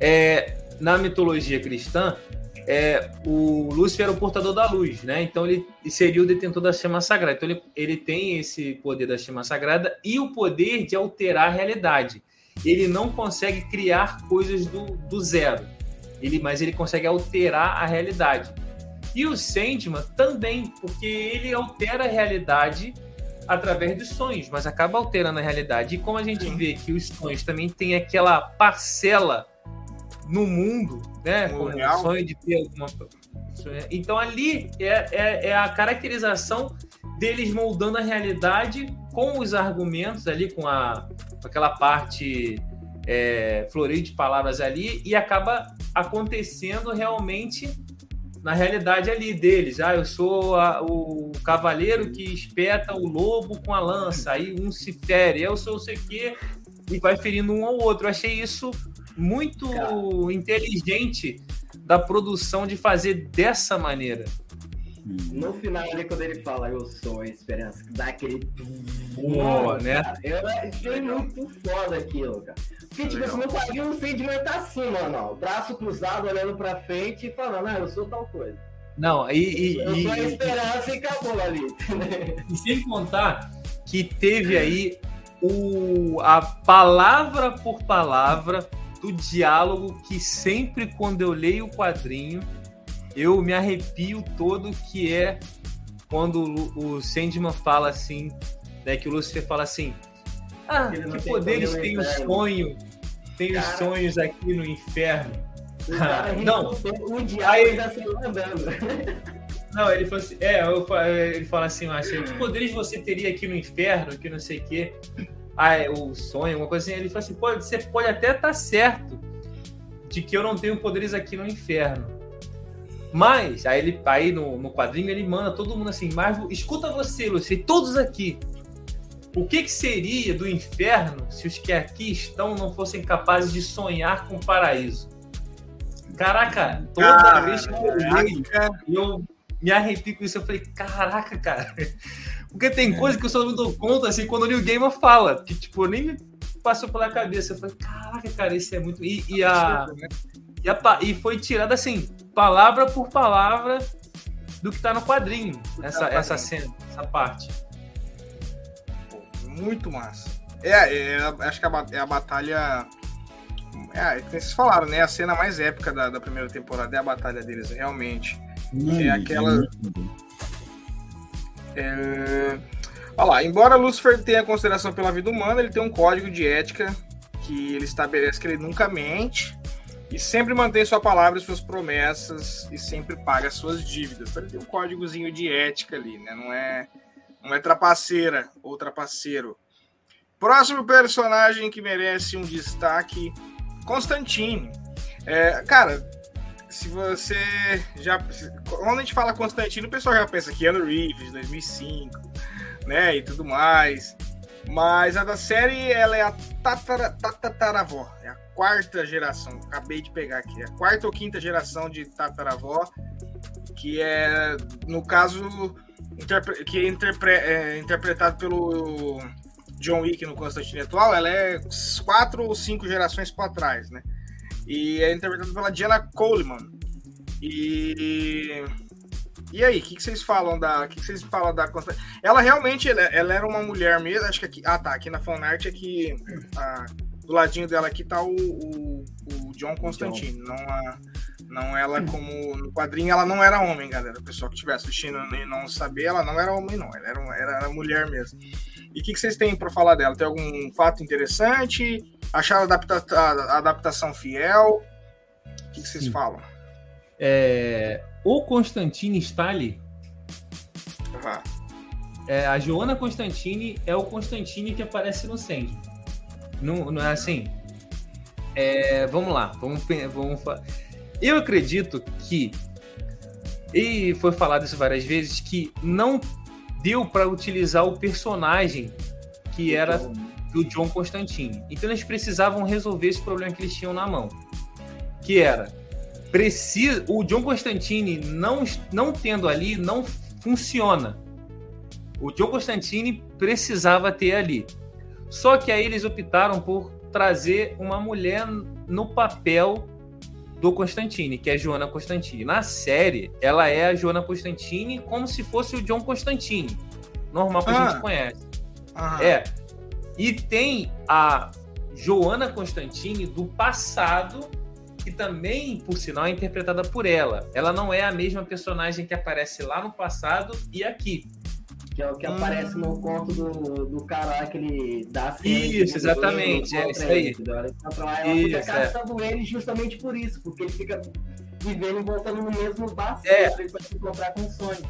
S4: É, na mitologia cristã, é, o Lúcifer era o portador da luz, né? Então ele seria o detentor da chama sagrada. Então ele, ele tem esse poder da chama sagrada e o poder de alterar a realidade. Ele não consegue criar coisas do, do zero, ele, mas ele consegue alterar a realidade. E o Sandman também, porque ele altera a realidade através dos sonhos, mas acaba alterando a realidade. E como a gente
S1: Sim.
S4: vê que os sonhos também têm aquela parcela no mundo, né?
S1: No
S4: o
S1: real.
S4: sonho de ter alguma. Então ali é, é, é a caracterização deles moldando a realidade com os argumentos ali, com, a, aquela parte é, florida de palavras ali, e acaba acontecendo realmente na realidade ali deles. Ah, eu sou a- o cavaleiro que espeta o lobo com a lança, aí um se fere, eu sou não sei o quê, e vai ferindo um ao outro. Eu achei isso muito
S5: Cara.
S4: inteligente da produção de fazer dessa maneira.
S5: No final ali, quando ele fala eu sou a esperança, dá aquele. Mano,
S4: né?
S5: Eu achei muito foda aquilo, cara. Porque, tipo, assim, no quadrinho o Sandman tá assim, mano, ó, braço cruzado, olhando pra frente e falando, ah, eu sou tal coisa.
S4: Não, e, e-
S5: Eu
S4: e-
S5: sou a esperança e acabou ali.
S4: E sem contar que teve aí o, a palavra por palavra do diálogo que sempre quando eu leio o quadrinho eu me arrepio todo que é quando o, Sandman fala assim, né, que o Lucifer fala assim, ah,
S5: Ele não
S4: que
S5: tem
S4: poderes tem o
S5: inferno."
S4: sonho, tem os sonhos aqui no inferno.
S5: Cara
S4: Não.
S5: respondeu, o diabo
S4: Aí-
S5: ainda se andando.
S4: Não, ele falou assim, é, eu ele fala assim, eu achei, que poderes você teria aqui no inferno, que não sei o quê. Ah, é o sonho, uma coisa assim. Ele falou assim, pode, você pode até estar certo de que eu não tenho poderes aqui no inferno. Mas, aí ele aí no, no quadrinho ele manda todo mundo assim, mas escuta você, Lucy, todos aqui. O que, que seria do inferno se os que aqui estão não fossem capazes de sonhar com o paraíso? Caraca, toda vez que eu
S1: Caraca.
S4: e eu me arrepio com isso. Eu falei, caraca, cara. Porque tem coisa que eu só me dou conta assim quando o New Gamer fala. Que, tipo, nem me passou pela cabeça. Eu falei, caraca, cara, isso é muito. E, e a, e, a e foi tirado assim, palavra por palavra do que tá no quadrinho. Essa,
S1: tá no
S4: essa
S1: quadrinho.
S4: cena, essa parte.
S1: Pô, muito massa. É, é, acho que a, é a batalha. É, é que vocês falaram, né? A cena mais épica da, da primeira temporada é a batalha deles, realmente.
S3: Não,
S1: É aquela-. É... Olha lá, embora Lucifer tenha consideração pela vida humana, ele tem um código de ética que ele estabelece que ele nunca mente e sempre mantém sua palavra e suas promessas e sempre paga suas dívidas. Então ele tem um códigozinho de ética ali, né? Não é, não é trapaceira ou trapaceiro. Próximo personagem que merece um destaque, Constantine. É, cara, se você já. Quando a gente fala Constantino, o pessoal já pensa que Keanu Reeves, 2005, né? E tudo mais. Mas a da série, ela é a tatara. É a quarta geração. Acabei de pegar aqui. É a quarta ou quinta geração de tataravó. Que é, no caso, interpre- que é, interpre- é interpretado pelo John Wick no Constantine atual. Ela é quatro ou cinco gerações para trás, né? E é interpretado pela Diana Coleman. E. E aí, o que, que vocês falam da. Que, que vocês falam da Constantine? Ela realmente ela, ela era uma mulher mesmo. Acho que aqui. Ah, tá. Aqui na fanart aqui. ah, do ladinho dela aqui tá o, o, o John Constantine. Não, a, não ela como. No quadrinho ela não era homem, galera. O pessoal que estiver assistindo e não saber, ela não era homem, não. Ela era, era, era mulher mesmo. E o que, que vocês têm para falar dela? Tem algum fato interessante? Acharam a, adapta- a adaptação fiel? O que, que vocês
S4: Sim.
S1: falam?
S4: É, o Constantine está ali.
S1: Ah,
S4: É, a Joana Constantine é o Constantine que aparece no Sandy. Não, não é assim? É, vamos lá, vamos, vamos Eu acredito que e foi falado isso várias vezes que não deu para utilizar o personagem que era do John Constantine. Então eles precisavam resolver esse problema que eles tinham na mão, que era precisa o John Constantine não não tendo ali não funciona. O John Constantine precisava ter ali. Só que aí eles optaram por trazer uma mulher no papel do Constantine, que é a Joana Constantine. Na série, ela é a Joana Constantine como se fosse o John Constantine. Normal que a
S1: Ah.
S4: gente conhece.
S1: aham.
S4: É. E tem a Joana Constantine do passado, que também, por sinal, é interpretada por ela. Ela não é a mesma personagem que aparece lá no passado e aqui.
S5: Que é o que hum. aparece no conto do, do cara lá que ele dá
S4: Isso, exatamente, é isso aí.
S5: Ela fica é. caçando ele justamente por isso, porque ele fica vivendo e voltando no mesmo bastante é. para se encontrar com o Sonic.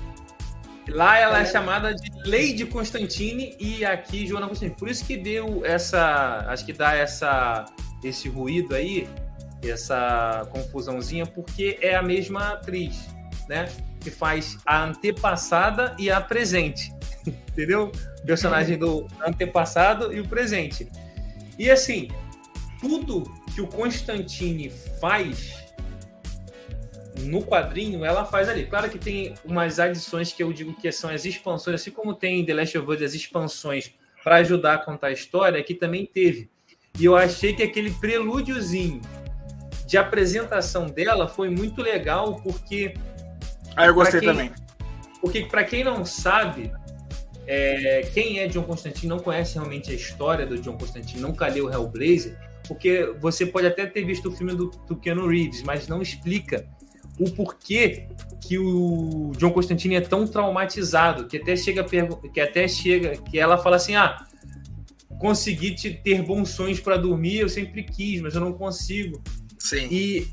S4: Lá ela é. é chamada de Lady Constantine e aqui Joana Constantine. Por isso que deu essa. Acho que dá essa, esse ruído aí, essa confusãozinha, porque é a mesma atriz, né? Que faz a antepassada e a presente. Entendeu? O personagem do antepassado e o presente. E assim, tudo que o Constantine faz no quadrinho, ela faz ali. Claro que tem umas adições que eu digo que são as expansões, assim como tem em The Last of Us as expansões para ajudar a contar a história, que também teve. E eu achei que aquele prelúdiozinho de apresentação dela foi muito legal, porque.
S1: Ah, eu gostei
S4: quem,
S1: também.
S4: Porque, para quem não sabe, é, quem é John Constantine não conhece realmente a história do John Constantine, nunca leu Hellblazer, porque você pode até ter visto o filme do, do Keanu Reeves, mas não explica o porquê que o John Constantine é tão traumatizado, que até chega que até chega que ela fala assim: "Ah, consegui te ter bons sonhos para dormir, eu sempre quis, mas eu não consigo".
S1: Sim.
S4: E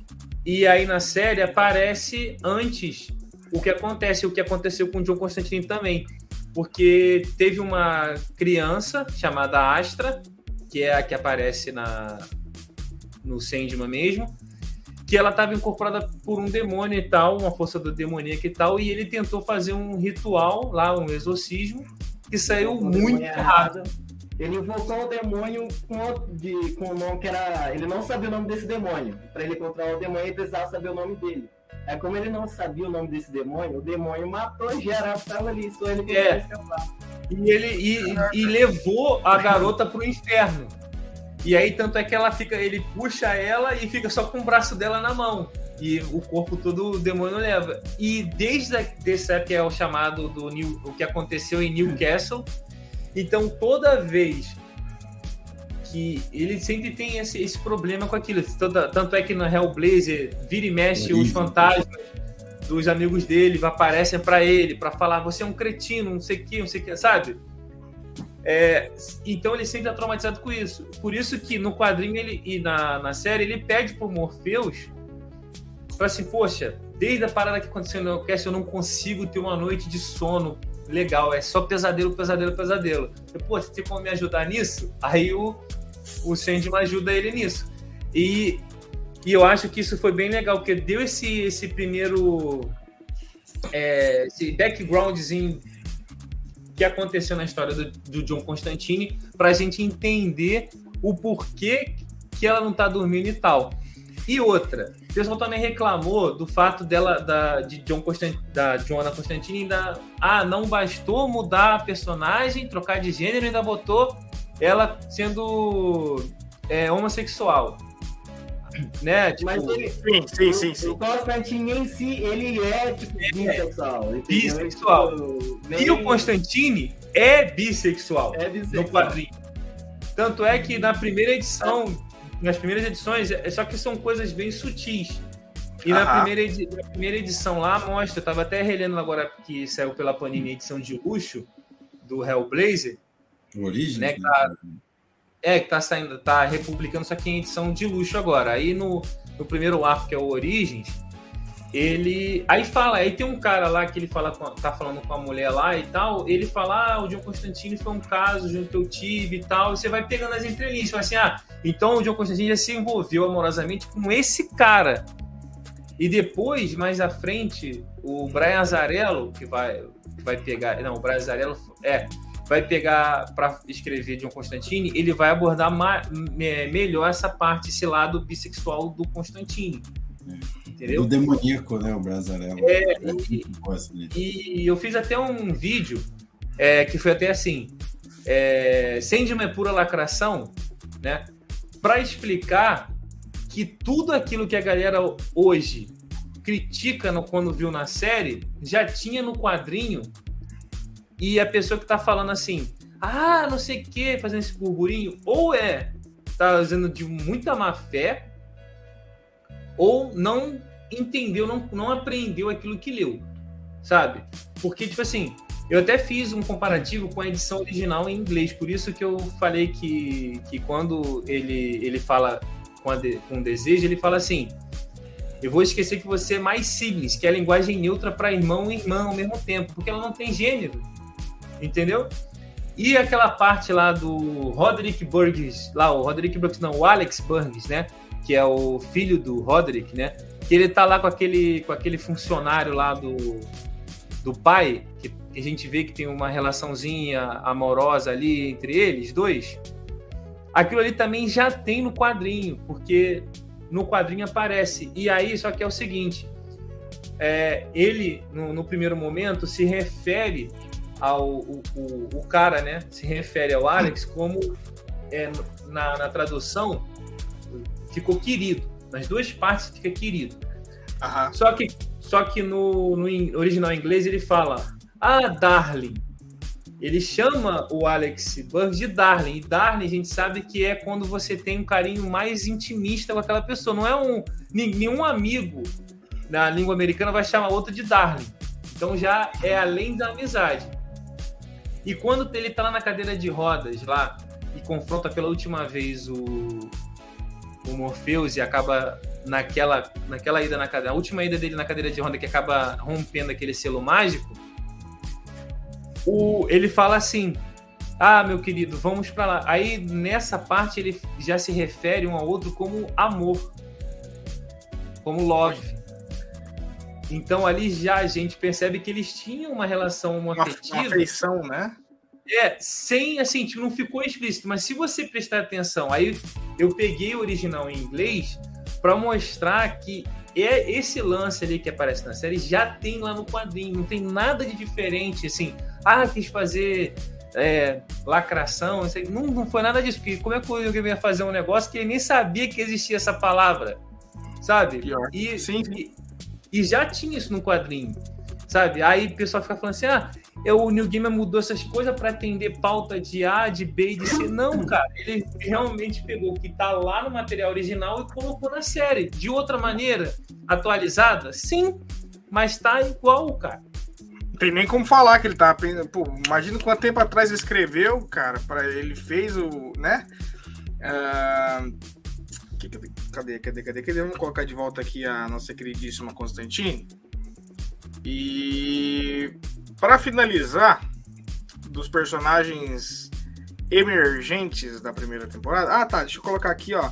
S4: e aí na série aparece antes o que acontece, o que aconteceu com o John Constantine também, porque teve uma criança chamada Astra, que é a que aparece na no Sandman mesmo, que ela estava incorporada por um demônio e tal, uma força do demoníaca e tal, e ele tentou fazer um ritual lá, um exorcismo, que saiu muito errado.
S5: Ele invocou o demônio com, de, com o nome que era. Ele não sabia o nome desse demônio. Para ele controlar o demônio, ele precisava saber o nome dele. Aí, como ele não sabia o nome desse demônio, o demônio matou geral que tava ali, só ele conseguiu é. escapar.
S4: E ele e, e levou a garota pro inferno. E aí, tanto é que ela fica, ele puxa ela e fica só com o braço dela na mão. E o corpo todo o demônio leva. E desde esse que é o chamado do New, o que aconteceu em Newcastle. Então, toda vez que ele sempre tem esse, esse problema com aquilo. Toda, tanto é que no Hellblazer vira e mexe os fantasmas dos amigos dele aparecem para ele para falar você é um cretino, não sei o que, não sei o que, sabe? É, então ele sempre é traumatizado com isso. Por isso que no quadrinho ele, e na, na série ele pede pro Morpheus para assim, poxa, desde a parada que aconteceu no cast eu não consigo ter uma noite de sono legal, é só pesadelo, pesadelo, pesadelo. Eu, pô, você tem como me ajudar nisso? Aí o, o Sandman ajuda ele nisso. E, e eu acho que isso foi bem legal, porque deu esse, esse primeiro é, esse backgroundzinho que aconteceu na história do, do John Constantine para a gente entender o porquê que ela não está dormindo e tal. E outra, pessoal também reclamou do fato dela, da, de John Constant, da Joanna Constantine, ainda. Ah, não bastou mudar a personagem, trocar de gênero, ainda botou ela sendo é, homossexual né?
S5: Tipo, Mas ele, sim, sim, sim, sim. O Constantine em si, ele é tipo é, bissexual.
S4: Bissexual. Tipo, e o Constantine é bissexual, é bissexual no quadrinho. Tanto é que na primeira edição, nas primeiras edições, é só que são coisas bem sutis. E na primeira, na primeira edição lá mostra, eu tava até relendo agora que saiu pela Panini edição de luxo do Hellblazer.
S3: Origem? Né,
S4: né? Tá, é, que tá saindo, tá republicando, só que em edição de luxo agora. Aí no, no primeiro arco, que é o Origins, ele. Aí fala, aí tem um cara lá que ele fala, tá falando com a mulher lá e tal. Ele fala: Ah, o John Constantine foi um caso junto que eu tive e tal. Você vai pegando as entrelinhas, fala assim: Ah, então o John Constantine já se envolveu amorosamente com esse cara. E depois, mais à frente, o Brian Azarello, que vai, que vai pegar. Não, o Brian Azarello. É, vai pegar para escrever John Constantine, ele vai abordar me, melhor essa parte, esse lado bissexual do Constantine. Entendeu?
S3: O demoníaco, né? O Brazarello.
S4: É, e, e, eu fiz até um vídeo é, que foi até assim: é, Sandman é pura lacração, né? Para explicar que tudo aquilo que a galera hoje critica no, quando viu na série já tinha no quadrinho e a pessoa que tá falando assim, ah, não sei o que, fazendo esse burburinho, ou é tá fazendo de muita má fé, ou não entendeu, não, não aprendeu aquilo que leu, sabe? Porque, tipo assim, Eu até fiz um comparativo com a edição original em inglês, por isso que eu falei que, que quando ele, ele fala com, de, com desejo, ele fala assim: Eu vou esquecer que você é mais siblings, que é a linguagem neutra para irmão e irmã ao mesmo tempo, porque ela não tem gênero. Entendeu? E aquela parte lá do Roderick Burgess, lá, o Roderick Burgess, não, o Alex Burgess, né? Que é o filho do Roderick, né? Que ele tá lá com aquele, com aquele funcionário lá do, do pai, que a gente vê que tem uma relaçãozinha amorosa ali entre eles dois, aquilo ali também já tem no quadrinho, porque no quadrinho aparece. E aí, só que é o seguinte: é, ele, no, no, primeiro momento, se refere ao o, o, o, cara, né? Se refere ao Alex como é, na, na tradução ficou querido. Nas duas partes fica querido. Uhum. Só que, só que no, no original inglês ele fala ah, Darling. Ele chama o Alex Burns de Darling. E Darling a gente sabe que é quando você tem um carinho mais intimista com aquela pessoa. Não é um. Nenhum amigo na língua americana vai chamar outro de Darling. Então já é além da amizade. E quando ele tá lá na cadeira de rodas lá e confronta pela última vez o, o Morpheus e acaba naquela, naquela ida na cadeira, a última ida dele na cadeira de roda que acaba rompendo aquele selo mágico, o, ele fala assim: Ah, meu querido, vamos para lá. Aí nessa parte ele já se refere um ao outro como amor, como love. Então ali já a gente percebe que eles tinham uma relação uma afetiva. Uma
S1: afeição, né?
S4: É, sem assim, tipo, não ficou explícito, mas se você prestar atenção, aí eu peguei o original em inglês para mostrar que é esse lance ali que aparece na série já tem lá no quadrinho, não tem nada de diferente, assim, ah, quis fazer é, lacração, não, não foi nada disso, porque como é que eu ia fazer um negócio que ele nem sabia que existia essa palavra, sabe? E. E, e já tinha isso no quadrinho, sabe? Aí o pessoal fica falando assim, ah, eu, o New Gamer mudou essas coisas para atender pauta de A, de B e de C. Não, cara, ele realmente pegou o que tá lá no material original e colocou na série. De outra maneira, atualizada? Sim, mas tá igual, cara.
S1: Não tem nem como falar que ele tá. Pô, imagina quanto tempo atrás ele escreveu, cara, para ele fez o. né? Uh... Cadê, cadê, cadê, cadê? Vamos colocar de volta aqui a nossa queridíssima Constantine. E para finalizar, dos personagens emergentes da primeira temporada. Ah, tá. Deixa eu colocar aqui, ó.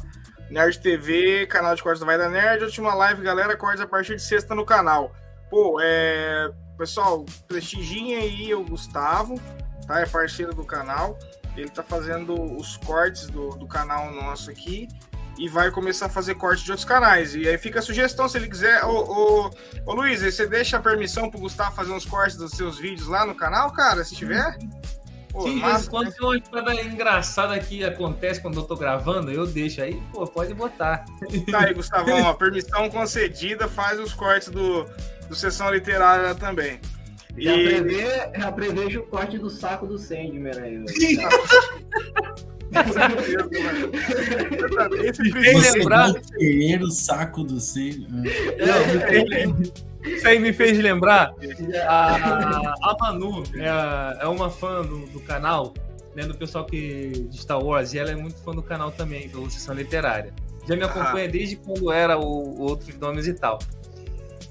S1: Nerd TV, canal de cortes da Vai da Nerd. Última live, galera. Cortes a partir de sexta no canal. Pô, é. Pessoal, prestigiem aí o Gustavo, tá? É parceiro do canal. Ele tá fazendo os cortes do, do canal nosso aqui e vai começar a fazer corte de outros canais. E aí fica a sugestão, se ele quiser. Ô, ô, ô Luiz, você deixa a permissão pro Gustavo fazer uns cortes dos seus vídeos lá no canal, cara, se tiver?
S4: Pô, Sim, mas quando né? tem uma coisa engraçada que acontece quando eu tô gravando, eu deixo aí, pô, pode botar.
S1: Tá aí, Gustavão, a permissão concedida faz os cortes do, do Sessão Literária também.
S5: E... Já, prevê, já prevejo o corte do saco do Sandman aí.
S3: Esse fez lembrar. O saco do Senhor.
S4: Isso aí me fez lembrar. A, a Manu é, é uma fã do, do canal, né, do pessoal que, de Star Wars, e ela é muito fã do canal também, do Sessão Literária. Já me acompanha ah. desde quando era o, o Outros Nomes e tal.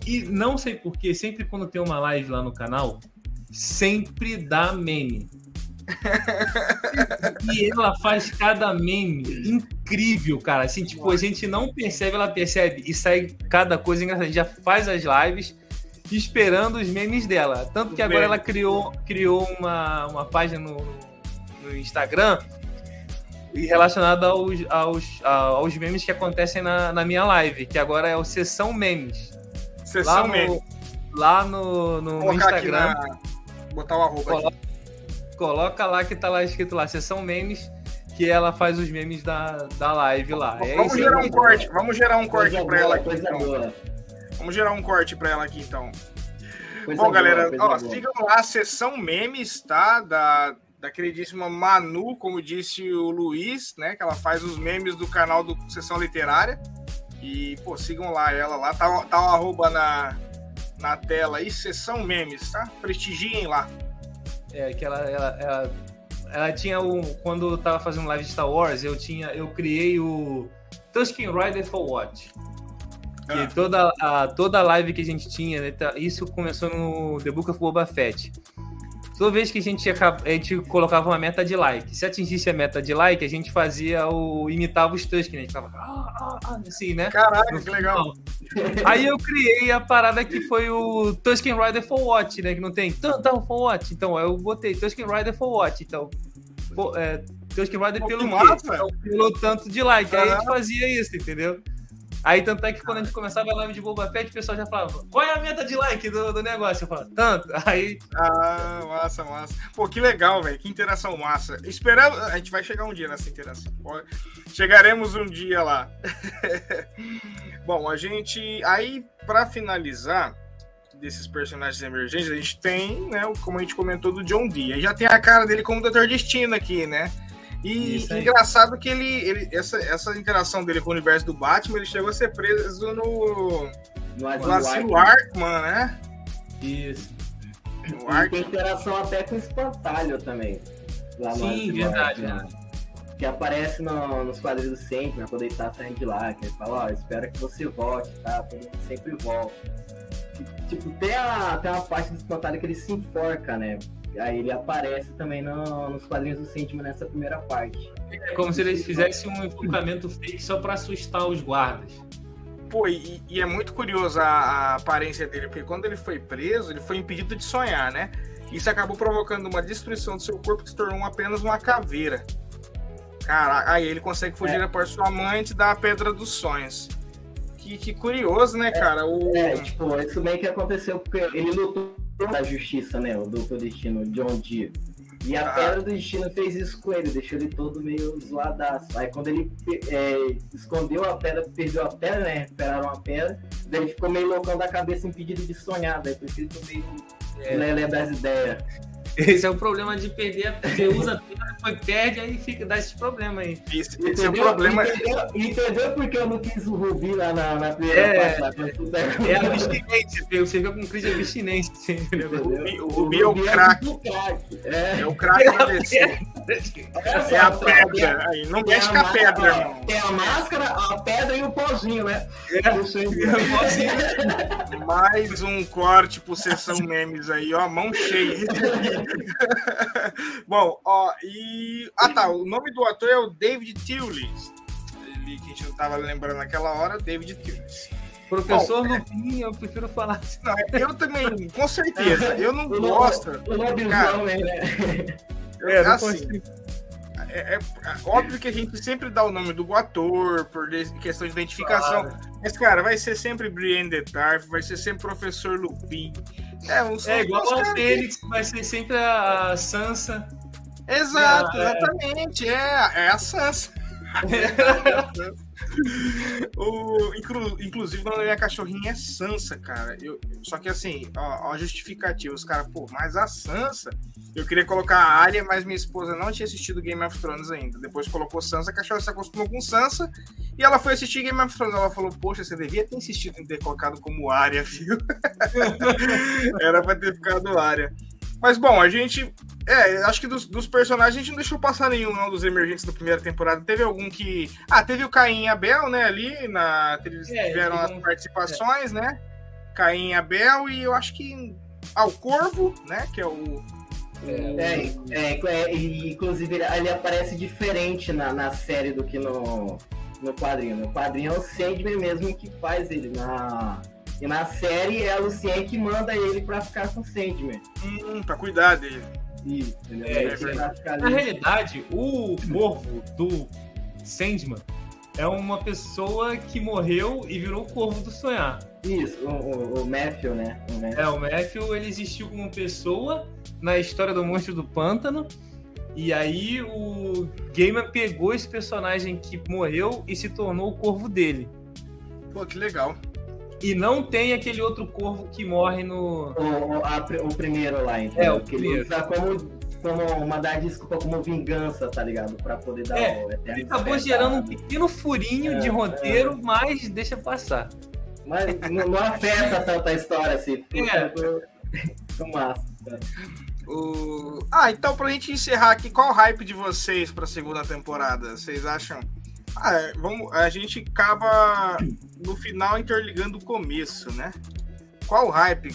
S4: E não sei porquê, sempre quando tem uma live lá no canal, sempre dá meme e ela faz cada meme incrível, cara. Assim, tipo, a gente não percebe, ela percebe e sai cada coisa engraçada. A gente já faz as lives esperando os memes dela. Tanto que agora ela criou, criou uma, uma página no, no Instagram relacionada aos, aos, aos memes que acontecem na, na minha live, que agora é o Sessão Memes.
S1: Sessão lá no, Memes.
S4: Lá no, no, no Instagram. Na...
S1: Botar o arroba coloca, aqui
S4: Coloca lá que tá lá escrito lá, sessão memes, que ela faz os memes da, da live lá.
S1: É vamos gerar um corte, vamos gerar um corte para ela aqui. Então. Vamos gerar um corte para ela aqui então. Coisa Bom, boa, galera, ó, sigam lá a sessão memes, tá? Da, da queridíssima Manu, como disse o Luiz, né? Que ela faz os memes do canal do Sessão Literária. E, pô, sigam lá ela lá. Tá, tá o arroba na, na tela aí, sessão memes, tá? Prestigiem lá.
S4: É, que ela, ela, ela, ela tinha um. Quando eu tava fazendo live de Star Wars, eu tinha. Eu criei o Tusken Rider for Watch.
S1: Ah.
S4: E toda a, toda a live que a gente tinha, né, tá- isso começou no The Book of Boba Fett. Toda vez que a gente, a gente colocava uma meta de like, se atingisse a meta de like, a gente fazia o. imitava os Tusken, né? Ficava ah, ah, ah, assim, né?
S1: Caraca, que legal.
S4: Aí eu criei a parada que foi o Tusken Rider for Watch, né? Que não tem tanto for Watch. Então eu botei Tusken Rider for Watch. Então, pô, é, Tusken Rider
S1: Pô,
S4: pelo quê? Então, pelo tanto de like. Aí a gente fazia isso, entendeu? Aí tanto é que quando a gente começava a live de Boba Fett, o pessoal já falava, qual é a meta de like do, do negócio? Eu falava, tanto. Aí,
S1: Ah, massa, massa. Pô, que legal, velho. Que interação massa. Esperamos. A gente vai chegar um dia nessa interação. Chegaremos um dia lá. Bom, a gente. Aí, pra finalizar desses personagens emergentes, a gente tem, né, o- como a gente comentou, do John Dee. Aí já tem a cara dele como Dr. Destino aqui, né? E engraçado que ele, ele essa, essa interação dele com o universo do Batman, ele chegou a ser preso no,
S5: No
S1: no asilo Arkman, né?
S4: isso.
S1: No
S5: E tem interação até com o espantalho também. Lá no
S4: Sim, verdade,
S5: né? Que aparece no- nos quadrinhos do sempre, quando ele tá saindo de lá, que ele fala, ó, espero que você volte, tá? Todo mundo sempre volta. E, Tipo, tem a, tem uma parte do espantalho que ele se enforca, né? Aí ele aparece também no- nos quadrinhos do Sandman nessa primeira parte.
S4: É como se eles fizessem um enfocamento fake só pra assustar os guardas.
S1: Pô, e, e é muito curioso a, a aparência dele, porque quando ele foi preso, ele foi impedido de sonhar, né? Isso acabou provocando uma destruição do seu corpo que se tornou apenas uma caveira. Caraca, aí ele consegue fugir
S5: É.
S1: após sua amante da Pedra dos Sonhos. Que, que curioso, né, cara? O...
S5: É, tipo, isso meio que aconteceu porque ele lutou da justiça, né? O Doutor Destino, John Dee. E a
S1: Ah.
S5: Pedra do Destino fez isso com ele, deixou ele todo meio zoadaço. Aí quando ele é, escondeu a pedra, perdeu a pedra, né? Recuperaram a pedra, daí ele ficou meio loucão da cabeça, impedido de sonhar, daí por isso ele ficou meio
S4: É.
S5: lelé das ideias.
S4: Esse é o problema de perder. a- Você usa a depois perde, aí fica, dá esse problema aí.
S1: Esse, esse é o
S5: Entendeu?
S1: problema.
S5: Entendeu, entendeu porque eu não quis o Rubi lá na, na primeira
S4: É.
S5: parte? é-
S4: É abstinência, você fica com crise de abstinência. entendeu?
S1: O Rubi- o Rubi é o
S5: Rubi
S1: craque.
S5: É.
S1: É o craque
S5: só,
S1: É a pedra. Aí, não mexe
S5: a
S1: com a pedra, irmão.
S5: Tem a máscara, a pedra e o pauzinho, né?
S4: É.
S5: Isso aí.
S1: Mais um corte por sessão memes aí, ó, mão cheia. Bom, ó, e. Ah tá, o nome do ator é o David Thewlis. Ele que a gente não tava lembrando naquela hora, David Thewlis.
S4: Professor Lupin, eu prefiro falar assim.
S1: Não, eu também, com certeza. Eu não
S5: O no-
S1: gosto.
S5: O lobisomem,
S1: Cara,
S5: né?
S1: É,
S4: não
S1: assim. É, é- é óbvio que a gente sempre dá o nome do ator por questão de identificação. Mas, cara, vai ser sempre Brienne de Tarth, vai ser sempre Professor Lupin. É, uns,
S4: É igual ao
S1: caras que-
S4: Fênix, vai ser sempre a Sansa.
S1: Exato,
S4: É, é.
S1: exatamente. É, é a Sansa. o, inclu- inclusive, o nome minha cachorrinha é Sansa, cara. Eu, só que assim, ó, ó justificativa. Os caras, pô, mas a Sansa. Eu queria colocar a Arya, mas minha esposa não tinha assistido Game of Thrones ainda. Depois colocou Sansa, a cachorra se acostumou com Sansa. E ela foi assistir Game of Thrones. Ela falou, poxa, você devia ter insistido em ter colocado como Arya, viu? Era pra ter ficado Arya. Mas bom, a gente. É, acho que dos, dos personagens a gente não deixou passar nenhum, não, dos emergentes da primeira temporada. Teve algum que. Ah, teve o Caim e Abel, né, ali. Na, eles
S4: É,
S1: tiveram as participações, né? Caim e Abel, e eu acho que. Ah, o Corvo, né? Que é o.
S5: É, é, é, e, inclusive ele, ele aparece diferente na, na série do que no, no quadrinho. No quadrinho é o Sandman mesmo que faz ele. Na, e na série é a Lucien que manda ele pra ficar com o Sandman.
S1: Hum, pra cuidar dele.
S5: Isso, entendeu?
S4: É,
S5: Ele
S1: é
S5: ficar
S4: Na
S5: ali.
S4: realidade, o corvo do Sandman é uma pessoa que morreu e virou o corvo do sonhar.
S5: Isso, o, o, o Matthew, né? O Matthew.
S4: É, o Matthew, ele existiu como pessoa na história do Monstro do Pântano. E aí o Gamer pegou esse personagem que morreu e se tornou o corvo dele.
S1: Pô, que legal.
S4: E não tem aquele outro corvo que morre no.
S5: O, o, a o primeiro lá, então.
S4: É, o
S5: que ele
S4: primeiro.
S5: usa como, como uma dar desculpa como vingança, tá ligado? Pra poder dar
S4: É,
S5: o eterno
S4: Ele acabou gerando um pequeno furinho
S5: É,
S4: de roteiro, mas deixa passar.
S5: Mas não, não afeta tanto a história assim.
S4: É.
S5: ficou massa. cara.
S1: O... Ah, então pra gente encerrar aqui, qual o hype de vocês pra segunda temporada? Vocês acham? Ah, é, vamos, a gente acaba no final interligando o começo, né? Qual hype?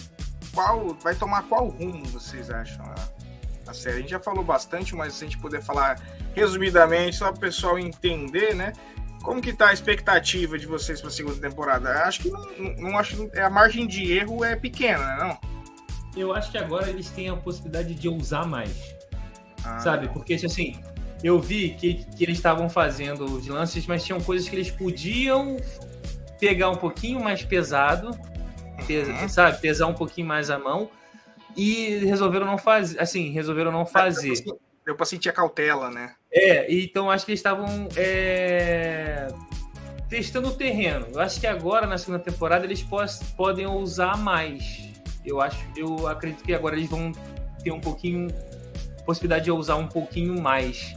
S1: Qual vai tomar qual rumo vocês acham a, a série? A gente já falou bastante, mas se a gente puder falar resumidamente, só para o pessoal entender, né? Como que tá a expectativa de vocês para a segunda temporada? Acho que não, não, não acho a margem de erro é pequena, né, não?
S4: Eu acho que agora eles têm a possibilidade de ousar mais. Ah. Sabe? Porque assim, eu vi que, que eles estavam fazendo os lances, mas tinham coisas que eles podiam pegar um pouquinho mais pesado, pesa, uhum. sabe? Pesar um pouquinho mais a mão. E resolveram não fazer, assim, resolveram não fazer.
S1: Deu pra sentir a cautela, né?
S4: É, então acho que eles estavam é, testando o terreno. Eu acho que agora, na segunda temporada, eles podem usar mais. Eu acho, eu acredito que agora eles vão ter um pouquinho possibilidade de usar um pouquinho mais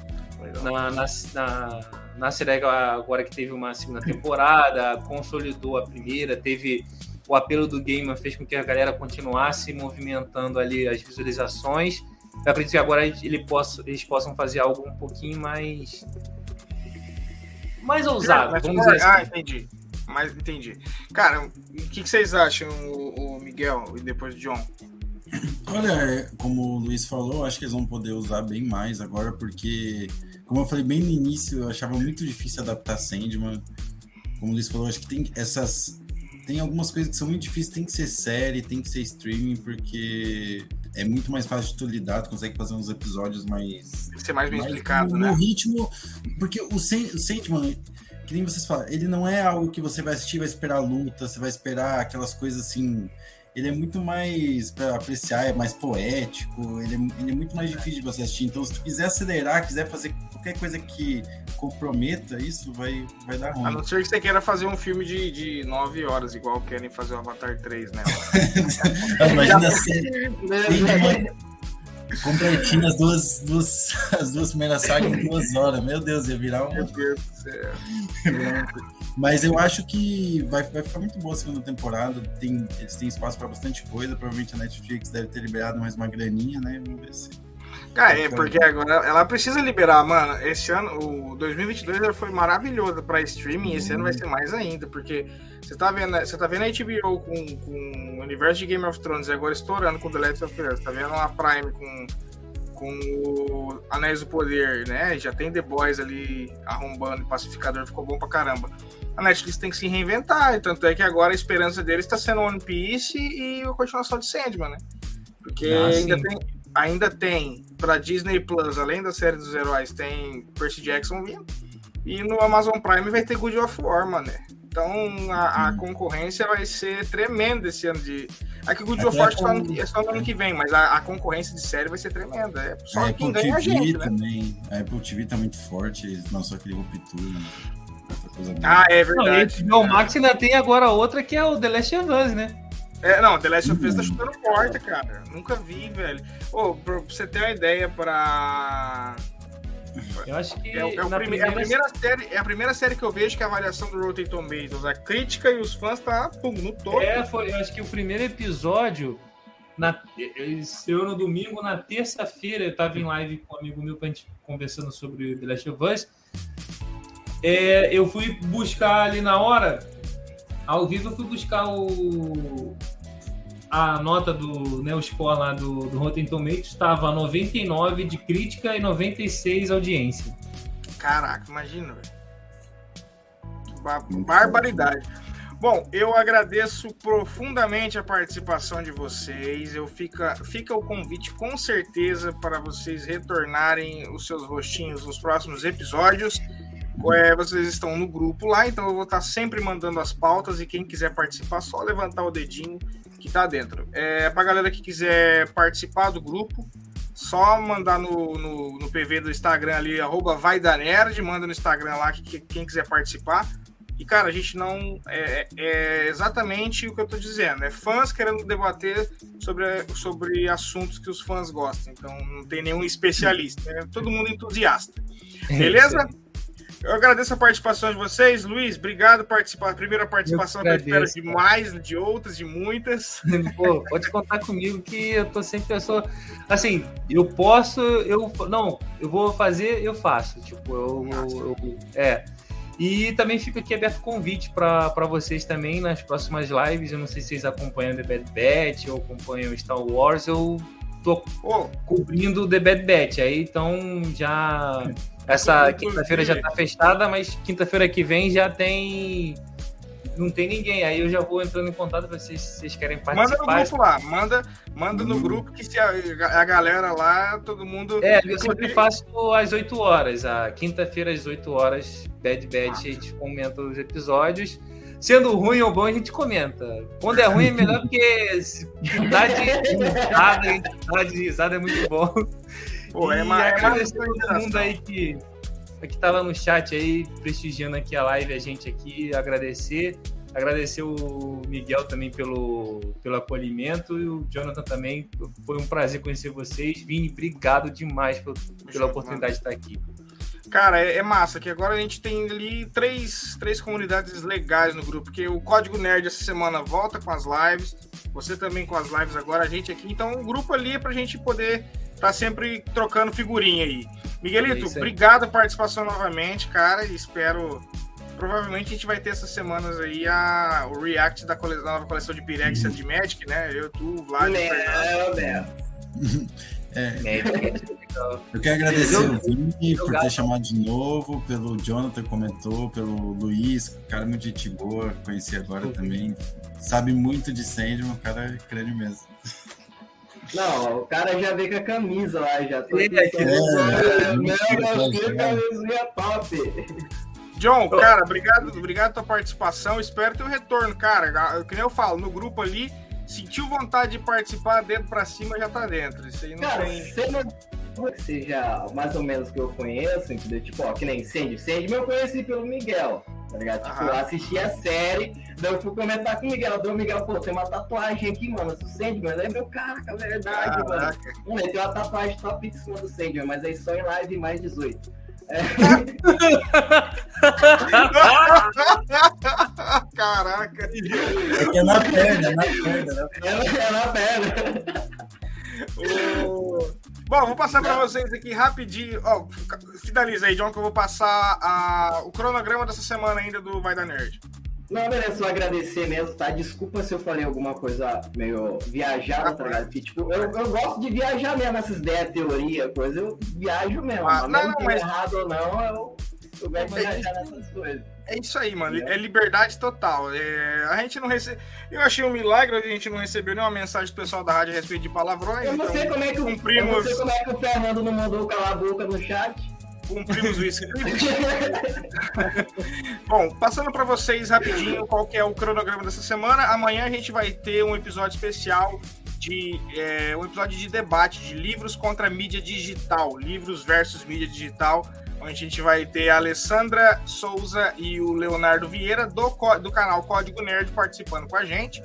S4: na, na, na, na série agora que teve uma segunda temporada, consolidou a primeira, teve o apelo do game fez com que a galera continuasse movimentando ali as visualizações. Eu acredito que agora ele possa, eles possam fazer algo um pouquinho mais mais ousado, vamos dizer
S1: assim. Ah, entendi. Mas entendi. Cara, o que, que vocês acham, o, o Miguel e depois o John?
S3: Olha, é, como o Luiz falou, acho que eles vão poder usar bem mais agora, porque, como eu falei bem no início, eu achava muito difícil adaptar Sandman. Como o Luiz falou, acho que tem essas. Tem algumas coisas que são muito difíceis, tem que ser série, tem que ser streaming, porque é muito mais fácil de tu lidar, tu consegue fazer uns episódios mais.
S1: Tem que ser mais bem mais explicado,
S3: no,
S1: né?
S3: No ritmo. Porque o, Sandman, que nem vocês falam, ele não é algo que você vai assistir, vai esperar luta, você vai esperar aquelas coisas assim ele é muito mais para apreciar, é mais poético, ele é, ele é, muito mais difícil de você assistir. Então, se tu quiser acelerar, quiser fazer qualquer coisa que comprometa isso, vai, vai dar ruim.
S1: A não ser que você queira fazer um filme de, de 9 horas, igual querem fazer o Avatar 3, né?
S3: Imagina assim. Completinho as duas, duas, as duas primeiras sagas em duas horas. Meu Deus, ia virar um. Meu Deus do céu. Mas eu acho que vai, vai ficar muito boa a segunda temporada. Tem, eles têm espaço para bastante coisa. Provavelmente a Netflix deve ter liberado mais uma graninha, né? Vamos ver se.
S1: Cara, é porque agora ela precisa liberar, mano. Esse ano, o 2022 foi maravilhoso para streaming. Esse ano vai ser mais ainda, porque você tá vendo, você tá vendo a HBO com, com o universo de Game of Thrones agora estourando com The Last of Us. Tá vendo a Prime com com o Anéis do Poder, né? Já tem The Boys ali arrombando, Pacificador ficou bom pra caramba. A Netflix tem que se reinventar, tanto é que agora a esperança deles está sendo One Piece e a continuação de Sandman, né? Porque ah, ainda, tem, ainda tem pra Disney Plus, além da série dos heróis, tem Percy Jackson vindo. E no Amazon Prime vai ter Good of War, mano. Né? Então a, a hum. concorrência vai ser tremenda esse ano de. Aqui o Good of War é, é só no ano que vem, mas a, a, concorrência de série vai ser tremenda. É só
S3: a
S1: quem
S3: ganha a gente, né? também. A Apple TV tá muito forte, lançou aquele Ruptura. Né?
S1: Ah, é verdade.
S4: Não, o Max ainda tem agora outra que é o The Last of Us, né?
S1: É, não, The Last of Us tá chutando porta, cara. Nunca vi, velho. Ô, oh, pra você ter uma ideia pra
S4: eu acho que
S1: é, é, prime primeira... é, a primeira série, é a primeira série que eu vejo que a avaliação do Rotten Tomatoes, a crítica e os fãs tá pum, no topo.
S4: É, foi, eu acho que o primeiro episódio, na, eu no domingo, na terça-feira, eu tava em live com um amigo meu pra gente conversando sobre The Last of Us. É, eu fui buscar ali na hora, ao vivo, eu fui buscar o, a nota do né, o score lá do, do Rotten Tomatoes estava 99 de crítica e 96 audiência.
S1: Caraca, imagina, velho. Barbaridade. Bom, eu agradeço profundamente a participação de vocês. Eu fica, fica o convite com certeza para vocês retornarem os seus rostinhos nos próximos episódios. É, vocês estão no grupo lá, então eu vou estar sempre mandando as pautas e quem quiser participar, só levantar o dedinho que tá dentro. É, pra galera que quiser participar do grupo, só mandar no, no, no PV do Instagram ali, arroba vai da nerd, manda no Instagram lá que, que, quem quiser participar. E, cara, a gente não. É, é, exatamente o que eu tô dizendo. É fãs querendo debater sobre, sobre assuntos que os fãs gostam. Então, não tem nenhum especialista. É todo mundo entusiasta. Beleza? Eu agradeço a participação de vocês. Luiz, obrigado por participar. Primeira participação que eu espero de mais, de outras, de muitas.
S4: Pô, pode contar comigo que eu tô sempre pessoa. Assim, eu posso, eu. Não, eu vou fazer, eu faço. Tipo, eu. eu, eu é. E também fica aqui aberto convite para vocês também nas próximas lives. Eu não sei se vocês acompanham The Bad Batch ou acompanham Star Wars. Eu tô oh. cobrindo The Bad Batch. Aí então já essa quinta-feira já tá fechada, mas quinta-feira que vem já tem. Não tem ninguém. Aí eu já vou entrando em contato para vocês se vocês querem participar.
S1: Manda no grupo lá, manda, manda no hum. grupo que se a, a galera lá, todo mundo.
S4: É, eu sempre faço às 8 horas. A quinta-feira às 8 horas, Bad Bad, ah. a gente comenta os episódios. Sendo ruim ou bom, a gente comenta. Quando é ruim é melhor porque dá de risada, dá de risada é muito bom. Pô, é mais, é agradecer a todo mundo aí que, que tá lá no chat aí, prestigiando aqui a live, a gente aqui, agradecer. Agradecer o Miguel também pelo, pelo acolhimento e o Jonathan também. Foi um prazer conhecer vocês. Vini, obrigado demais pela, pela oportunidade de estar aqui.
S1: Cara, é, é, massa, que agora a gente tem ali três, três comunidades legais no grupo, porque o Código Nerd essa semana volta com as lives, você também com as lives agora, a gente aqui. Então, o grupo ali é pra gente poder tá sempre trocando figurinha aí. Miguelito, é obrigado pela participação novamente, cara. Espero. Provavelmente a gente vai ter essas semanas aí a, o react da, cole... nova coleção de Pirex uhum. de Magic, né? Eu, tu, o Vlad.
S3: Deus. É, eu quero agradecer o Vini por ter chamado de novo, pelo Jonathan comentou, pelo Luiz, cara muito gente boa, conheci agora também. Sabe muito de Sandman, o cara é crânio mesmo.
S5: Não, o cara já veio com a camisa lá, já. Tô aqui, é, é,
S1: não, não, camisinha top. John, cara, obrigado, obrigado pela participação. Espero teu retorno, cara. Que nem eu falo, no grupo ali, sentiu vontade de participar, dentro pra cima já tá dentro. Isso aí não cara, tem. Você não
S5: seja mais ou menos que eu conheço, entendeu? Tipo, ó, que nem Sandy. Sandy eu conheci pelo Miguel, tá ligado? Tipo, eu assisti a série, daí eu fui comentar com o Miguel. Daí o Miguel, pô, tem uma tatuagem aqui, mano, do Sandman. Aí meu, caraca, verdade, caraca. mano. Mano, tem uma tatuagem top em cima do Sandman, mas aí só em live mais 18. É.
S1: Caraca!
S3: É na perna, é na perna. Né?
S5: É na perna.
S1: Bom, vou passar para vocês aqui rapidinho. Ó, finaliza aí, John, que eu vou passar a... o cronograma dessa semana ainda do Vai da Nerd.
S5: Não, beleza, só agradecer mesmo, tá? Desculpa se eu falei alguma coisa meio viajada, tá ligado? Porque, tipo, eu, eu gosto de viajar mesmo, essas ideias, teoria, coisa, eu viajo mesmo. Ah, não, não, mas... errado ou não, eu, de viajar nessas coisas.
S1: É isso aí, mano. É liberdade total. É, a gente não recebe. Eu achei um milagre a gente não recebeu nenhuma mensagem do pessoal da rádio a respeito de palavrões.
S5: Eu não então sei como é que o, cumprimos... eu não sei como é que o Fernando não mandou calar a boca no chat.
S1: Cumprimos o script. Bom, passando para vocês rapidinho qual é o cronograma dessa semana. Amanhã a gente vai ter um episódio especial de é, um episódio de debate de livros contra mídia digital, livros versus mídia digital onde a gente vai ter a Alessandra Souza e o Leonardo Vieira do, do canal Código Nerd participando com a gente.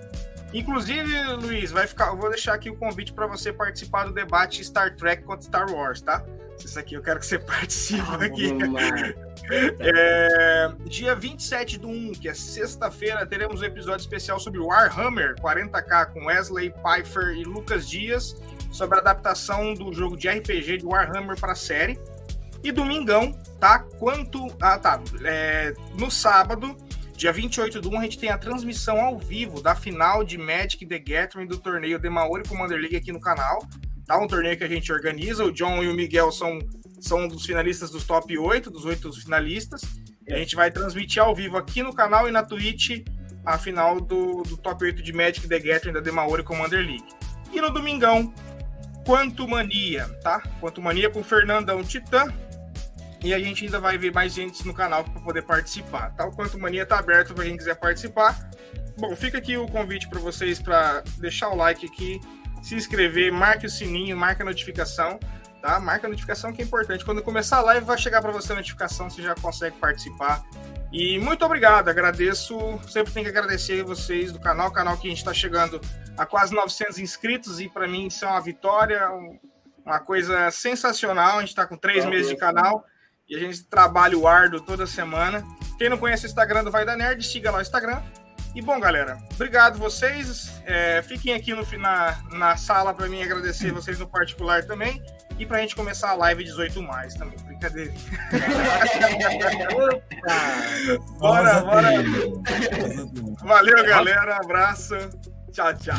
S1: Inclusive, Luiz, vai ficar, eu vou deixar aqui o convite para você participar do debate Star Trek contra Star Wars, tá? Isso aqui eu quero que você participe ah, aqui. É, dia 27 do 1, que é sexta-feira, teremos um episódio especial sobre Warhammer 40k com Wesley Pfeiffer e Lucas Dias sobre a adaptação do jogo de RPG de Warhammer para a série. E domingão, tá? Quanto. Ah, tá. É, no sábado, dia 28 do 1, a gente tem a transmissão ao vivo da final de Magic The Gathering do torneio The Maori Commander League aqui no canal. Tá? Um torneio que a gente organiza. O John e o Miguel são, são dos finalistas dos top 8, dos oito finalistas. E a gente vai transmitir ao vivo aqui no canal e na Twitch a final do, do top 8 de Magic The Gathering da Maori Commander League. E no domingão, Quanto Mania, tá? Quanto Mania com Fernandão Titã, e a gente ainda vai ver mais gente no canal para poder participar. Tal quanto mania tá aberto para quem quiser participar. Bom, fica aqui o convite para vocês para deixar o like aqui, se inscrever, marque o sininho, marque a notificação, tá? Marca a notificação que é importante. Quando começar a live vai chegar para você a notificação, você já consegue participar. E muito obrigado, agradeço, sempre tenho que agradecer vocês do canal, canal que a gente está chegando a quase 900 inscritos e para mim isso é uma vitória, uma coisa sensacional. A gente está com três meses de canal E a gente trabalha o árduo toda semana. Quem não conhece o Instagram do Vai da Nerd, siga lá o Instagram. E bom, galera, obrigado vocês. É, fiquem aqui no, na, na sala para mim agradecer vocês no particular também. E pra gente começar a live 18 mais também. Brincadeira. bora, bora. Valeu, galera. Abraço. Tchau, tchau.